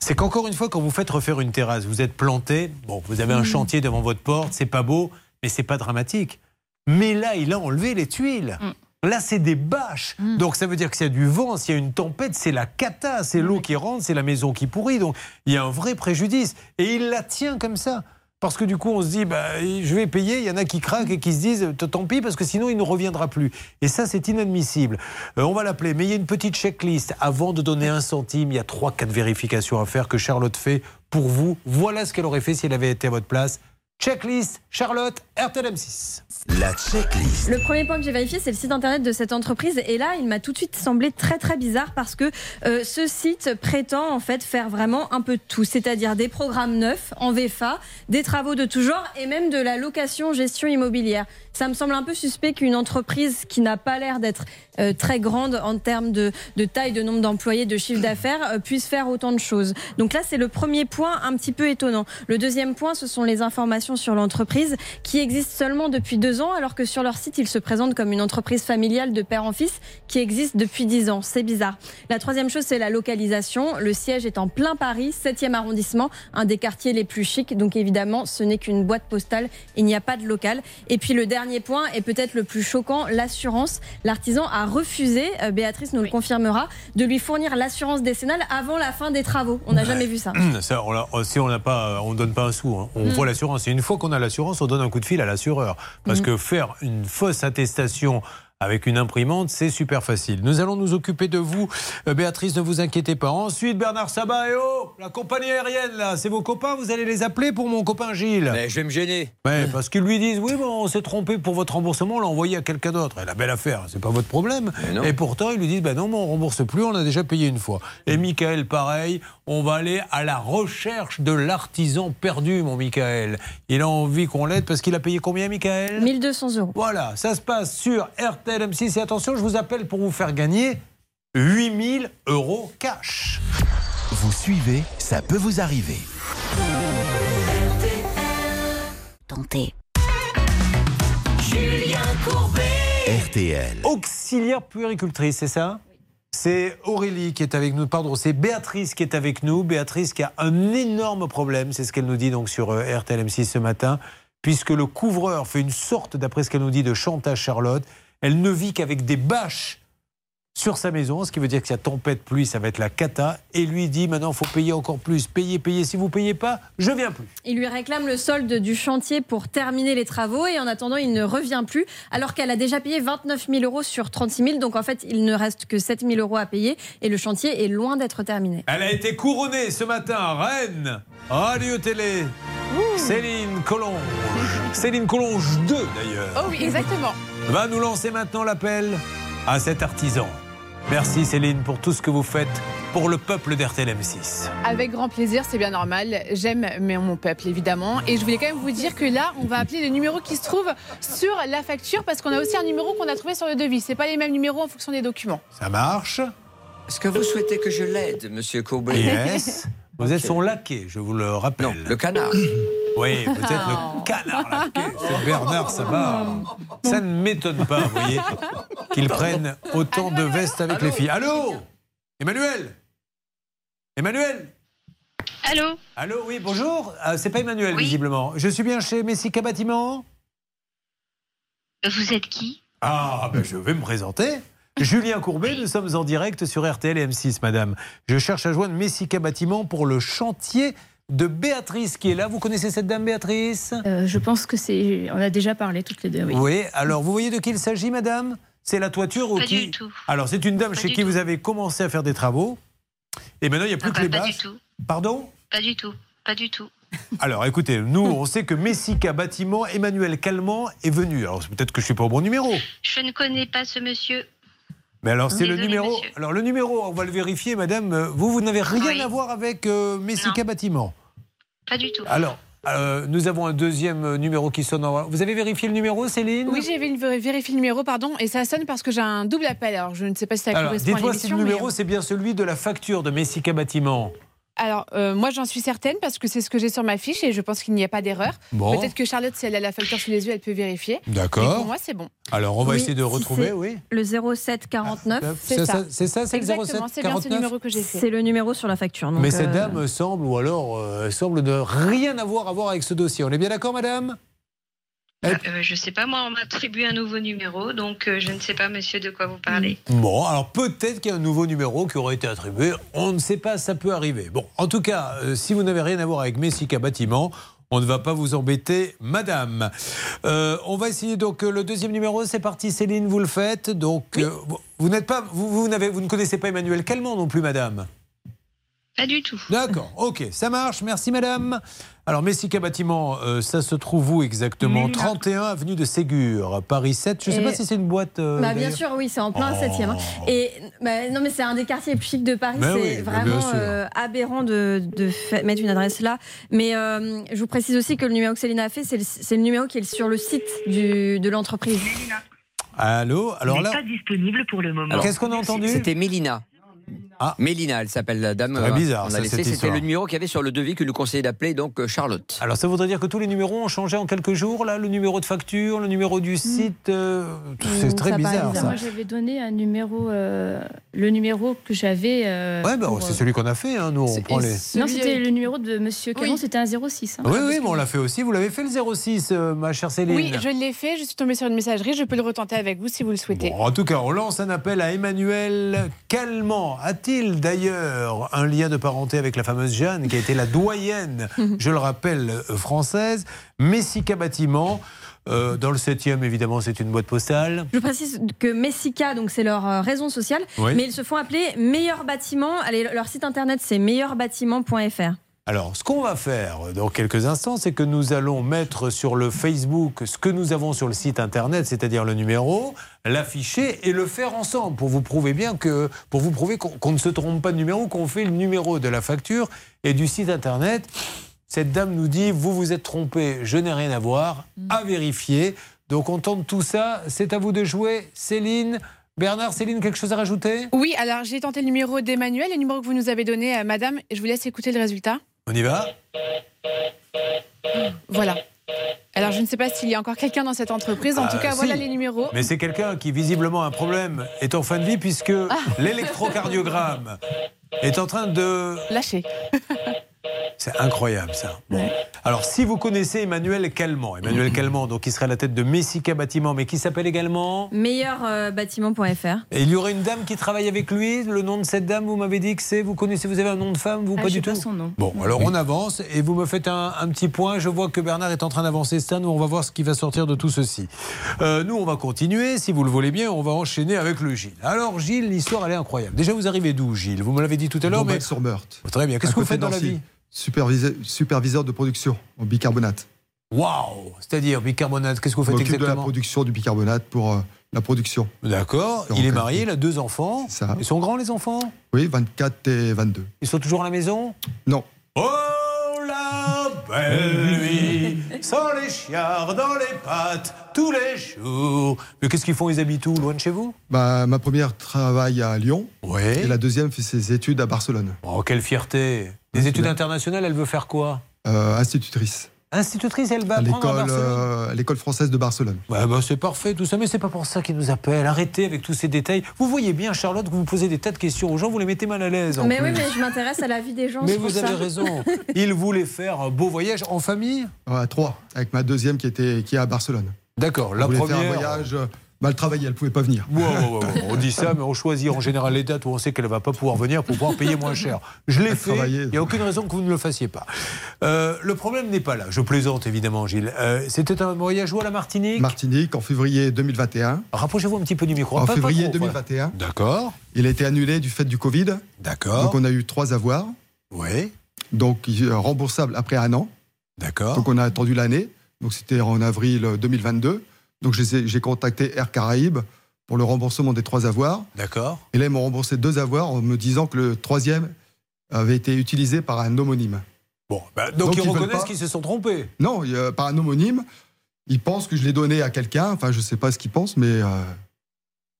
c'est qu'encore une fois, quand vous faites refaire une terrasse, vous êtes planté, bon, vous avez un Mhm. chantier devant votre porte, c'est pas beau, mais c'est pas dramatique. Mais là, il a enlevé les tuiles. Là, c'est des bâches. Donc, ça veut dire que s'il y a du vent, s'il y a une tempête, c'est la cata. C'est l'eau qui rentre, c'est la maison qui pourrit. Donc, il y a un vrai préjudice. Et il la tient comme ça. Parce que du coup, on se dit, bah, je vais payer. Il y en a qui craquent et qui se disent, tant pis, parce que sinon, il ne reviendra plus. Et ça, c'est inadmissible. Euh, on va l'appeler. Mais il y a une petite checklist. Avant de donner un centime, il y a trois, quatre vérifications à faire que Charlotte fait pour vous. Voilà ce qu'elle aurait fait si elle avait été à votre place. Checklist, Charlotte, RTLM6. La checklist. Le premier point que j'ai vérifié, c'est le site internet de cette entreprise. Et là, il m'a tout de suite semblé très très bizarre parce que euh, ce site prétend en fait faire vraiment un peu de tout, c'est-à-dire des programmes neufs en VFA, des travaux de tout genre et même de la location gestion immobilière. Ça me semble un peu suspect qu'une entreprise qui n'a pas l'air d'être euh, très grande en termes de, taille, de nombre d'employés, de chiffre d'affaires, euh, puisse faire autant de choses. Donc là, c'est le premier point un petit peu étonnant. Le deuxième point, ce sont les informations sur l'entreprise qui existe seulement depuis deux ans, alors que sur leur site, ils se présentent comme une entreprise familiale de père en fils qui existe depuis dix ans. C'est bizarre. La troisième chose, c'est la localisation. Le siège est en plein Paris, 7e arrondissement, un des quartiers les plus chics. Donc évidemment, ce n'est qu'une boîte postale. Il n'y a pas de local. Et puis le dernier point, et peut-être le plus choquant, l'assurance. L'artisan a refusé, euh, Béatrice nous le confirmera, de lui fournir l'assurance décennale avant la fin des travaux. On n'a jamais vu ça. Ça, on si on n'a pas, on donne pas un sou. hein. On Mm. voit l'assurance. Et une fois qu'on a l'assurance, on donne un coup de fil à l'assureur. Parce Mm. que faire une fausse attestation avec une imprimante, c'est super facile. Nous allons nous occuper de vous, Euh, Béatrice, ne vous inquiétez pas. Ensuite, Bernard Sabat et oh, la compagnie aérienne, là, c'est vos copains, vous allez les appeler pour mon copain Gilles. Mais je vais me gêner. Ouais, parce qu'ils lui disent oui, bon, on s'est trompé pour votre remboursement, on l'a envoyé à quelqu'un d'autre. Et la belle affaire, c'est pas votre problème. Et pourtant, ils lui disent ben non, mais on rembourse plus, on a déjà payé une fois. Et Michael, pareil, on va aller à la recherche de l'artisan perdu, mon Michael. Il a envie qu'on l'aide parce qu'il a payé combien, Michael? 1200 euros. Voilà, ça se passe sur RTL M6. Et attention, je vous appelle pour vous faire gagner 8000 euros cash. Vous suivez, ça peut vous arriver. Tentez. Julien Courbet. RTL. Auxiliaire puéricultrice, c'est ça? C'est Aurélie qui est avec nous, pardon, c'est Béatrice qui est avec nous. Béatrice qui a un énorme problème, c'est ce qu'elle nous dit donc sur euh, RTL M6 ce matin, puisque le couvreur fait une sorte, d'après ce qu'elle nous dit, de chantage Charlotte. Elle ne vit qu'avec des bâches sur sa maison, ce qui veut dire que si y a tempête, pluie, ça va être la cata. Et lui dit maintenant, il faut payer encore plus. Payez, payez. Si vous payez pas, je viens plus. Il lui réclame le solde du chantier pour terminer les travaux et en attendant, il ne revient plus alors qu'elle a déjà payé 29 000 euros sur 36 000. Donc en fait, il ne reste que 7 000 euros à payer et le chantier est loin d'être terminé. Elle a été couronnée ce matin à Rennes, Radio Télé. Céline Collonge. Céline Collonge 2 d'ailleurs. Oh oui, exactement. Va nous lancer maintenant l'appel à cet artisan. Merci Céline pour tout ce que vous faites pour le peuple d'RTL M6. Avec grand plaisir, c'est bien normal. J'aime mon peuple, évidemment. Et je voulais quand même vous dire que là, on va appeler le numéro qui se trouve sur la facture parce qu'on a aussi un numéro qu'on a trouvé sur le devis. C'est pas les mêmes numéros en fonction des documents. Ça marche Est-ce que vous souhaitez que je l'aide, monsieur Courbet? Yes. Vous êtes son laquais, je vous le rappelle. Non, le canard. Oui, peut-être le canard laquais. C'est Bernard Sabat. Ça ne m'étonne pas, vous voyez, qu'ils prennent autant de vestes avec les filles. Allô Emmanuel Emmanuel Allô Allô, oui, bonjour. Ah, c'est pas Emmanuel, visiblement. Je suis bien chez Messica Bâtiment Vous êtes qui? Ah, ben je vais me présenter. Julien Courbet, nous sommes en direct sur RTL et M6, madame. Je cherche à joindre Messica Bâtiment pour le chantier de Béatrice qui est là. Vous connaissez cette dame, Béatrice? Euh, je pense que c'est. On a déjà parlé toutes les deux, oui. Oui, alors vous voyez de qui il s'agit, madame? C'est la toiture ou Pas qui du tout. Alors, c'est une dame Pas chez qui tout. vous avez commencé à faire des travaux. Et maintenant, il n'y a plus Ah que bah, les pas bâches. du tout. Pardon? Pas du tout. Pas du tout. Alors, écoutez, nous, on sait que Messica Bâtiment, Emmanuel Calment est venu. Alors, peut-être que je ne suis pas au bon numéro. Je ne connais pas ce monsieur. Mais alors, c'est le numéro. monsieur. Alors, le numéro, on va le vérifier, madame. Vous, vous n'avez rien Oui. à voir avec euh, Messica Bâtiment. Pas du tout. Alors, euh, nous avons un deuxième euh, numéro qui sonne. en- Vous avez vérifié le numéro, Céline? Oui, j'ai vé- vérifié le numéro, pardon, et ça sonne parce que j'ai un double appel. Alors, je ne sais pas si ça Alors, correspond à dites-moi si l'émission. le mais- numéro, c'est bien celui de la facture de Messica Bâtiment. Alors, euh, moi, j'en suis certaine parce que c'est ce que j'ai sur ma fiche et je pense qu'il n'y a pas d'erreur. Bon. Peut-être que Charlotte, si elle a la facture sous les yeux, elle peut vérifier. D'accord. Mais Pour moi, c'est bon. Alors, on va Oui, essayer de retrouver, oui. Le 07 49. C'est ça, c'est ça, c'est le 07 Exactement, c'est bien ce 49? numéro que j'ai fait. C'est le numéro sur la facture. donc, Mais cette euh, dame semble, ou alors, euh, elle semble ne rien avoir à voir avec ce dossier. On est bien d'accord, madame? Euh, je sais pas, moi, on m'a attribué un nouveau numéro, donc euh, je ne sais pas, monsieur, de quoi vous parlez. Bon, alors peut-être qu'il y a un nouveau numéro qui aurait été attribué. On ne sait pas, ça peut arriver. Bon, en tout cas, euh, si vous n'avez rien à voir avec Messica Bâtiment, on ne va pas vous embêter, madame. On va essayer donc le deuxième numéro. C'est parti, Céline, vous le faites. Donc, vous- vous n'êtes pas, vous, vous n'avez, vous ne connaissez pas Emmanuel Calment non plus, madame. Pas du tout. D'accord, ok, ça marche. Merci, madame. Alors, Messica Bâtiment, euh, ça se trouve où exactement? 31 avenue de Ségur, Paris 7. Je ne sais pas si c'est une boîte. euh, Bah, bien sûr, oui, c'est en plein Oh. 7e. Et bah, non, mais c'est un des quartiers les plus chics de Paris. Mais C'est oui, bien vraiment euh, aberrant de, mettre une adresse là. Mais euh, je vous précise aussi que le numéro que Céline a fait, c'est le, c'est le numéro qui est sur le site du, de l'entreprise. Allô? Alors là. disponible pour le moment. Qu'est-ce qu'on a entendu? C'était Mélina. Ah. Mélina, elle s'appelle la dame. Très bizarre, on a ça, laissé, cette C'était le numéro qu'il y avait sur le devis que nous conseillait d'appeler, donc euh, Charlotte. Alors ça voudrait dire que tous les numéros ont changé en quelques jours, là Le numéro de facture, le numéro du site euh, C'est très bizarre, ça. Moi, j'avais donné un numéro, euh, le numéro que j'avais. euh, Ouais, bah, c'est euh, celui qu'on a fait, hein, nous, on prend les... Non, c'était le numéro de Monsieur Caron, c'était un 06. hein. Oui, oui, mais on l'a fait aussi. Vous l'avez fait le 06, euh, ma chère Céline Oui, je l'ai fait. Je suis tombée sur une messagerie. Je peux le retenter avec vous si vous le souhaitez. Bon, en tout cas, on lance un appel à Emmanuel Calment. A-t-il d'ailleurs un lien de parenté avec la fameuse Jeanne, qui a été la doyenne, je le rappelle, euh, française Messica Bâtiment. euh, dans le 7e, évidemment, c'est une boîte postale. Je précise que Messica, donc c'est leur euh, raison sociale, Oui. mais ils se font appeler Meilleur Bâtiment. Allez, leur site internet c'est meilleurbâtiment.fr. Alors, ce qu'on va faire dans quelques instants, c'est que nous allons mettre sur le Facebook ce que nous avons sur le site internet, c'est-à-dire le numéro, l'afficher et le faire ensemble pour vous prouver bien que, pour vous prouver qu'on ne se trompe pas de numéro, qu'on fait le numéro de la facture et du site internet. Cette dame nous dit vous vous êtes trompé, je n'ai rien à voir, à vérifier. Donc on tente tout ça. C'est à vous de jouer, Céline. Bernard, Céline, quelque chose à rajouter? Oui, alors j'ai tenté le numéro d'Emmanuel, le numéro que vous nous avez donné, euh, madame. Je vous laisse écouter le résultat. On y va Voilà. Alors, je ne sais pas s'il y a encore quelqu'un dans cette entreprise. En Ah, tout cas, si. voilà les numéros. Mais c'est quelqu'un qui visiblement a un problème est en fin de vie puisque Ah. l'électrocardiogramme est en train de... Lâché. C'est incroyable ça. Bon. Alors si vous connaissez Emmanuel Calment, Emmanuel Calment donc qui serait à la tête de Messica Bâtiment mais qui s'appelle également... Meilleurbâtiment.fr. Et il y aurait une dame qui travaille avec lui. Le nom de cette dame, vous m'avez dit que c'est. Vous connaissez, vous avez un nom de femme, vous Ah, pas du pas tout. son nom. Bon, alors on avance et vous me faites un, un petit point. Je vois que Bernard est en train d'avancer Stan. On va voir ce qui va sortir de tout ceci. Euh, nous, on va continuer. Si vous le voulez bien, on va enchaîner avec le Gilles. Alors Gilles, l'histoire elle est incroyable. Déjà, vous arrivez d'où, Gilles? Vous me l'avez dit tout à l'heure, mais sur Meurthe. très bien. Qu'est-ce que vous faites dans la vie? Superviseur, superviseur de production au bicarbonate. Waouh C'est-à-dire bicarbonate. Qu'est-ce que vous faites m'occupe de la exactement production du bicarbonate pour euh, la production. D'accord. Il est marié, il a deux enfants. Ça. Ils sont grands les enfants? Oui, 24 et 22. Ils sont toujours à la maison? Non. Oh la belle nuit, sans les chiards dans les pattes, tous les jours. Mais qu'est-ce qu'ils font Ils habitent où Loin de chez vous? Bah, ma première travaille à Lyon. Oui. Et la deuxième fait ses études à Barcelone. Oh, quelle fierté Des études internationales, elle veut faire quoi Euh, institutrice. Institutrice, elle va À apprendre à l'école Barcelone euh, l'école française de Barcelone. Ouais, bah, c'est parfait tout ça, mais c'est pas pour ça qu'ils nous appellent. Arrêtez avec tous ces détails. Vous voyez bien, Charlotte, que vous posez des tas de questions aux gens, vous les mettez mal à l'aise. Mais plus. oui, mais je m'intéresse à la vie des gens. Mais vous avez ça. raison. Il voulait faire un beau voyage en famille? Ouais, à trois, avec ma deuxième qui, était, qui est à Barcelone. D'accord, la première. faire un voyage. Euh, bah, elle travaillait, elle pouvait pas venir. On dit ça, mais on choisit en général les dates où on sait qu'elle ne va pas pouvoir venir pour pouvoir payer moins cher. Je l'ai fait, il n'y a aucune raison que vous ne le fassiez pas. Euh, le problème n'est pas là. Je plaisante évidemment, Gilles. Euh, C'était un voyage où à la Martinique? Martinique en février 2021. Rapprochez-vous un petit peu du micro. En Pas- pas février trop, voilà. 2021. D'accord. Il a été annulé du fait du Covid. D'accord. Donc on a eu trois avoirs. Oui. Donc remboursable après un an. D'accord. Donc on a attendu l'année. Donc c'était en avril 2022. Donc j'ai contacté Air Caraïbes pour le remboursement des trois avoirs. D'accord. Et là, ils m'ont remboursé deux avoirs en me disant que le troisième avait été utilisé par un homonyme. Bon, bah, donc, ils veulent reconnaissent qu'ils se sont trompés. Non, par un homonyme. Ils pensent que je l'ai donné à quelqu'un. Enfin, je sais pas ce qu'ils pensent, mais. euh,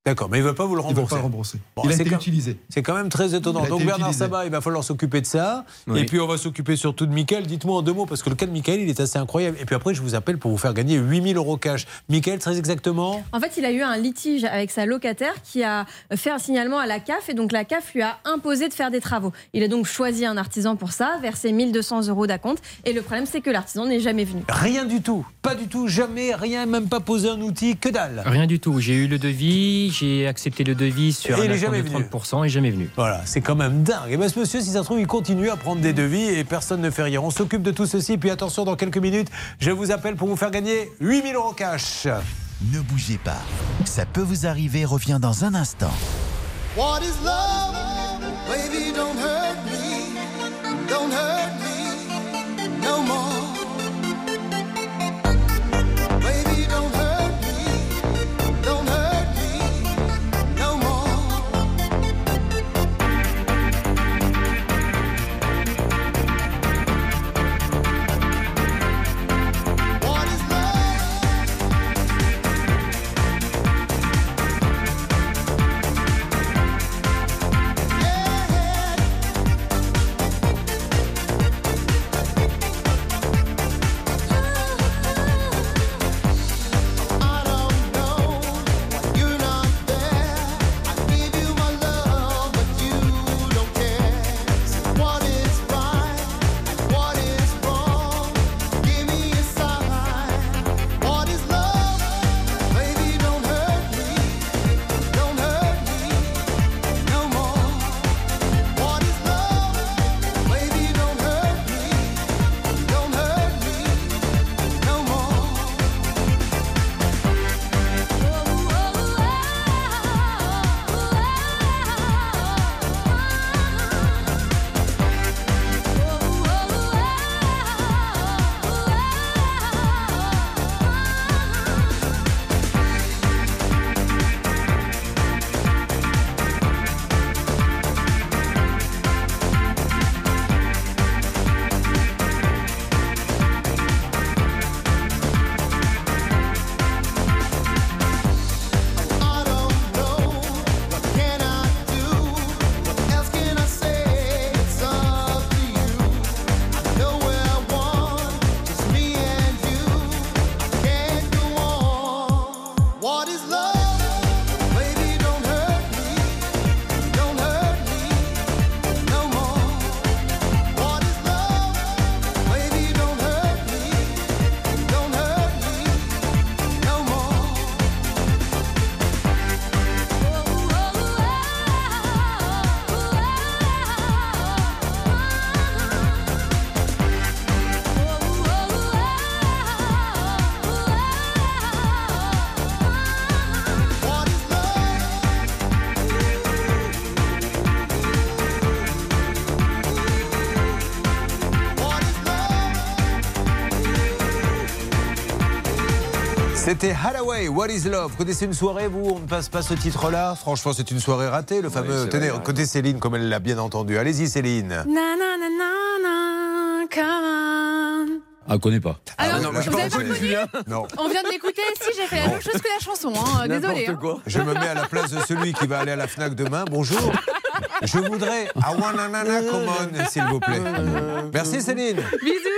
D'accord, mais ils ne veulent pas vous le Ils veulent rembourser. pas le rembourser. Bon, il a c'est été quand- utilisé. C'est quand même très étonnant. Il Donc Bernard utilisé. Sabat, il va falloir s'occuper de ça. Oui. Et puis on va s'occuper surtout de Mickaël. Dites-moi en deux mots, parce que le cas de Mickaël, il est assez incroyable. Et puis après, je vous appelle pour vous faire gagner 8000 euros cash. Mickaël, très exactement En fait, il a eu un litige avec sa locataire qui a fait un signalement à la CAF et donc la CAF lui a imposé de faire des travaux. Il a donc choisi un artisan pour ça, versé 1200 euros d'acompte et le problème c'est que l'artisan n'est jamais venu. Rien du tout. Pas du tout, jamais, rien, même pas posé un outil, que dalle. Rien du tout. J'ai eu le devis, j'ai accepté le devis sur Et un il est jamais de venu. 30% et jamais venu. Voilà, c'est quand même dingue. Et bien ce monsieur, si ça se trouve, il continue à prendre des devis et personne ne fait rien. On s'occupe de tout ceci. Puis attention, dans quelques minutes, je vous appelle pour vous faire gagner 8000 euros cash. Ne bougez pas. Ça peut vous arriver, revient dans un instant. What is love? Baby, don't hurt me. Don't hurt me no more. C'était Halloway, What is Love? Vous connaissez une soirée, vous, on ne passe pas ce titre-là Franchement, c'est une soirée ratée, le fameux. c'est Tenez, vrai, ouais. côté Céline, comme elle l'a bien entendu. Allez-y, Céline. Na, na, na, na, na, come on. Ah, connais pas. Alors, non, moi, j'ai vous pas avez pas connu Non. On vient de l'écouter, si j'ai fait la même chose que la chanson, hein. désolé. hein. Je me mets à la place de celui qui va aller à la FNAC demain. Bonjour. Je voudrais I wanna nana come on, s'il vous plaît. Merci Céline. Bisous.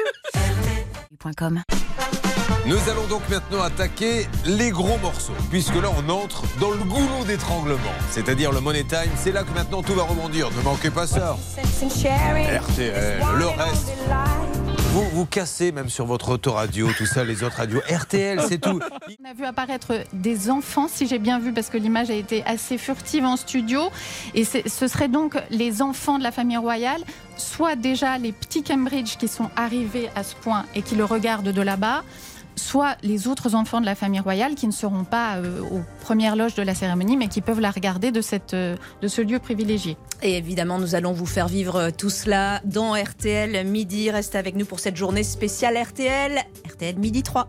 Nous allons donc maintenant attaquer les gros morceaux, puisque là on entre dans le goulot d'étranglement, c'est-à-dire le money time. C'est là que maintenant tout va rebondir. Ne manquez pas ça. RTL, le reste. Vous vous cassez même sur votre autoradio, tout ça, les autres radios. RTL, c'est tout. On a vu apparaître des enfants, si j'ai bien vu, parce que l'image a été assez furtive en studio. Et ce seraient donc les enfants de la famille royale, soit déjà les petits Cambridge qui sont arrivés à ce point et qui le regardent de là-bas, soit les autres enfants de la famille royale qui ne seront pas euh, aux premières loges de la cérémonie, mais qui peuvent la regarder de, cette, euh, de ce lieu privilégié. Et évidemment, nous allons vous faire vivre tout cela dans RTL Midi. Restez avec nous pour cette journée spéciale RTL. RTL Midi 3.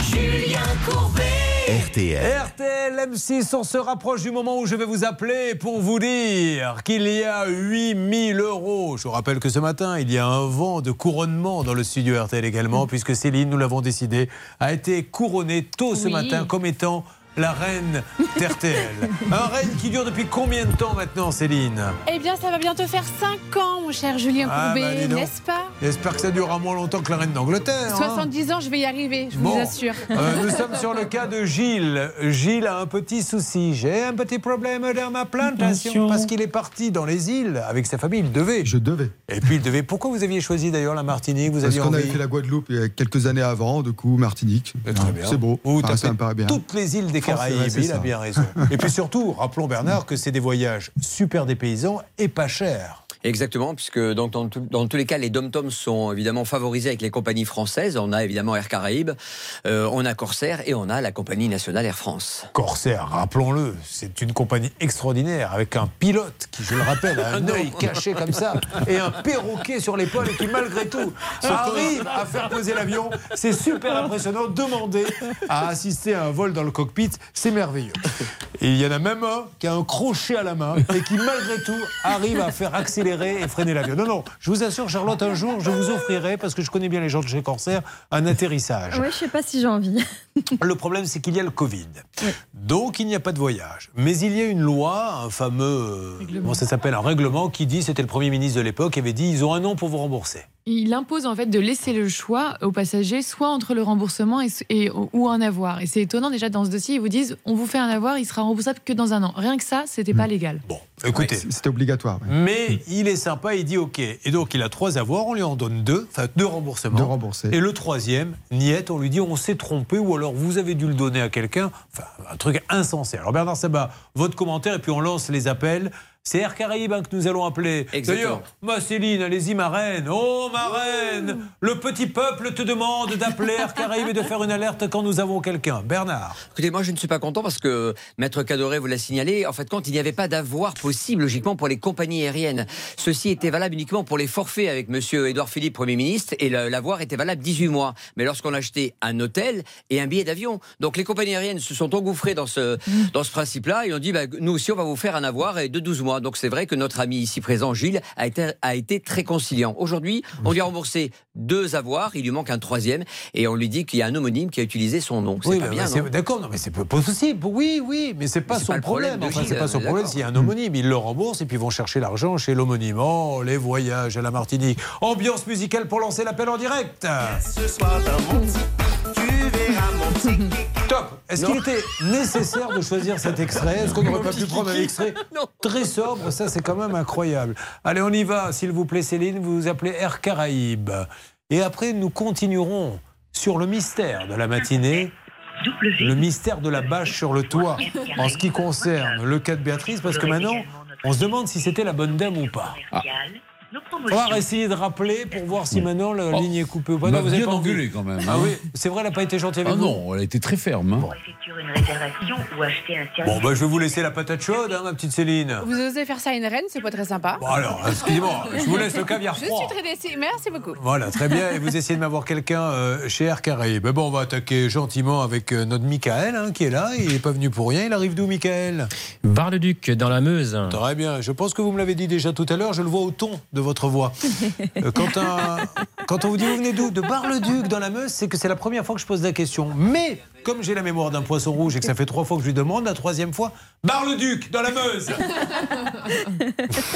Julien RTL. RTL M6, on se rapproche du moment où je vais vous appeler pour vous dire qu'il y a 8000 euros. Je vous rappelle que ce matin, il y a un vent de couronnement dans le studio RTL également, puisque Céline, nous l'avons décidé, a été couronnée tôt ce Oui. matin comme étant la reine d'RTL. Un règne qui dure depuis combien de temps maintenant, Céline? Eh bien, ça va bientôt faire 5 ans, mon cher Julien Ah, bah, Courbet, donc. n'est-ce pas? J'espère que ça durera moins longtemps que la reine d'Angleterre. hein. 70 ans, je vais y arriver, je Bon. vous assure. Euh, nous sommes sur le cas de Gilles. Gilles a un petit souci. J'ai un petit problème dans ma plantation parce qu'il est parti dans les îles avec sa famille. Il devait. Je devais. Et puis il devait. Pourquoi vous aviez choisi d'ailleurs la Martinique? Vous Parce qu'on avait fait la Guadeloupe il y a quelques années avant, du coup Martinique. Très bien. C'est beau. Vous Enfin, tapez ça me paraît bien. Toutes les îles des Caraïbes, il a ça. bien raison. Et puis surtout, rappelons Bernard que c'est des voyages super dépaysants et pas chers. Exactement, puisque donc, dans, tout- dans tous les cas, les dom-toms sont évidemment favorisés avec les compagnies françaises. On a évidemment Air Caraïbes, euh, on a Corsair et on a la compagnie nationale Air France. Corsair, rappelons-le, c'est une compagnie extraordinaire avec un pilote qui, je le rappelle, a un œil caché comme ça et un perroquet sur l'épaule et qui, malgré tout, arrive à faire poser l'avion. C'est super impressionnant. Demandez à assister à un vol dans le cockpit, c'est merveilleux. Et il y en a même un qui a un crochet à la main et qui, malgré tout, arrive à faire accélérer et freiner l'avion. Non, non, je vous assure, Charlotte, un jour, je vous offrirai, parce que je connais bien les gens de chez Corsair, un atterrissage. Oui, je sais pas si j'ai envie. Le problème, c'est qu'il y a le Covid. Donc, il n'y a pas de voyage. Mais il y a une loi, un fameux. euh, Comment ça s'appelle Un règlement qui dit c'était le Premier ministre de l'époque, qui avait dit ils ont un an pour vous rembourser. Il impose en fait de laisser le choix aux passagers, soit entre le remboursement et, et- ou un avoir. Et c'est étonnant déjà dans ce dossier, ils vous disent on vous fait un avoir, il sera remboursable que dans un an. Rien que ça, c'était pas légal. Bon, écoutez. C'était obligatoire. ouais. Mais il est sympa, il dit OK. Et donc, il a trois avoirs, on lui en donne deux, enfin deux remboursements. De rembourser. Et le troisième, niette, on lui dit on s'est trompé ou alors vous avez dû le donner à quelqu'un. Enfin, un truc insensé. Alors Bernard Sabat, votre commentaire et puis on lance les appels. C'est Air Caraïbes hein, que nous allons appeler. D'ailleurs, ma Céline, allez-y, ma reine. Oh, ma reine Le petit peuple te demande d'appeler Air Caraïbes et de faire une alerte quand nous avons quelqu'un. Bernard. Écoutez, moi je ne suis pas content parce que Maître Cadoré vous l'a signalé. En fait, quand il n'y avait pas d'avoir possible, logiquement, pour les compagnies aériennes. Ceci était valable uniquement pour les forfaits avec Monsieur Édouard Philippe, Premier ministre, et l'avoir était valable 18 mois. Mais lorsqu'on achetait un hôtel et un billet d'avion. Donc les compagnies aériennes se sont engouffrées dans ce, dans ce principe-là et ont dit bah, nous aussi, on va vous faire un avoir et de 12 mois. Donc c'est vrai que notre ami ici présent, Gilles, a été, a été très conciliant. Aujourd'hui, on lui a remboursé deux avoirs, il lui manque un troisième, et on lui dit qu'il y a un homonyme qui a utilisé son nom. C'est Oui, pas bien, D'accord, non, mais c'est pas possible. Oui, oui, mais c'est pas son pas problème problème. Enfin, c'est pas son problème s'il y a un homonyme. Ils le remboursent et puis ils vont chercher l'argent chez l'homonyme. Oh, les voyages à la Martinique. Ambiance musicale pour lancer l'appel en direct. Ce soir dans mon tu verras Top. Est-ce qu'il était nécessaire de choisir cet extrait Est-ce qu'on n'aurait pas pu prendre un extrait très sobre Ça, c'est quand même incroyable. Allez, on y va, s'il vous plaît, Céline. Vous vous appelez Air Caraïbes. Et après, nous continuerons sur le mystère de la matinée. Le mystère de la bâche sur le toit en ce qui concerne le cas de Béatrice, parce que maintenant, on se demande si c'était la bonne dame ou pas. On va essayer de rappeler pour voir si maintenant la ligne est coupée ou pas. Non, vous avez bien engueulé quand même. Ah hein. oui, c'est vrai, elle n'a pas été gentille avec Ah vous. non, elle a été très ferme. hein. Effectuer une réservation ou acheter un service. Bon, bah, je vais vous laisser la patate chaude, hein, ma petite Céline. Vous osez faire ça à une reine, c'est pas très sympa. Bon, alors, excusez-moi, je vous laisse le caviar Je froid. suis très déçue. Merci beaucoup. Voilà, très bien. Et vous essayez de m'avoir quelqu'un euh, chez Air Caraïbes. Bon, on va attaquer gentiment avec euh, notre Michael, hein, qui est là. Il n'est pas venu pour rien. Il arrive d'où, Michael? Bar-le-Duc, dans la Meuse. Très bien. Je pense que vous me l'avez dit déjà tout à l'heure. Je le vois au ton de votre voix. Euh, quand, un- quand on vous dit vous venez d'où? De Bar-le-Duc, dans la Meuse, c'est que c'est la première fois que je pose la question. Mais, comme j'ai la mémoire d'un poisson rouge et que ça fait trois fois que je lui demande, la troisième fois, Bar-le-Duc, dans la Meuse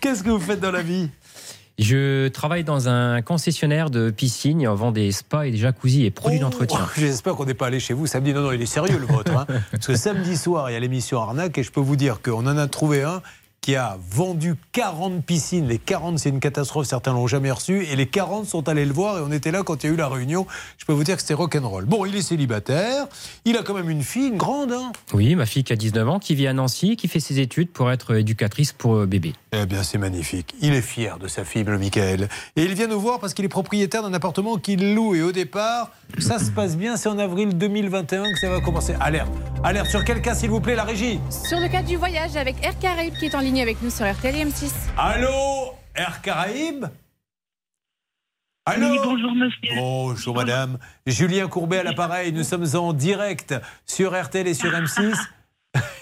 Qu'est-ce que vous faites dans la vie? Je travaille dans un concessionnaire de piscine. On vend des spas et des jacuzzi et produits d'entretien. Oh, J'espère qu'on n'est pas allé chez vous samedi. Non, non, il est sérieux le vôtre. hein. Parce que samedi soir, il y a l'émission Arnaque et je peux vous dire qu'on en a trouvé un qui a vendu 40 piscines. Les 40, c'est une catastrophe, certains l'ont jamais reçu. Et les 40 sont allés le voir et on était là quand il y a eu la réunion. Je peux vous dire que c'était rock'n'roll. Bon, il est célibataire. Il a quand même une fille, une grande. Hein Oui, ma fille qui a 19 ans, qui vit à Nancy, qui fait ses études pour être éducatrice pour euh, bébé. Eh bien, c'est magnifique. Il est fier de sa fille, le Michael. Et il vient nous voir parce qu'il est propriétaire d'un appartement qu'il loue. Et au départ, ça se passe bien. C'est en avril 2021 que ça va commencer. Alerte. Alerte sur quel cas, s'il vous plaît, la régie Sur le cas du voyage avec Air Caraïbes qui est en ligne avec nous sur RTL et M6. Allô Air Caraïbes Allô Oui, bonjour monsieur. Bonjour madame. Julien Courbet à l'appareil. Nous sommes en direct sur RTL et sur M6.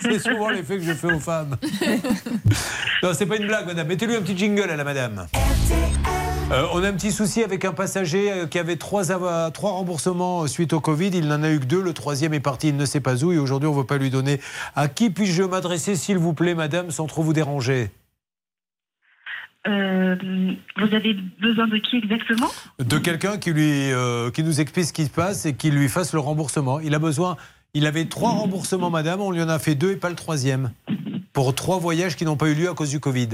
C'est souvent l'effet que je fais aux femmes. non, c'est pas une blague, madame. Mettez-lui un petit jingle à la madame. Euh, on a un petit souci avec un passager euh, qui avait trois, trois remboursements euh, suite au Covid. Il n'en a eu que deux. Le troisième est parti, il ne sait pas où. Et aujourd'hui, on ne veut pas lui donner. À qui puis-je m'adresser, s'il vous plaît, madame, sans trop vous déranger Euh, vous avez besoin de qui exactement? De quelqu'un qui lui euh, qui nous explique ce qui se passe et qui lui fasse le remboursement. Il a besoin. Il avait trois remboursements, madame. On lui en a fait deux et pas le troisième pour trois voyages qui n'ont pas eu lieu à cause du Covid.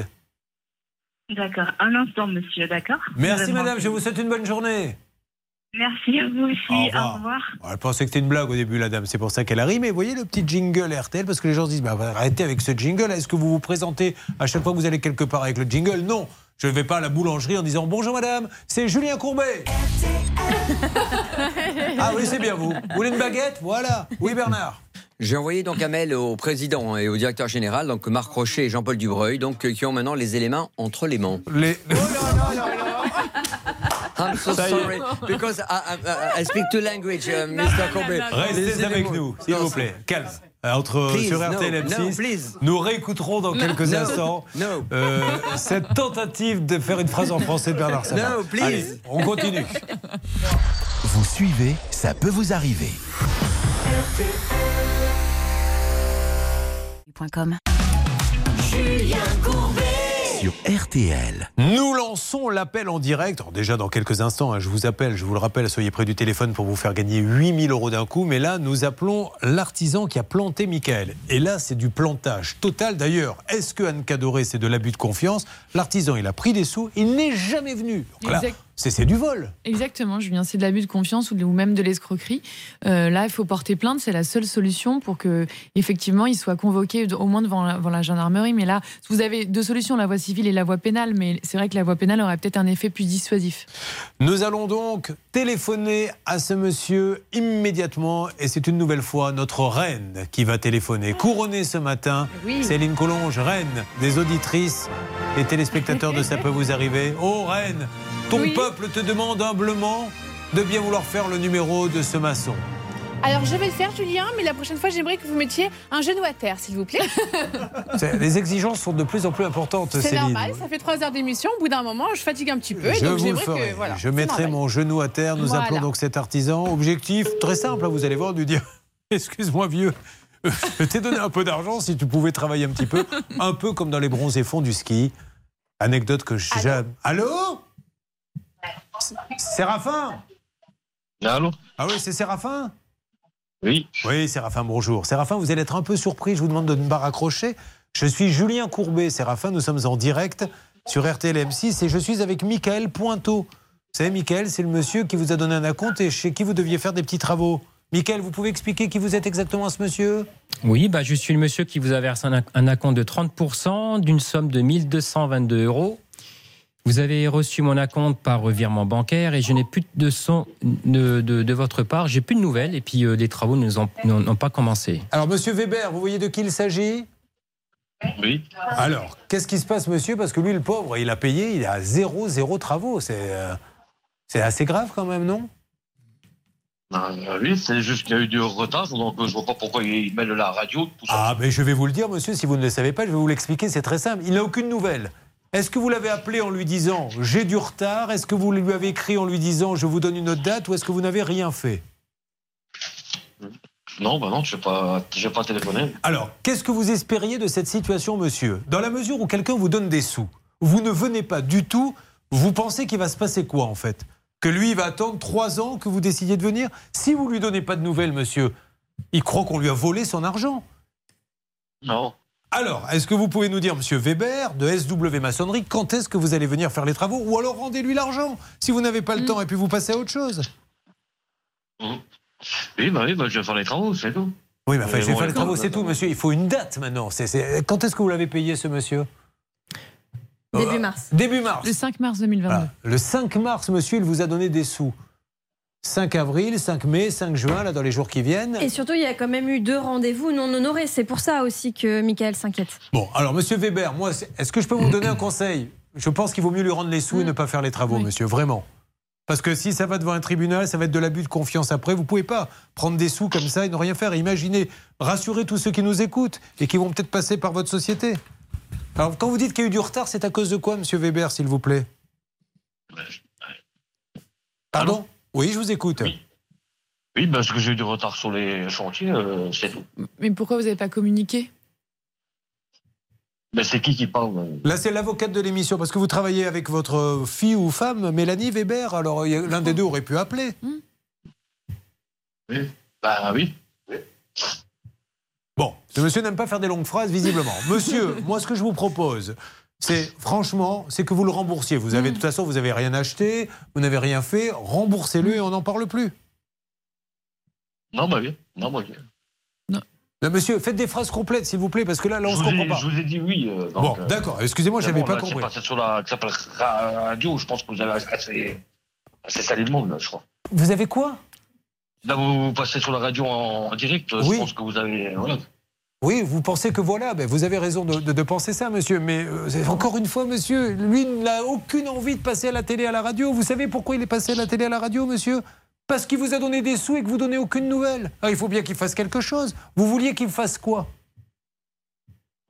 D'accord. Un instant, monsieur, d'accord Merci, madame. Je vous souhaite une bonne journée. Merci à vous aussi. Au revoir. Au revoir. Elle pensait que c'était une blague au début, la dame. C'est pour ça qu'elle a ri. Mais vous voyez le petit jingle RTL Parce que les gens se disent bah, arrêtez avec ce jingle. Est-ce que vous vous présentez à chaque fois que vous allez quelque part avec le jingle? Non. Je ne vais pas à la boulangerie en disant bonjour madame, c'est Julien Courbet. ah oui, c'est bien vous. Vous voulez une baguette? Voilà. Oui, Bernard. J'ai envoyé donc un mail au président et au directeur général, donc Marc Rocher et Jean-Paul Dubreuil, donc euh, qui ont maintenant les éléments entre les mains. Les... I'm so Ça y est. sorry because I, I- I speak two language, uh, Mr. Kobe. Restez avec éléments- nous, s'il Non, vous plaît. Calme. Euh, Entre Please, sur no, RTL M6, no, please. nous réécouterons dans No, quelques no, instants no. euh, cette tentative de faire une phrase en français de Bernard Sabat. No, please. Allez, on continue. Vous suivez, ça peut vous arriver. Julien Courbet. Sur RTL. Nous lançons l'appel en direct. Alors déjà, dans quelques instants, hein, je vous appelle, je vous le rappelle, soyez près du téléphone pour vous faire gagner 8000 euros d'un coup. Mais là, nous appelons l'artisan qui a planté Michael. Et là, c'est du plantage total. D'ailleurs, est-ce que Anne Cadoré, c'est de l'abus de confiance? L'artisan, il a pris des sous, il n'est jamais venu. Donc là, Exact. C'est c'est du vol. Exactement, Julien, c'est de l'abus de confiance ou, de- ou même de l'escroquerie. Euh, là, il faut porter plainte, c'est la seule solution pour que, effectivement, il soit convoqué au moins devant la, devant la gendarmerie. Mais là, vous avez deux solutions, la voie civile et la voie pénale. Mais c'est vrai que la voie pénale aurait peut-être un effet plus dissuasif. Nous allons donc téléphoner à ce monsieur immédiatement et c'est une nouvelle fois notre reine qui va téléphoner. Couronnée ce matin, Oui. Céline Collonge, reine des auditrices et téléspectateurs de Ça peut vous arriver. Oh reine, ton Oui. peuple te demande humblement de bien vouloir faire le numéro de ce maçon. Alors je vais le faire, Julien, mais la prochaine fois, j'aimerais que vous mettiez un genou à terre, s'il vous plaît. Les exigences sont de plus en plus importantes, C'est normal, ça fait trois heures d'émission. Au bout d'un moment, je fatigue un petit peu. et Je donc vous le ferai. que. Voilà, je mettrai normal. mon genou à terre. Nous Voilà. appelons donc cet artisan. Objectif très simple, hein, vous allez voir, de dire Excuse-moi, vieux, je t'ai donné un peu d'argent si tu pouvais travailler un petit peu. Un peu comme dans les bronzés fonds du ski. Anecdote que j'aime. Allô? Séraphin Allô Ah oui, c'est Séraphin Oui. Oui, Séraphin, bonjour. Séraphin, vous allez être un peu surpris, je vous demande de ne pas raccrocher. Je suis Julien Courbet, Séraphin, nous sommes en direct sur RTL M6 et je suis avec Michael Pointeau. Vous savez, Michael, c'est le monsieur qui vous a donné un acompte et chez qui vous deviez faire des petits travaux. Michael, vous pouvez expliquer qui vous êtes exactement ce monsieur? Oui, bah, je suis le monsieur qui vous a versé un, un acompte de 30% d'une somme de 1222 euros. Vous avez reçu mon acompte par virement bancaire et je n'ai plus de son de, de- de votre part. J'ai plus de nouvelles et puis euh, les travaux ne ont- n'ont pas commencé. Alors, monsieur Weber, vous voyez de qui il s'agit? Oui. Alors, qu'est-ce qui se passe, monsieur? Parce que lui, le pauvre, il a payé, il à zéro, zéro travaux. C'est euh, c'est assez grave quand même, non? Ah, oui, c'est juste qu'il y a eu du retard, donc euh, je vois pas pourquoi ils mêlent la radio, tout ça. Ah, mais je vais vous le dire, monsieur, si vous ne le savez pas, je vais vous l'expliquer, c'est très simple. Il n'a aucune nouvelle. Est-ce que vous l'avez appelé en lui disant j'ai du retard? Est-ce que vous lui avez écrit en lui disant je vous donne une autre date? Ou est-ce que vous n'avez rien fait? Non, bah non, je n'ai pas, pas téléphoné. Alors, qu'est-ce que vous espériez de cette situation, monsieur? Dans la mesure où quelqu'un vous donne des sous, vous ne venez pas du tout, vous pensez qu'il va se passer quoi en fait? Que lui, il va attendre trois ans que vous décidiez de venir? Si vous lui donnez pas de nouvelles, monsieur, il croit qu'on lui a volé son argent. Non. Alors, est-ce que vous pouvez nous dire, monsieur Weber, de SW Maçonnerie, quand est-ce que vous allez venir faire les travaux Ou alors rendez-lui l'argent, si vous n'avez pas le temps, et puis vous passez à autre chose? Oui, bah oui, bah, je vais faire les travaux, c'est tout. Oui, mais enfin, je vais bon, faire les travaux, c'est tout, monsieur. Il faut une date maintenant. Quand est-ce que vous l'avez payé, ce monsieur? Début mars. Début mars. Le 5 mars 2022. Voilà. Le 5 mars, monsieur, il vous a donné des sous. 5 avril, 5 mai, 5 juin, là, dans les jours qui viennent. Et surtout, il y a quand même eu deux rendez-vous non honorés. C'est pour ça aussi que Michael s'inquiète. Bon, alors, monsieur Weber, moi, est-ce que je peux vous donner un conseil? Je pense qu'il vaut mieux lui rendre les sous et ne pas faire les travaux, monsieur, vraiment. Parce que si ça va devant un tribunal, ça va être de l'abus de confiance après. Vous pouvez pas prendre des sous comme ça et ne rien faire. Imaginez, rassurez tous ceux qui nous écoutent et qui vont peut-être passer par votre société. Alors, quand vous dites qu'il y a eu du retard, c'est à cause de quoi, monsieur Weber, s'il vous plaît? Pardon? Oui, je vous écoute. Oui, parce que j'ai eu du retard sur les chantiers, euh, c'est tout. Mais pourquoi vous n'avez pas communiqué? Mais c'est qui qui parle? Là, c'est l'avocate de l'émission, parce que vous travaillez avec votre fille ou femme, Mélanie Weber. Alors, l'un des deux aurait pu appeler. Oui. Bah oui. Bon, ce monsieur n'aime pas faire des longues phrases, visiblement. Monsieur, moi, ce que je vous propose, c'est, franchement, c'est que vous le remboursiez. Vous avez, de toute façon, vous n'avez rien acheté, vous n'avez rien fait, remboursez-le et on n'en parle plus. Non, bah oui. Non, bah oui. Là, monsieur, faites des phrases complètes, s'il vous plaît, parce que là, là, on je, se ai, comprend pas. je vous ai dit oui. euh, donc, Bon, euh, d'accord. Excusez-moi, j'avais bon, pas là, compris. C'est passé sur la, que ça s'appelle radio. Je pense que vous avez assez, assez salé le monde, là, je crois. Vous avez quoi? Là, vous, vous passez sur la radio en, en direct. Je Oui. pense que vous avez. Voilà. Oui, vous pensez que voilà, ben vous avez raison de, de- de penser ça, monsieur. Mais euh, encore une fois, monsieur, lui n'a aucune envie de passer à la télé, à la radio. Vous savez pourquoi il est passé à la télé, à la radio, monsieur? Parce qu'il vous a donné des sous et que vous donnez aucune nouvelle. Ah, il faut bien qu'il fasse quelque chose. Vous vouliez qu'il fasse quoi?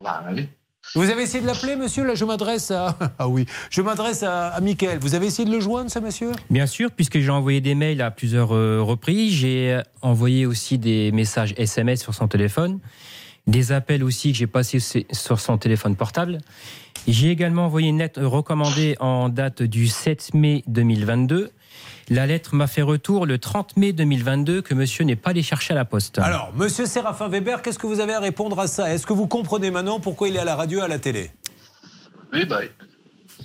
Bah, allez. Vous avez essayé de l'appeler, monsieur? Là, je m'adresse à. Ah oui, je m'adresse à, à Mickaël. Vous avez essayé de le joindre, ce monsieur? Bien sûr, puisque j'ai envoyé des mails à plusieurs euh, reprises, j'ai euh, envoyé aussi des messages SMS sur son téléphone, des appels aussi que j'ai passés sur- son téléphone portable. J'ai également envoyé une lettre recommandée en date du 7 mai 2022. La lettre m'a fait retour le 30 mai 2022 que monsieur n'est pas allé chercher à la poste. Alors, monsieur Séraphin Weber, qu'est-ce que vous avez à répondre à ça? Est-ce que vous comprenez maintenant pourquoi il est à la radio et à la télé? Oui, bah.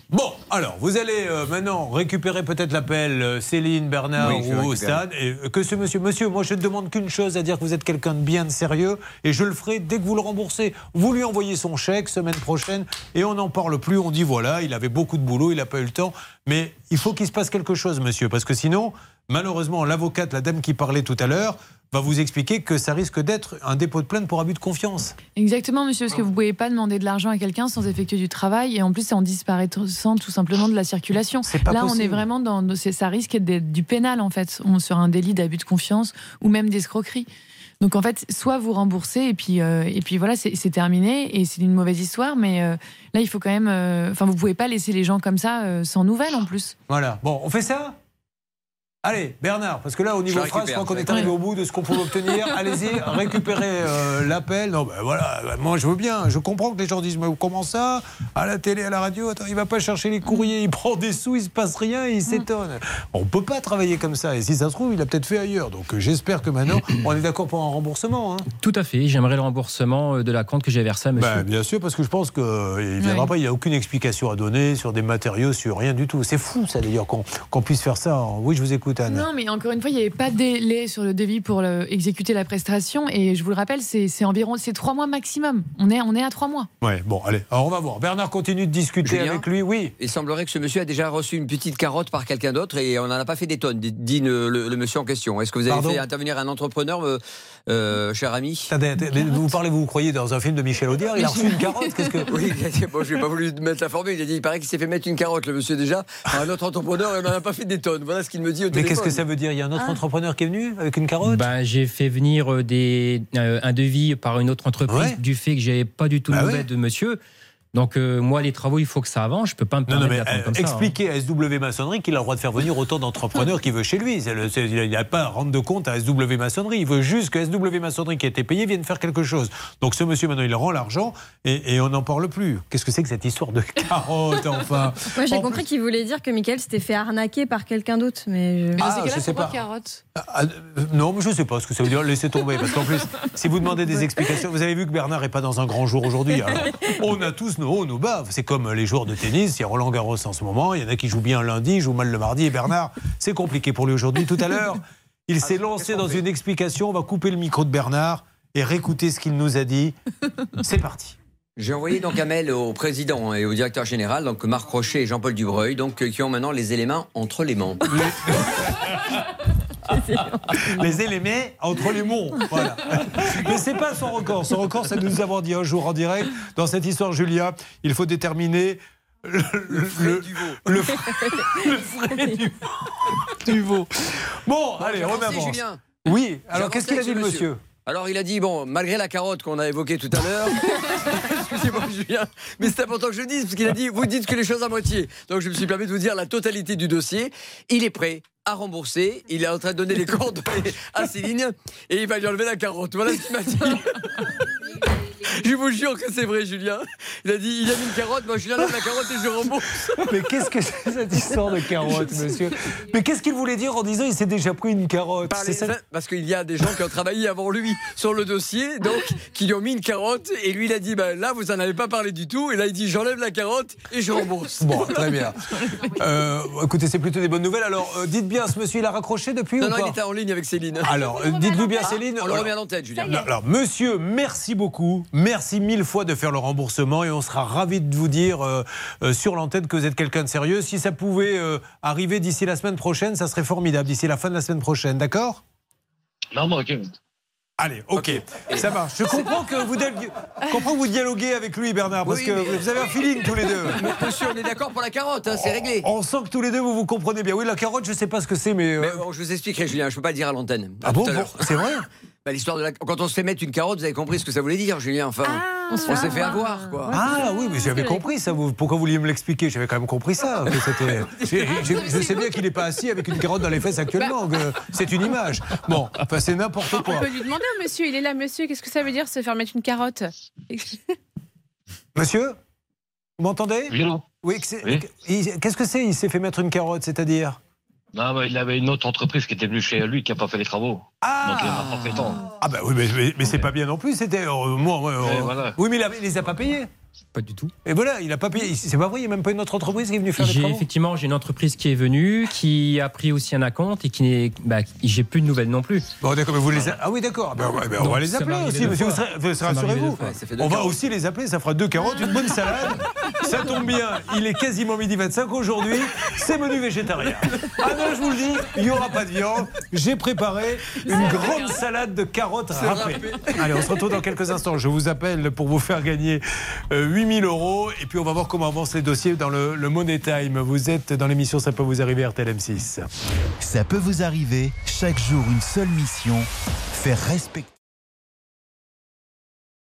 Bon, alors, vous allez euh, maintenant récupérer peut-être l'appel euh, Céline, Bernard Oui, ou au stade. Et euh, que ce monsieur, monsieur, moi je ne demande qu'une chose, à dire que vous êtes quelqu'un de bien, de sérieux, et je le ferai dès que vous le remboursez. Vous lui envoyez son chèque semaine prochaine, et on n'en parle plus. On dit voilà, il avait beaucoup de boulot, il n'a pas eu le temps. Mais il faut qu'il se passe quelque chose, monsieur, parce que sinon, malheureusement, l'avocate, la dame qui parlait tout à l'heure, va vous expliquer que ça risque d'être un dépôt de plainte pour abus de confiance. Exactement, monsieur, parce que vous pouvez pas demander de l'argent à quelqu'un sans effectuer du travail et en plus c'est en disparaissant tout simplement de la circulation. pas Là, on est vraiment dans ça risque d'être du pénal en fait, on sur un délit d'abus de confiance ou même d'escroquerie. Donc en fait, soit vous remboursez et puis euh, et puis voilà, c'est terminé et c'est une mauvaise histoire, mais euh, là il faut quand même, euh, enfin vous pouvez pas laisser les gens comme ça euh, sans nouvelles en plus. Voilà. Bon, on fait ça? Allez, Bernard, parce que là, au niveau Je phrase, je récupère, crois qu'on est arrivé récupère. au bout de ce qu'on pouvait obtenir. Allez-y, récupérez euh, l'appel. Non, ben voilà, ben moi je veux bien. Je comprends que les gens disent, mais comment ça? À la télé, à la radio, attends, il va pas chercher les courriers, il prend des sous, il se passe rien, et il s'étonne. On peut pas travailler comme ça. Et si ça se trouve, il a peut-être fait ailleurs. Donc euh, j'espère que maintenant, on est d'accord pour un remboursement. hein. Tout à fait, j'aimerais le remboursement euh, de la compte que j'ai versée à monsieur. Ben, bien sûr, parce que je pense qu'il ne viendra Oui. pas. Il n'y a aucune explication à donner sur des matériaux, sur rien du tout. C'est fou, ça, d'ailleurs, qu'on qu'on puisse faire ça. Oui, je vous écoute, Anne. Non, mais encore une fois, il n'y avait pas de délai sur le devis pour le- exécuter la prestation. Et je vous le rappelle, c'est environ c'est trois mois maximum. On est, on est à trois mois. Ouais, bon, allez, alors on va voir. Bernard continue de discuter Julien avec lui, oui. Il semblerait que ce monsieur a déjà reçu une petite carotte par quelqu'un d'autre et on n'en a pas fait des tonnes, dit dit le, le- le monsieur en question. Est-ce que vous avez Pardon fait intervenir un entrepreneur, euh, cher ami vous parlez, vous croyez dans un film de Michel Audiard, il a reçu une carotte Qu'est-ce que. Oui, bon, je n'ai pas voulu mettre la formule. Il a dit il paraît qu'il s'est fait mettre une carotte, le monsieur déjà, à un autre entrepreneur et on n'en a pas fait des tonnes. Voilà ce qu'il me dit au Mais qu'est-ce que ça veut dire? Il y a un autre entrepreneur qui est venu avec une carotte? Ben, j'ai fait venir euh, des, euh, un devis par une autre entreprise Ouais. du fait que j'avais pas du tout de Bah nouvelles ouais. de monsieur. Donc euh, moi, les travaux, il faut que ça avance. Je peux pas me Non, non, permettre mais euh, comme ça. hein. expliquez à SW Maçonnerie qu'il a le droit de faire venir autant d'entrepreneurs qu'il veut chez lui. C'est le- il n'a pas à rendre de compte à SW Maçonnerie. Il veut juste que SW Maçonnerie qui a été payé vienne faire quelque chose. Donc ce monsieur, maintenant, il rend l'argent et, et on n'en parle plus. Qu'est-ce que c'est que cette histoire de carotte, enfin? Moi, j'ai En compris qu'il voulait dire que Michael s'était fait arnaquer par quelqu'un d'autre. Mais je... Ah, je sais pas. carotte Ah, euh, non, mais je ne sais pas ce que ça veut dire. Laissez tomber. Parce qu'en plus, si vous demandez des explications, vous avez vu que Bernard n'est pas dans un grand jour aujourd'hui. On a tous nos hauts, nos bas. C'est comme les joueurs de tennis. Il y a Roland Garros en ce moment. Il y en a qui jouent bien lundi, jouent mal le mardi. Et Bernard, c'est compliqué pour lui aujourd'hui. Tout à l'heure, il s'est lancé dans une explication. On va couper le micro de Bernard et réécouter ce qu'il nous a dit. C'est parti. J'ai envoyé donc un mail au président et au directeur général, donc Marc Rocher et Jean-Paul Dubreuil, donc euh, qui ont maintenant les éléments entre les mains. Les éléments entre les monts. Voilà. Mais c'est pas son record. Son record, c'est de nous avoir dit un jour en direct, dans cette histoire, Julia, il faut déterminer le, le, le, le frais du, du veau. Bon, allez, on avance. Julien. Oui, alors qu'est-ce qu'il a dit le monsieur? Alors il a dit, bon, malgré la carotte qu'on a évoquée tout à l'heure, excusez-moi Julien, mais c'est important que je le dise, parce qu'il a dit, vous dites que les choses à moitié. Donc je me suis permis de vous dire la totalité du dossier. Il est prêt à rembourser, il est en train de donner les coordonnées à Céline, et il va lui enlever la carotte. Voilà ce qu'il m'a dit. Je vous jure que c'est vrai, Julien. Il a dit, il a mis une carotte, moi je lui enlève la carotte et je rembourse. Mais qu'est-ce que c'est cette histoire de carotte, monsieur Mais qu'est-ce qu'il voulait dire en disant il s'est déjà pris une carotte Par les- ça Parce qu'il y a des gens qui ont travaillé avant lui sur le dossier, donc qui lui ont mis une carotte, et lui il a dit ben, là vous en avez pas parlé du tout, et là il dit j'enlève la carotte et je rembourse. Bon, très bien. Euh, écoutez, c'est plutôt des bonnes nouvelles. Alors, euh, dites bien, ce monsieur, il a raccroché depuis Non, ou non, pas il était en ligne avec Céline. Alors, euh, dites-vous bien, Céline. On le remet à l'antenne, Julien. Alors, alors, monsieur, merci beaucoup. Merci mille fois de faire le remboursement et on sera ravis de vous dire euh, euh, sur l'antenne que vous êtes quelqu'un de sérieux. Si ça pouvait euh, arriver d'ici la semaine prochaine, ça serait formidable. D'ici la fin de la semaine prochaine, d'accord? Non, mais ok. Allez, ok, ça marche. Je comprends que vous, comprends que vous dialoguez avec lui, Bernard, parce Oui, que mais- vous avez un feeling tous les deux. Mais monsieur, on est d'accord pour la carotte, hein, c'est réglé. On sent que tous les deux vous vous comprenez bien. Oui, la carotte, je sais pas ce que c'est, mais. euh, Mais bon, je vous expliquerai, Julien, je peux pas le dire à l'antenne. Ah À bon, bon, c'est vrai? Bah, L'histoire de la... Quand on se fait mettre une carotte, vous avez compris ce que ça voulait dire, Julien. Enfin, on, s'est fait avoir, quoi. Ah oui, mais j'avais compris ça. Vous- Pourquoi vous vouliez me l'expliquer? J'avais quand même compris ça. que c'était- Je sais bien qu'il n'est pas assis avec une carotte dans les fesses actuellement. que C'est une image. Bon, enfin, c'est n'importe quoi. On peut lui demander au monsieur, il est là, monsieur, qu'est-ce que ça veut dire se faire mettre une carotte? Monsieur Vous m'entendez? Oui, qu'est-ce que c'est Il s'est fait mettre une carotte, c'est-à-dire? Non, mais il avait une autre entreprise qui était venue chez lui qui n'a pas fait les travaux. Ah Donc il m'a pas fait temps. Ah bah oui, mais, mais- mais c'est pas bien non plus. C'était euh, moi. euh, voilà. Oui, mais il, a- il les a pas payés. Pas du tout. Et voilà, il a pas payé. C'est pas vrai. Il n'y a même pas une autre entreprise qui est venue faire les travaux. effectivement j'ai une entreprise qui est venue, qui a pris aussi un acompte et qui n'est, bah, j'ai plus de nouvelles non plus. Bon, d'accord, mais vous les a- Ah oui, d'accord. Ben, ben, on va les appeler aussi, monsieur. Rassurez-vous. on va carottes. aussi les appeler. Ça fera deux carottes, une bonne salade. Ça tombe bien. Il est quasiment midi 25 aujourd'hui. C'est menu végétarien. Ah non, je vous le dis, il n'y aura pas de viande. J'ai préparé une grande salade de carottes râpées. râpé. Allez, on se retrouve dans quelques instants. Je vous appelle pour vous faire gagner euh, 8000 euros. Et puis, on va voir comment avancent les dossiers dans le, le Money Time. Vous êtes dans l'émission Ça peut vous arriver RTL M6. Ça peut vous arriver, chaque jour une seule mission, faire respecter